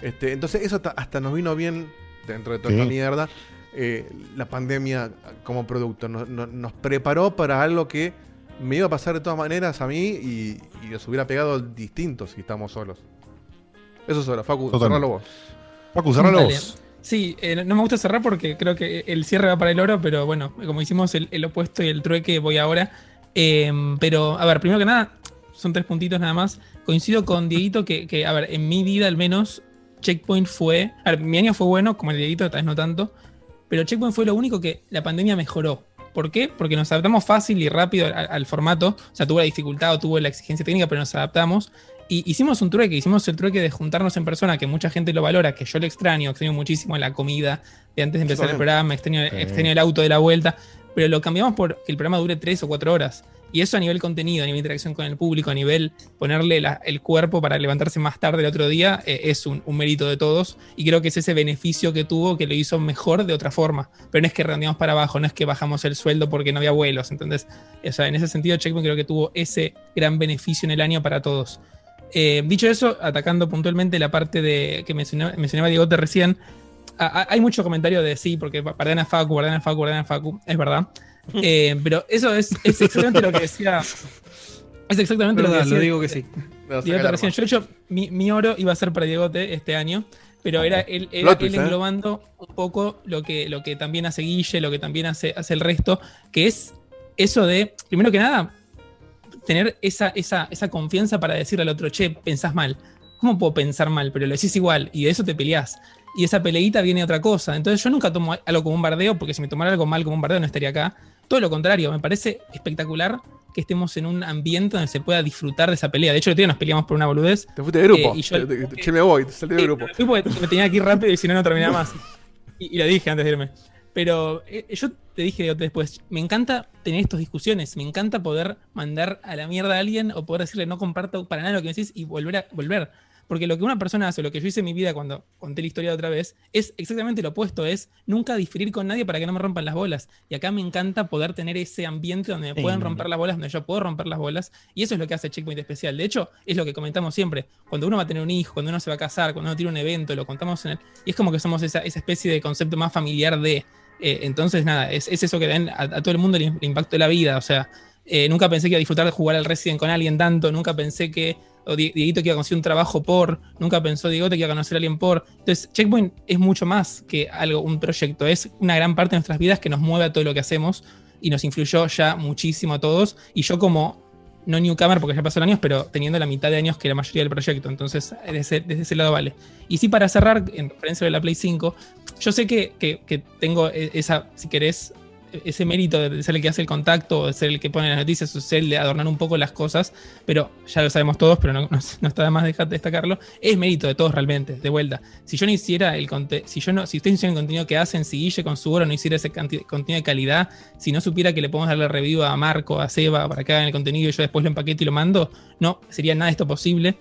Este, entonces, eso hasta, hasta nos vino bien, dentro de toda Sí. esta mierda, eh, la pandemia como producto. Nos, nos- nos preparó para algo que me iba a pasar de todas maneras a mí y, y nos hubiera pegado distinto si estamos solos. Eso solo, Facu, Totalmente. cerralo vos. Facu, cerralo vos. Sí, eh, no me gusta cerrar porque creo que el cierre va para el oro, pero bueno, como hicimos el, el opuesto y el trueque, voy ahora. Eh, pero, a ver, primero que nada, son tres puntitos nada más. Coincido con Dieguito que, que, a ver, en mi vida al menos, Checkpoint fue. A ver, mi año fue bueno, como el de Dieguito, tal vez no tanto. Pero Checkpoint fue lo único que la pandemia mejoró. ¿Por qué? Porque nos adaptamos fácil y rápido al, al formato. O sea, tuvo la dificultad o tuvo la exigencia técnica, pero nos adaptamos. Y hicimos un trueque, hicimos el trueque de juntarnos en persona, que mucha gente lo valora, que yo lo extraño, extraño muchísimo la comida de antes de empezar el programa, extraño, Sí. extraño el auto de la vuelta, pero lo cambiamos por que el programa dure tres o cuatro horas. Y eso a nivel contenido, a nivel interacción con el público, a nivel ponerle el cuerpo para levantarse más tarde el otro día, eh, es un, mérito de todos. Y creo que es ese beneficio que tuvo que lo hizo mejor de otra forma. Pero no es que redondeamos para abajo, no es que bajamos el sueldo porque no había vuelos, ¿entendés? O en ese sentido, Checkpoint creo que tuvo ese gran beneficio en el año para todos. Eh, dicho eso, atacando puntualmente la parte de que mencionaba, mencionaba Diegote recién, a- hay mucho comentario de sí, porque guardan a Facu, guardan a Facu, guardan a Facu, es verdad. Eh, pero eso es, es exactamente lo que decía. Es exactamente lo que decía. lo digo que sí. Recién. Yo, de hecho, mi, mi oro iba a ser para Diegote este año, pero era él, era Plot twist, él ¿eh? englobando un poco lo que, lo que también hace Guille, lo que también hace, hace el resto, que es eso de, primero que nada, tener esa, esa, esa confianza para decirle al otro, che, pensás mal. ¿Cómo puedo pensar mal? Pero lo decís igual, y de eso te peleás. Y esa peleita viene de otra cosa. Entonces yo nunca tomo algo como un bardeo, porque si me tomara algo mal como un bardeo no estaría acá. Todo lo contrario, me parece espectacular que estemos en un ambiente donde se pueda disfrutar de esa pelea. De hecho, el otro día nos peleamos por una boludez. Te fuiste de grupo. Eh, y yo- Te- te- che, me voy, te salí de Sí, grupo. me tenía que ir rápido y si no, no terminaba más. Y, y lo dije antes de irme. Pero eh, yo te dije después, me encanta tener estas discusiones, me encanta poder mandar a la mierda a alguien o poder decirle no comparto para nada lo que me decís y volver a volver. Porque lo que una persona hace, lo que yo hice en mi vida cuando conté la historia otra vez, es exactamente lo opuesto, es nunca diferir con nadie para que no me rompan las bolas. Y acá me encanta poder tener ese ambiente donde me Sí. puedan romper las bolas, donde yo puedo romper las bolas. Y eso es lo que hace Checkpoint especial. De hecho, es lo que comentamos siempre. Cuando uno va a tener un hijo, cuando uno se va a casar, cuando uno tiene un evento, lo contamos en el... Y es como que somos esa, esa especie de concepto más familiar de... eh, entonces, nada, es, es eso que dan a, a todo el mundo el, el impacto de la vida. O sea, eh, nunca pensé que iba a disfrutar de jugar al Resident con alguien tanto, nunca pensé que o Di- Dieguito que iba a conseguir un trabajo por, nunca pensó Diegote que iba a conocer a alguien por. Entonces, Checkpoint es mucho más que algo, un proyecto, es una gran parte de nuestras vidas que nos mueve a todo lo que hacemos y nos influyó ya muchísimo a todos. Y yo como, no newcomer porque ya pasó años, pero teniendo la mitad de años que la mayoría del proyecto, entonces desde ese lado vale. Y sí, para cerrar, en referencia de la Play 5, yo sé que, que- que tengo e- esa, si querés, ese mérito de ser el que hace el contacto, de ser el que pone las noticias, o ser el de adornar un poco las cosas, pero ya lo sabemos todos, pero no, está de más de destacarlo, es mérito de todos realmente, de vuelta. Si yo no hiciera el si yo no, si ustedes hicieran el contenido que hacen, si Guille con su oro no hiciera ese contenido de calidad, si no supiera que le podemos darle review a Marco, a Seba, para que hagan el contenido y yo después lo empaqueto y lo mando, no sería nada de esto posible.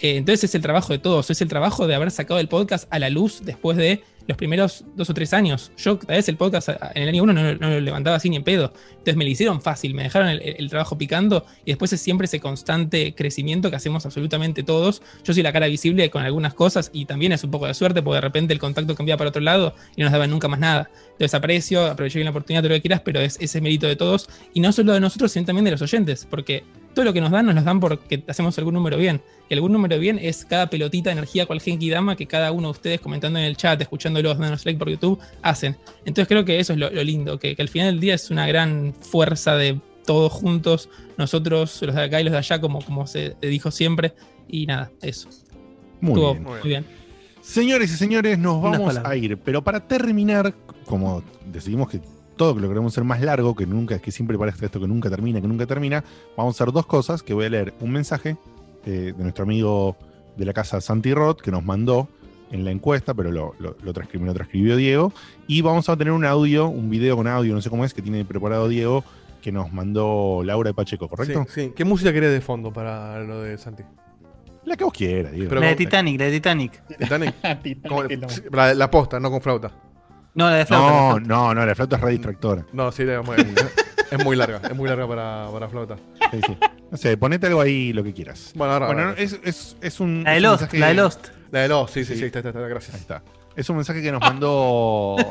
Eh, entonces es el trabajo de todos, es el trabajo de haber sacado el podcast a la luz después de los primeros dos o tres años. Yo, tal vez el podcast en el año uno no, lo levantaba así ni en pedo. Entonces me lo hicieron fácil, me dejaron el, trabajo picando y después es siempre ese constante crecimiento que hacemos absolutamente todos. Yo soy la cara visible con algunas cosas y también es un poco de suerte porque de repente el contacto cambia para otro lado y no nos daban nunca más nada. Entonces aprecio, aproveché bien la oportunidad, todo lo que quieras, pero es ese mérito de todos y no solo de nosotros, sino también de los oyentes, porque todo lo que nos dan nos los dan porque hacemos algún número bien. Y algún número bien es cada pelotita de energía cual Genki Dama que cada uno de ustedes comentando en el chat, escuchándolos, dándonos like por YouTube, hacen. Entonces creo que eso es lo, lo lindo, que, que al final del día es una gran fuerza de todos juntos, nosotros, los de acá y los de allá, como, como se dijo siempre. Y nada, eso. Muy Estuvo bien. muy bien. Señores y señores, nos vamos a ir. Pero para terminar, como decidimos que todo que lo queremos hacer más largo, que nunca, que siempre parece esto que nunca termina, que nunca termina, vamos a hacer dos cosas, que voy a leer un mensaje eh, de nuestro amigo de la casa Santi Roth, que nos mandó en la encuesta, pero lo, lo, lo transcri- me lo transcribió Diego. Y vamos a tener un audio, un video con audio, no sé cómo es, que tiene preparado Diego, que nos mandó Laura de Pacheco, ¿correcto? Sí, sí. ¿Qué música querés de fondo para lo de Santi? La que vos quieras, Diego. Pero la de Titanic, la de Titanic. Titanic. Titanic, ¿Cómo- que no. la, la posta, no con flauta. No, la de flauta. la de no, flauta. no, no, la flauta es re distractora. No, sí, es muy, es muy larga. Es muy larga para, para flauta. Sí, sí. No sé, ponete algo ahí, lo que quieras. Bueno, ahora. Bueno, ahora. es, es, es un. La de es Lost, mensaje- la de Lost. La de los, sí, sí, Sí. sí, está, está, está, gracias. Ahí está. Es un mensaje que nos mandó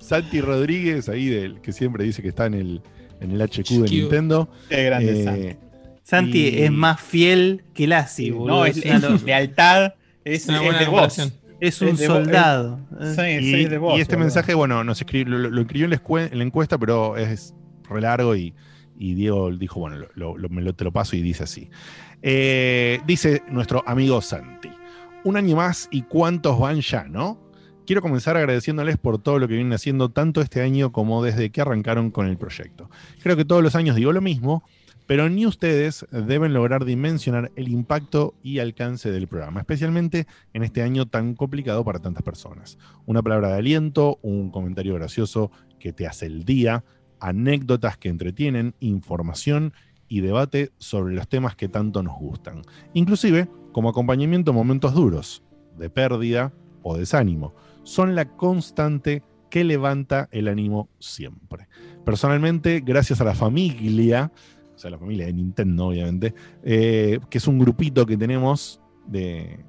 Santi Rodríguez, ahí del que siempre dice que está en el, en el HQ de. Nintendo. Qué grande Eh, Santi. Santi Y- es más fiel que Lassie, boludo. No, es, es lealtad. Es, Es una es buena de vos. Es un soldado. Sí, y, sí, de vos. y este mensaje, bueno, nos escribió, lo, lo escribió en la, escue- en la encuesta, pero es re largo y, y Diego dijo, bueno, lo, lo- lo- me lo- te lo paso y dice así. Eh, dice nuestro amigo Santi, un año más y cuántos van ya, ¿no? Quiero comenzar agradeciéndoles por todo lo que vienen haciendo tanto este año como desde que arrancaron con el proyecto. Creo que todos los años digo lo mismo, pero ni ustedes deben lograr dimensionar el impacto y alcance del programa, especialmente en este año tan complicado para tantas personas. Una palabra de aliento, un comentario gracioso que te hace el día, anécdotas que entretienen, información y debate sobre los temas que tanto nos gustan. Inclusive como acompañamiento momentos duros, de pérdida o desánimo. Son la constante que levanta el ánimo siempre. Personalmente, gracias a la familia, sea, la familia de Nintendo, obviamente, eh, que es un grupito que tenemos de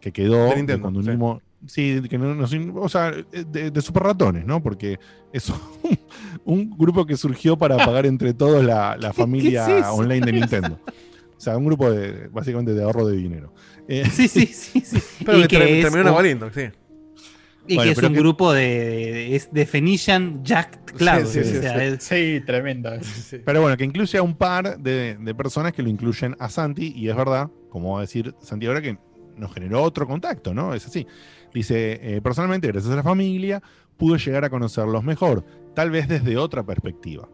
que quedó De de Nintendo, cuando sí. unimos. Sí, que no, nos o sea, de, de super ratones, ¿no? Porque es un, un grupo que surgió para pagar entre todos la, la familia es online de Nintendo. O sea, un grupo de, básicamente de ahorro de dinero. Eh, Sí, sí, sí. sí. Pero que que, terminó en un, sí. Y Bueno, que es un que- grupo de, de, es de Phoenician Jack Cloud. Sí, sí, o sea, sí. es- Sí, tremendo. Sí. Pero bueno, que incluye a un par de, de personas que lo incluyen a Santi, y es verdad, como va a decir Santi ahora, que nos generó otro contacto, ¿no? Es así. Dice, eh, personalmente, gracias a la familia, pude llegar a conocerlos mejor, tal vez desde otra perspectiva,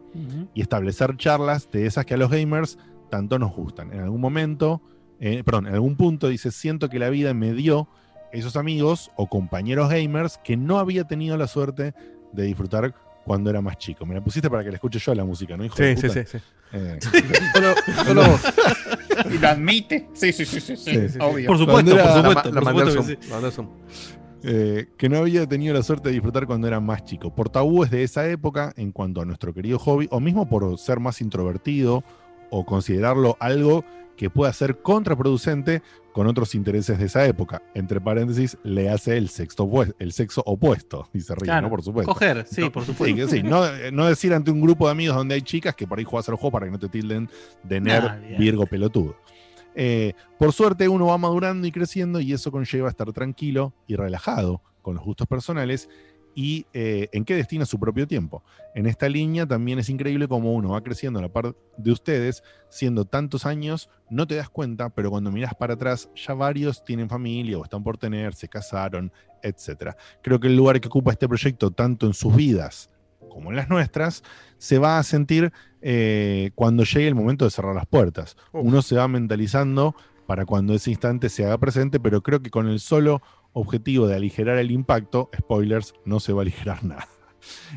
y establecer charlas de esas que a los gamers tanto nos gustan. En algún momento, eh, perdón, en algún punto dice, siento que la vida me dio esos amigos o compañeros gamers que no había tenido la suerte de disfrutar cuando era más chico. Me la pusiste para que la escuche yo la música, ¿no, hijo Sí, sí, puta? sí, sí. Eh, Solo, solo vos. ¿Y lo admite? Sí, sí, sí, sí, sí, Sí, sí, sí. obvio. Por supuesto, era- por La, supuesto. la por mandé al supuesto que la eh, que no había tenido la suerte de disfrutar cuando era más chico. Por tabúes de esa época en cuanto a nuestro querido hobby, o mismo por ser más introvertido o considerarlo algo que pueda ser contraproducente con otros intereses de esa época. Entre paréntesis, le hace el sexo, el sexo opuesto, se ríe, Claro, ¿no? Por supuesto. Coger, sí, No, por supuesto. sí, no, no decir ante un grupo de amigos donde hay chicas que por ahí jugás al juego para que no te tilden de nerd, Nah, virgo, pelotudo. Eh, por suerte uno va madurando y creciendo y eso conlleva estar tranquilo y relajado con los gustos personales y eh, en qué destina su propio tiempo. En esta línea también es increíble cómo uno va creciendo a la par de ustedes, siendo tantos años, no te das cuenta, pero cuando miras para atrás ya varios tienen familia o están por tener, se casaron, etc. Creo que el lugar que ocupa este proyecto, tanto en sus vidas como en las nuestras, se va a sentir eh, cuando llegue el momento de cerrar las puertas. Uno se va mentalizando para cuando ese instante se haga presente, pero creo que con el solo objetivo de aligerar el impacto, spoilers, no se va a aligerar nada.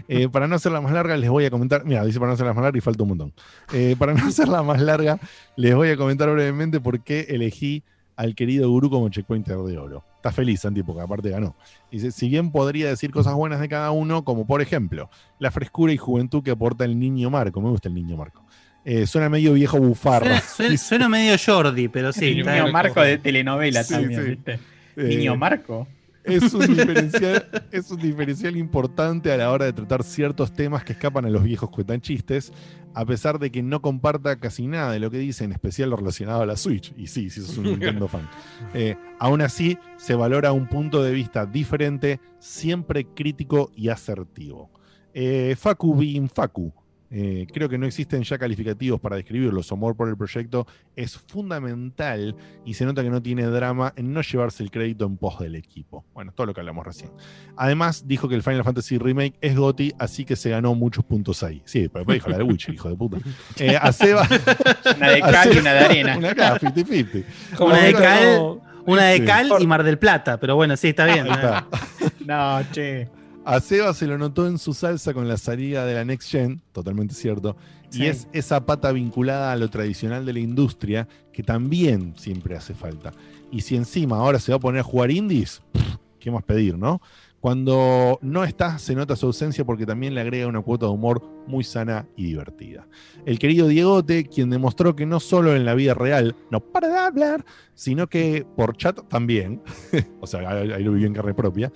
Eh, para no hacerla más larga, les voy a comentar. Mira, dice para no hacerla más larga y falta un montón. Eh, para no hacerla más larga, les voy a comentar brevemente por qué elegí al querido gurú como checkpointer de oro. Está feliz, Santi, porque aparte ganó. Dice: Si bien podría decir cosas buenas de cada uno, como por ejemplo, la frescura y juventud que aporta el niño Marco. Me gusta el niño Marco. Eh, suena medio viejo bufarro. Suena, suena- suena medio Jordi, pero sí. el niño. Marco de telenovela Sí, también, sí. ¿viste? Eh, Niño Marco. es un, diferencial, es un diferencial importante a la hora de tratar ciertos temas que escapan a los viejos cuentanchistes, a pesar de que no comparta casi nada de lo que dice, en especial lo relacionado a la Switch. Y sí, si sos un Nintendo fan. Eh, aún así, se valora un punto de vista diferente, siempre crítico y asertivo. Eh, Facu Bin Facu Eh, creo que no existen ya calificativos para describirlo. Su amor por el proyecto es fundamental y se nota que no tiene drama en no llevarse el crédito en pos del equipo. Bueno, todo lo que hablamos recién. Además, dijo que el Final Fantasy Remake es GOTI, así que se ganó muchos puntos ahí. Sí, pero después dijo la de Witcher, hijo de puta. Eh, a Seba. Una de cal y una de arena. Una acá, 50-50. Una de cal, una de Sí. cal y Mar del Plata, pero bueno, sí, está bien. Está. No, che. A Seba se lo notó en su salsa con la salida de la Next Gen, totalmente cierto, y es esa pata vinculada a lo tradicional de la industria que también siempre hace falta. Y si encima ahora se va a poner a jugar indies, pff, ¿qué más pedir, no? Cuando no está, se nota su ausencia porque también le agrega una cuota de humor muy sana y divertida. El querido Diegote, quien demostró que no solo en la vida real no para de hablar, sino que por chat también, o sea, ahí ahí lo vivió en carne propia,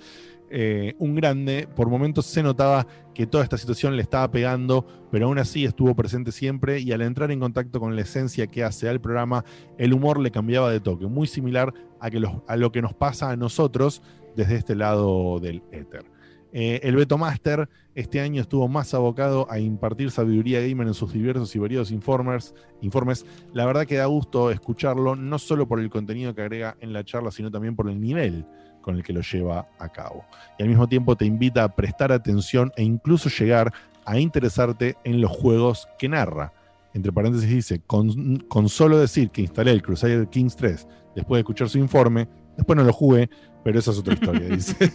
eh, un grande, por momentos se notaba que toda esta situación le estaba pegando, pero aún así estuvo presente siempre y al entrar en contacto con la esencia que hace al programa, el humor le cambiaba de toque, muy similar a, que a lo que nos pasa a nosotros desde este lado del éter. Eh, el Beto Master este año estuvo más abocado a impartir sabiduría gamer en sus diversos y variados informes. La verdad que da gusto escucharlo, no solo por el contenido que agrega en la charla, sino también por el nivel con el que lo lleva a cabo. Y al mismo tiempo te invita a prestar atención e incluso llegar a interesarte en los juegos que narra. Entre paréntesis dice, con, con solo decir que instalé el Crusader Kings 3 después de escuchar su informe, después no lo jugué, pero esa es otra historia, dice.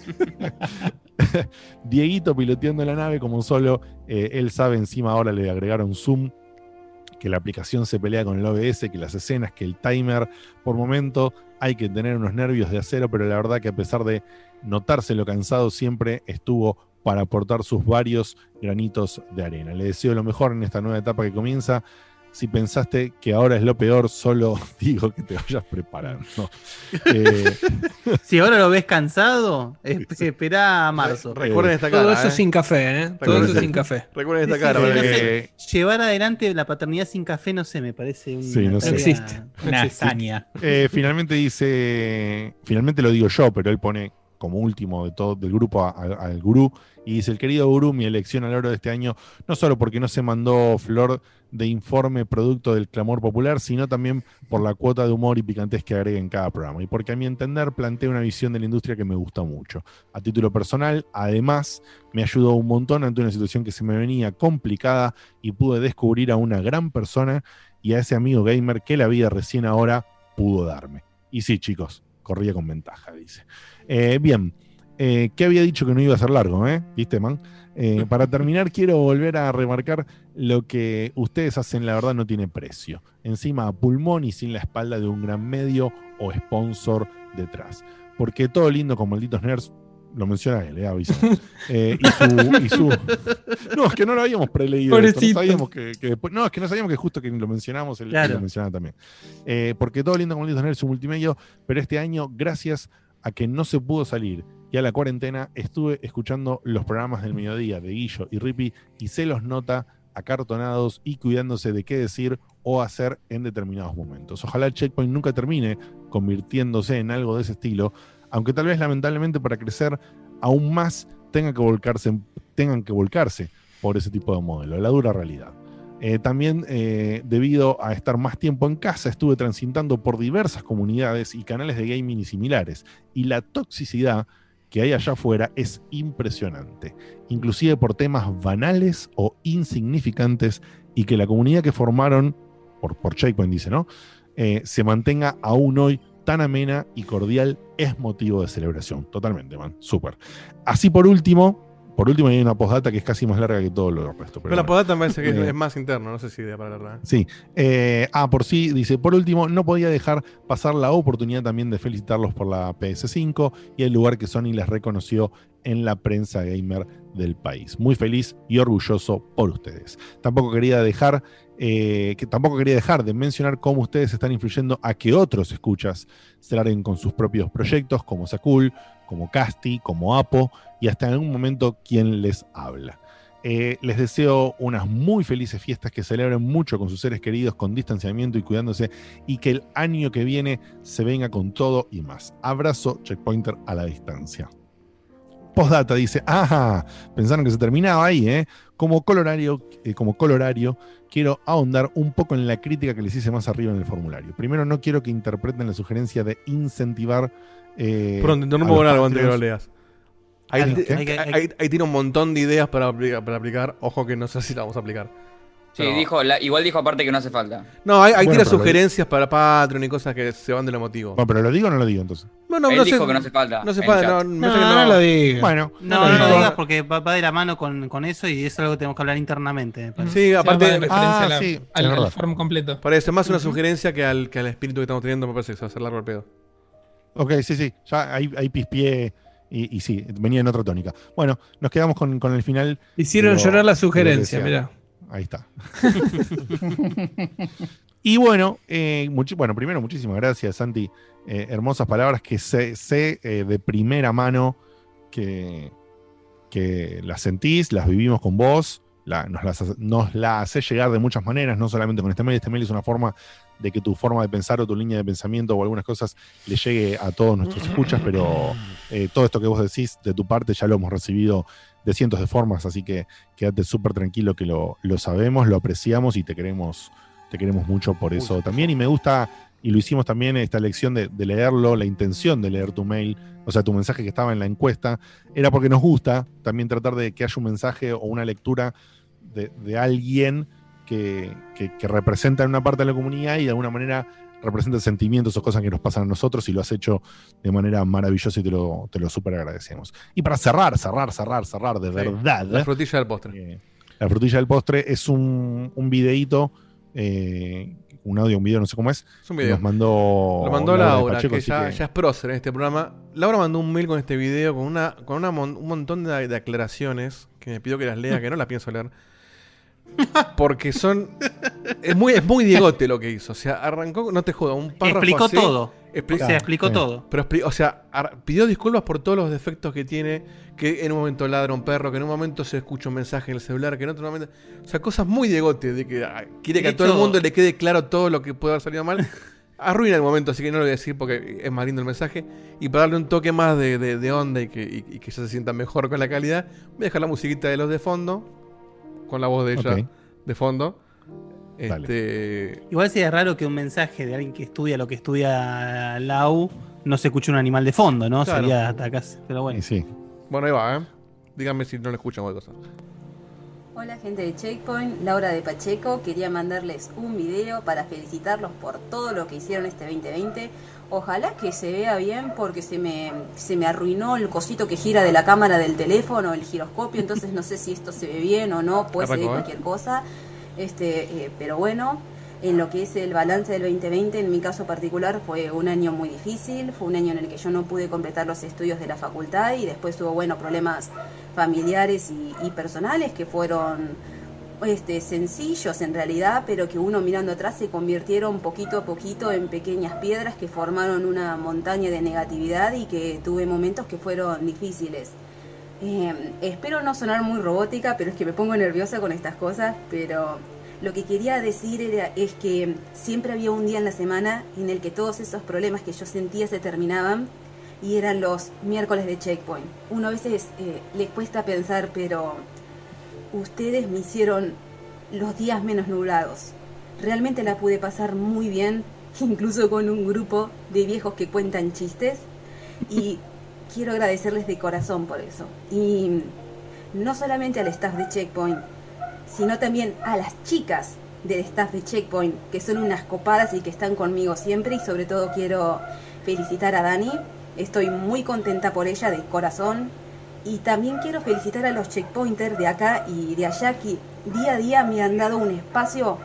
Dieguito piloteando la nave como solo, eh, él sabe encima ahora le agregaron zoom, que la aplicación se pelea con el OBS, que las escenas, que el timer, por momento hay que tener unos nervios de acero, pero la verdad que a pesar de notárselo cansado, siempre estuvo para aportar sus varios granitos de arena. Le deseo lo mejor en esta nueva etapa que comienza. Si pensaste que ahora es lo peor, solo digo que te vayas preparando. Eh, Si ahora lo ves cansado, es- espera a marzo. Recuerden esta Todo eso eh. sin café, ¿eh? Todo Recuerden eso sin café. Recuerden esta cara. sí, para no que- sé. eh, Llevar adelante la paternidad sin café, no sé, me parece un. Sí, no sé. Existe. Una hazaña. Eh, finalmente dice, finalmente lo digo yo, pero él pone como último de todo del grupo al gurú y dice el querido gurú, mi elección al oro de este año, no solo porque no se mandó flor de informe producto del clamor popular, sino también por la cuota de humor y picantez que agrega en cada programa y porque a mi entender plantea una visión de la industria que me gusta mucho. A título personal, además, me ayudó un montón ante una situación que se me venía complicada y pude descubrir a una gran persona y a ese amigo gamer que la vida recién ahora pudo darme. Y sí, chicos, corría con ventaja, dice. Eh, bien, eh, ¿qué había dicho que no iba a ser largo, eh? ¿Viste, man? Eh, para terminar, quiero volver a remarcar lo que ustedes hacen, la verdad, no tiene precio. Encima, a pulmón y sin la espalda de un gran medio o sponsor detrás. Porque todo lindo con malditos nerds, lo menciona él, eh, aviso. Eh, y, su, y su- No, es que no lo habíamos preleído. esto, No, Pobrecito. sabíamos que, que después- no, es que no sabíamos que justo que lo mencionamos, él, lo mencionaba también. Eh, porque todo lindo con malditos nerds, su multimedia, pero este año, gracias a que no se pudo salir y a la cuarentena, estuve escuchando los programas del mediodía de Guillo y Rippy y se los nota acartonados y cuidándose de qué decir o hacer en determinados momentos. Ojalá el checkpoint nunca termine convirtiéndose en algo de ese estilo, aunque tal vez lamentablemente para crecer aún más tenga que volcarse, tengan que volcarse por ese tipo de modelo, la dura realidad. Eh, también eh, debido a estar más tiempo en casa, estuve transitando por diversas comunidades y canales de gaming y similares, y la toxicidad que hay allá afuera es impresionante, inclusive por temas banales o insignificantes, y que la comunidad que formaron, por, por Checkpoint dice, ¿no? Eh, se mantenga aún hoy tan amena y cordial es motivo de celebración. Totalmente, man. Súper. Así por último, por último hay una postdata que es casi más larga que todo lo resto. Pero Pero la bueno. podata me parece que es- Eh. más interno, no sé si de para leerla. Sí. Eh, ah, por sí, dice, por último, no podía dejar pasar la oportunidad también de felicitarlos por la PS5 y el lugar que Sony les reconoció en la prensa gamer del país. Muy feliz y orgulloso por ustedes. Tampoco quería dejar, eh, que tampoco quería dejar de mencionar cómo ustedes están influyendo a que otros escuchas se larguen con sus propios proyectos, como Sakul, como Casti, como Apo, y hasta en algún momento quien les habla. Eh, les deseo unas muy felices fiestas, que celebren mucho con sus seres queridos, con distanciamiento y cuidándose, y que el año que viene se venga con todo y más. Abrazo, checkpointer a la distancia. Postdata dice, ajá, pensaron que se terminaba ahí, ¿eh? como colorario, eh, como colorario, quiero ahondar un poco en la crítica que les hice más arriba en el formulario. Primero, no quiero que interpreten la sugerencia de incentivar. Eh, Pronto, no a me voy a Patreons. leas. Ahí, ahí- ahí tiene un montón de ideas para aplicar, para aplicar. Ojo que no sé si la vamos a aplicar. Sí, Pero- dijo, la- igual dijo aparte que no hace falta. No, hay, hay Bueno, tira pero lo- sugerencias para Patreon y cosas que se van de lo emotivo. Bueno, pero lo digo o no lo digo entonces. Bueno, Él no dijo sé- que no hace falta. No hace falta, no, lo digas. Bueno, No, no, lo lo digo. digas porque va, va de la mano con, con eso y eso es algo que tenemos que hablar internamente. Sí, aparte, en referencia Ah, a la- sí, al, es al verdad. form completo. parece más una sugerencia que al, que al espíritu que estamos teniendo. Me parece que se va a hacer largo el pedo. Ok, sí, sí. Ya ahí, ahí pispié y, y sí, venía en otra tónica. Bueno, nos quedamos con, con el final. Hicieron llorar la sugerencia, mira. Ahí está. y bueno, eh, bueno, primero muchísimas gracias, Santi. Eh, hermosas palabras que sé, sé, eh, de primera mano que, que las sentís, las vivimos con vos, la- nos, las, nos la haces llegar de muchas maneras, no solamente con este mail. Este mail es una forma de que tu forma de pensar o tu línea de pensamiento o algunas cosas le llegue a todos nuestros escuchas, pero eh, todo esto que vos decís de tu parte ya lo hemos recibido de cientos de formas, así que quédate súper tranquilo que lo, lo sabemos, lo apreciamos y te queremos, te queremos mucho por eso también. Y me gusta, y lo hicimos también esta lección de, de leerlo, la intención de leer tu mail, o sea, tu mensaje que estaba en la encuesta, era porque nos gusta también tratar de que haya un mensaje o una lectura de, de alguien que, que, que representa una parte de la comunidad y de alguna manera representa sentimientos o cosas que nos pasan a nosotros y lo has hecho de manera maravillosa y te lo, te lo súper agradecemos. Y para cerrar, cerrar, cerrar, cerrar, de Sí, verdad. La frutilla del postre. Eh, la frutilla del postre es un, un videíto, eh, un audio, un video, no sé cómo es. Es un video. Nos mandó Lo mandó Laura Pacheco, que ya, que- ya es prócer en este programa. Laura mandó un mail con este video, con una con una mon- un montón de, de aclaraciones que me pidió que las lea, que no las pienso leer. Porque son. Es muy, es muy diegote lo que hizo. O sea, arrancó, no te jodas, un párrafo. Explicó así, todo. expli- O sea, explicó sí. todo. pero, o sea, pidió disculpas por todos los defectos que tiene. Que en un momento ladra un perro, que en un momento se escucha un mensaje en el celular, que en otro momento. O sea, cosas muy diegote, de que ah, quiere que a todo el mundo le quede claro todo lo que puede haber salido mal. Arruina el momento, así que no lo voy a decir porque es más lindo el mensaje. Y para darle un toque más de, de- de onda y que, y- y que ya se sienta mejor con la calidad, voy a dejar la musiquita de los de fondo, con la voz de ella de fondo. Este, Igual sería raro que un mensaje de alguien que estudia lo que estudia Lau no se escuche un animal de fondo, ¿no? Claro. Sería hasta acá. Pero bueno. Y sí. bueno, ahí va, ¿eh? Díganme si no le escuchan otra cosa. Hola gente de Checkpoint, Laura de Pacheco, quería mandarles un video para felicitarlos por todo lo que hicieron este 2020. Ojalá que se vea bien porque se me, se me arruinó el cosito que gira de la cámara del teléfono, el giroscopio, entonces no sé si esto se ve bien o no, puede ser cualquier cosa. Este, eh, pero bueno, en lo que es el balance del 2020, en mi caso particular fue un año muy difícil, fue un año en el que yo no pude completar los estudios de la facultad y después tuvo, bueno, problemas familiares y, y personales que fueron este, sencillos en realidad, pero que uno mirando atrás se convirtieron poquito a poquito en pequeñas piedras que formaron una montaña de negatividad y que tuve momentos que fueron difíciles. Eh, espero no sonar muy robótica, pero es que me pongo nerviosa con estas cosas, pero lo que quería decir era, es que siempre había un día en la semana en el que todos esos problemas que yo sentía se terminaban y eran los miércoles de checkpoint. Uno a veces eh, le cuesta pensar, pero ustedes me hicieron los días menos nublados. Realmente la pude pasar muy bien, incluso con un grupo de viejos que cuentan chistes. Y quiero agradecerles de corazón por eso. Y no solamente al staff de Checkpoint, sino también a las chicas del staff de Checkpoint, que son unas copadas y que están conmigo siempre. Y sobre todo quiero felicitar a Dani. Estoy muy contenta por ella de corazón. Y también quiero felicitar a los checkpointers de acá y de allá que día a día me han dado un espacio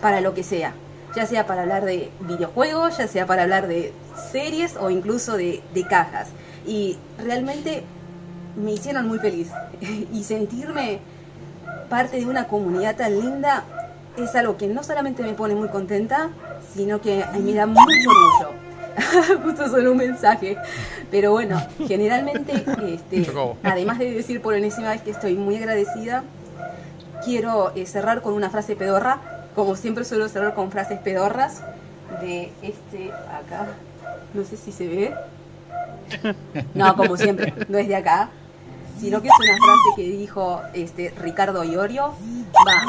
para lo que sea. Ya sea para hablar de videojuegos, ya sea para hablar de series o incluso de, de cajas. Y realmente me hicieron muy feliz. y sentirme parte de una comunidad tan linda es algo que no solamente me pone muy contenta, sino que me da mucho orgullo. Justo solo un mensaje. Pero bueno, generalmente, este, además de decir por enésima vez que estoy muy agradecida, quiero eh, cerrar con una frase pedorra. Como siempre suelo cerrar con frases pedorras. De este acá. No sé si se ve. No, como siempre, no es de acá. sino que es una frase que dijo este Ricardo Iorio. Va,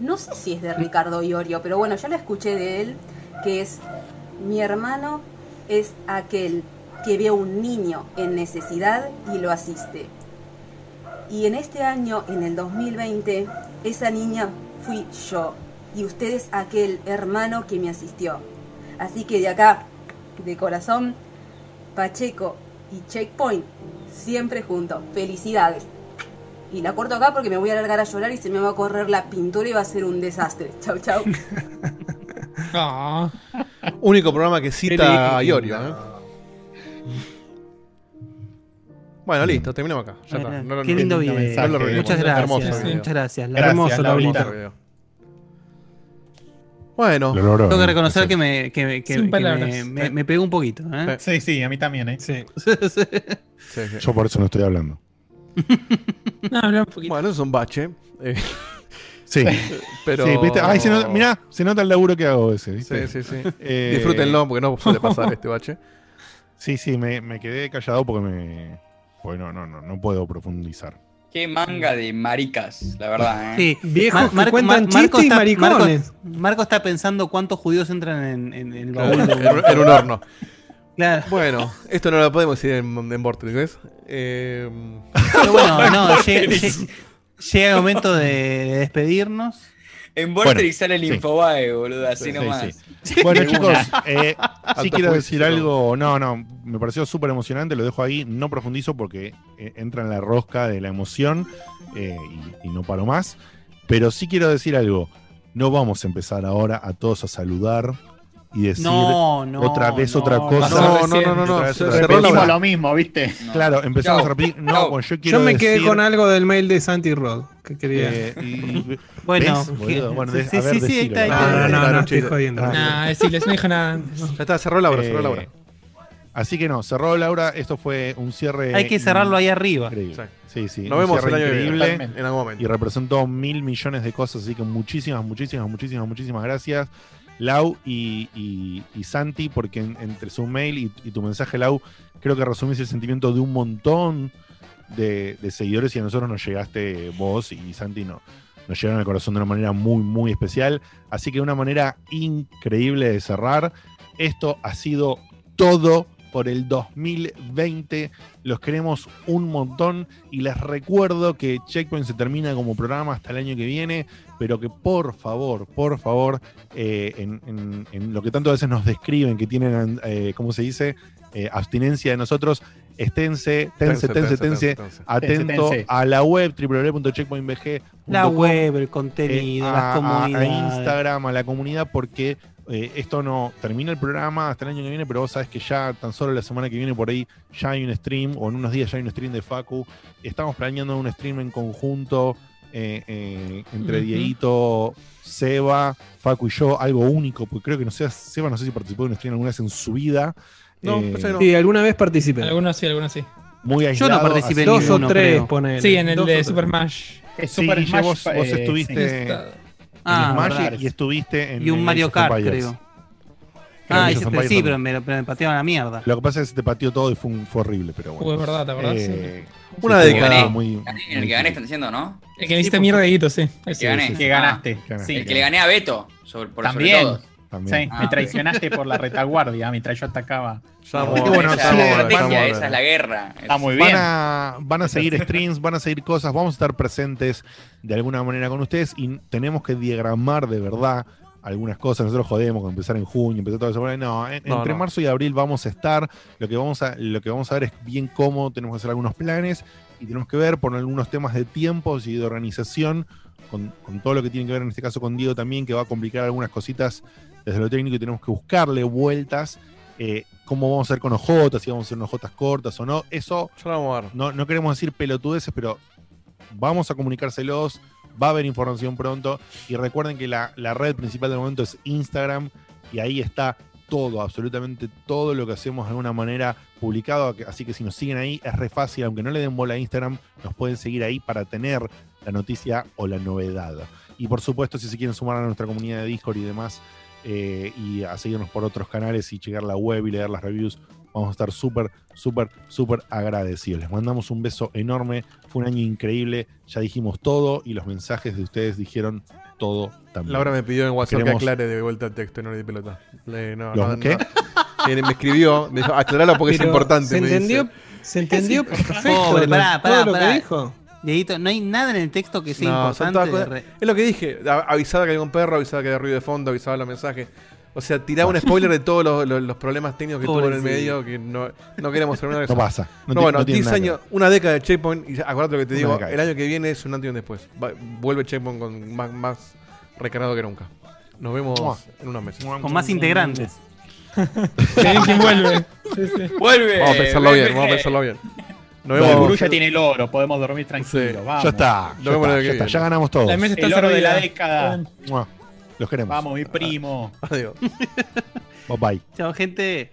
no sé si es de Ricardo Iorio, pero bueno, yo la escuché de él, que es mi hermano es aquel que ve a un niño en necesidad y lo asiste. Y en este año, en el 2020, esa niña fui yo y usted es aquel hermano que me asistió. Así que de acá, de corazón, Pacheco y Checkpoint, siempre juntos. Felicidades. Y la corto acá porque me voy a largar a llorar y se me va a correr la pintura y va a ser un desastre. Chau, chau. Ah, Único programa que cita a Iorio. ¿eh? Bueno, listo, terminamos acá. Ya está. Bueno, No lo- qué lindo no video. lo. Muchas gracias. Hermoso video. muchas gracias. La- Gracias, hermoso, Laurita. Bueno, Tengo que reconocer Sí. que me, que, me- que- que me, me- me pegó un poquito. ¿eh? Sí, sí, a mí también, ¿eh? sí. sí, sí. Yo por eso no estoy hablando. No, un poquito. bueno, es un bache. eh, Sí, pero. sí, ¿viste? Ay, se nota, mirá, se nota el laburo que hago ese, ¿viste? Sí, sí, sí. Eh, Disfrútenlo porque no suele pasar este bache. Sí, sí, me, me quedé callado porque me. Porque no, no, no, no puedo profundizar. Qué manga de maricas, la verdad, ¿eh? Sí. Viejos que Mar- cuentan Marco está- maricones. Marco, Marco está pensando cuántos judíos entran en, en el baúl. en un horno. Claro. Bueno, esto no lo podemos decir en, en Vortex, ¿ves? Eh, Pero bueno, no, llega, el momento de, de despedirnos. En Bueno, sale el sí. Infobae, boludo, así Sí, nomás. sí. Bueno, chicos, eh, sí quiero decir algo. No, no, me pareció súper emocionante, lo dejo ahí. No profundizo porque eh, entra en la rosca de la emoción eh, y, y no paro más. Pero sí quiero decir algo. No vamos a empezar ahora a todos a saludar y decir No, no. otra vez no, otra no, cosa. no, no, no, no, no. Se- Repetimos lo mismo, ¿viste? No. Claro, empezamos Chau. a repetir. No, Chau. pues yo quiero Yo me quedé decir, con algo del mail de Santi Rod que quería. eh, y- Bueno, Bueno, de- sí, a ver, sí, sí, decilo. está ahí, no, no, no, no, estoy jodiendo. Ah. Nah, decirles, no dijo nada. ya está, cerró Laura, cerró Eh, Laura. Así que no, cerró Laura. Esto fue un cierre. Hay que cerrarlo ahí arriba. Increíble. Sí, sí. Nos vemos el año increíble. En algún momento. y representó mil millones de cosas, así que muchísimas, muchísimas, muchísimas, muchísimas gracias, Lau y, Santi, porque en- entre su mail y, y tu mensaje, Lau, creo que resumís el sentimiento de un montón de, de seguidores y a nosotros nos llegaste vos y Santi no, nos llegaron al corazón de una manera muy, muy especial. Así que una manera increíble de cerrar. Esto ha sido todo por el 2020. Los queremos un montón y les recuerdo que Checkpoint se termina como programa hasta el año que viene, pero que por favor, por favor, eh, en, en- en lo que tanto a veces nos describen, que tienen, eh, ¿cómo se dice? Eh, abstinencia de nosotros, esténse, tense, tense, tense, atento a la web www.checkpointbg.com La web, el eh, contenido, a, las a- a comunidades. Instagram, a la comunidad, porque eh, esto no termina el programa hasta el año que viene, pero vos sabes que ya tan solo la semana que viene por ahí ya hay un stream, o en unos días ya hay un stream de Facu. Estamos planeando un stream en conjunto eh, eh, entre Ujú. Dieguito, Seba, Facu y yo, algo único, porque creo que no sé, Seba no sé si participó de un stream alguna vez en su vida. No, Eh, no. Sí, alguna vez participé. Algunos sí, algunos sí. muy Yo aislado. no participé en Dos o tres, creo. ponele. Sí, en el Dos de. Super Smash. Sí, Super Smash. vos- vos estuviste- sí. En Ah, Smash verdad. y estuviste en Y un Mario Kart, Empires. creo. Creo Ah, ese- sí, pero me, pero me pateaban la mierda. Lo que pasa es que se te pateó todo y fue, un- fue horrible, pero bueno. Es verdad, ¿te acordás? Eh, Una sí, década. estuvo Muy, En el que gané están diciendo, ¿no? El que le hiciste mierda, Guito, sí. El Sí, que gané. sí, Que ganaste. Sí. El que le gané a Beto, sobre, por También. sobre todo. También. Sí, Ah. me traicionaste por la retaguardia mientras yo atacaba. Ya Y vamos, bueno, esa sí, esa es la guerra. Está muy Van bien. a, van a seguir streams, van a seguir cosas, vamos a estar presentes de alguna manera con ustedes y tenemos que diagramar de verdad algunas cosas. Nosotros jodemos con empezar en junio, empezar todo eso. No, en- No, entre no. marzo y abril vamos a estar. Lo que vamos a, lo que vamos a ver es bien cómo tenemos que hacer algunos planes y tenemos que ver por algunos temas de tiempos y de organización, con, con todo lo que tiene que ver en este caso con Diego también, que va a complicar algunas cositas desde lo técnico y tenemos que buscarle vueltas. eh, cómo vamos a hacer con OJ, si vamos a hacer unas OJ cortas o no. Eso Ya lo vamos a ver. no, no queremos decir pelotudeces, pero vamos a comunicárselos, va a haber información pronto. Y recuerden que la, la red principal del momento es Instagram y ahí está todo, absolutamente todo lo que hacemos de alguna manera publicado. Así que si nos siguen ahí es re fácil, aunque no le den bola a Instagram, nos pueden seguir ahí para tener la noticia o la novedad. Y por supuesto, si se quieren sumar a nuestra comunidad de Discord y demás, eh, y a seguirnos por otros canales y checar la web y leer las reviews, vamos a estar súper, súper, súper agradecidos. Les mandamos un beso enorme. Fue un año increíble. Ya dijimos todo y los mensajes de ustedes dijeron todo también. Laura me pidió en WhatsApp Queremos- que aclare de vuelta el texto, no le di pelota. Le- no, ¿Los no, qué? no. Me escribió, me dijo, aclaralo porque es importante. Se me entendió, dice. se entendió perfecto. Pobre, pará, todo pará, lo pará. que dijo. Dieguito, no hay nada en el texto que sea No, son importante. todas Es lo que dije, avisaba que había un perro, avisaba que había ruido de fondo, avisaba los mensajes. O sea, tiraba un spoiler de todos los, los- los problemas técnicos que tuvo en el medio que no, no queremos terminar No pasa. No bueno, no tiene 10 nada que años, una década de Checkpoint, y acuérdate lo que te Una digo, década. el año que viene es un antes y un después. Va- vuelve Checkpoint con más, más recargado que nunca. Nos vemos Mua. en unos meses. Con más integrantes. Vuelve. Sí, sí. ¡Vuelve! Vamos a pensarlo bien, vamos a pensarlo bien. Nos Bueno, El vemos. gurú ya tiene el oro, podemos dormir tranquilos. Sí. Vamos. Ya está. Ya, el está, ya, está, viene. ya ganamos todos. La mesa está El oro de la década. Los queremos. Vamos, mi primo. Adiós. Bye bye. Chao, gente.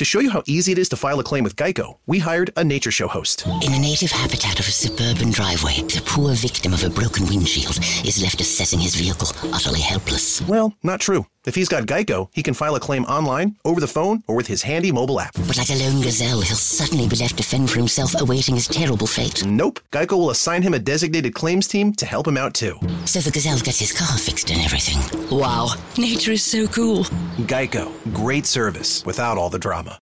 To show you how easy it is to file a claim with Geico, we hired a nature show host. In the native habitat of a suburban driveway, the poor victim of a broken windshield is left assessing his vehicle, utterly helpless. Well, not true. If he's got Geico, he can file a claim online, over the phone, or with his handy mobile app. But like a lone gazelle, he'll suddenly be left to fend for himself, awaiting his terrible fate. Nope. Geico will assign him a designated claims team to help him out too. So the gazelle gets his car fixed and everything. Wow, nature is so cool. Geico. Great service without all the drama.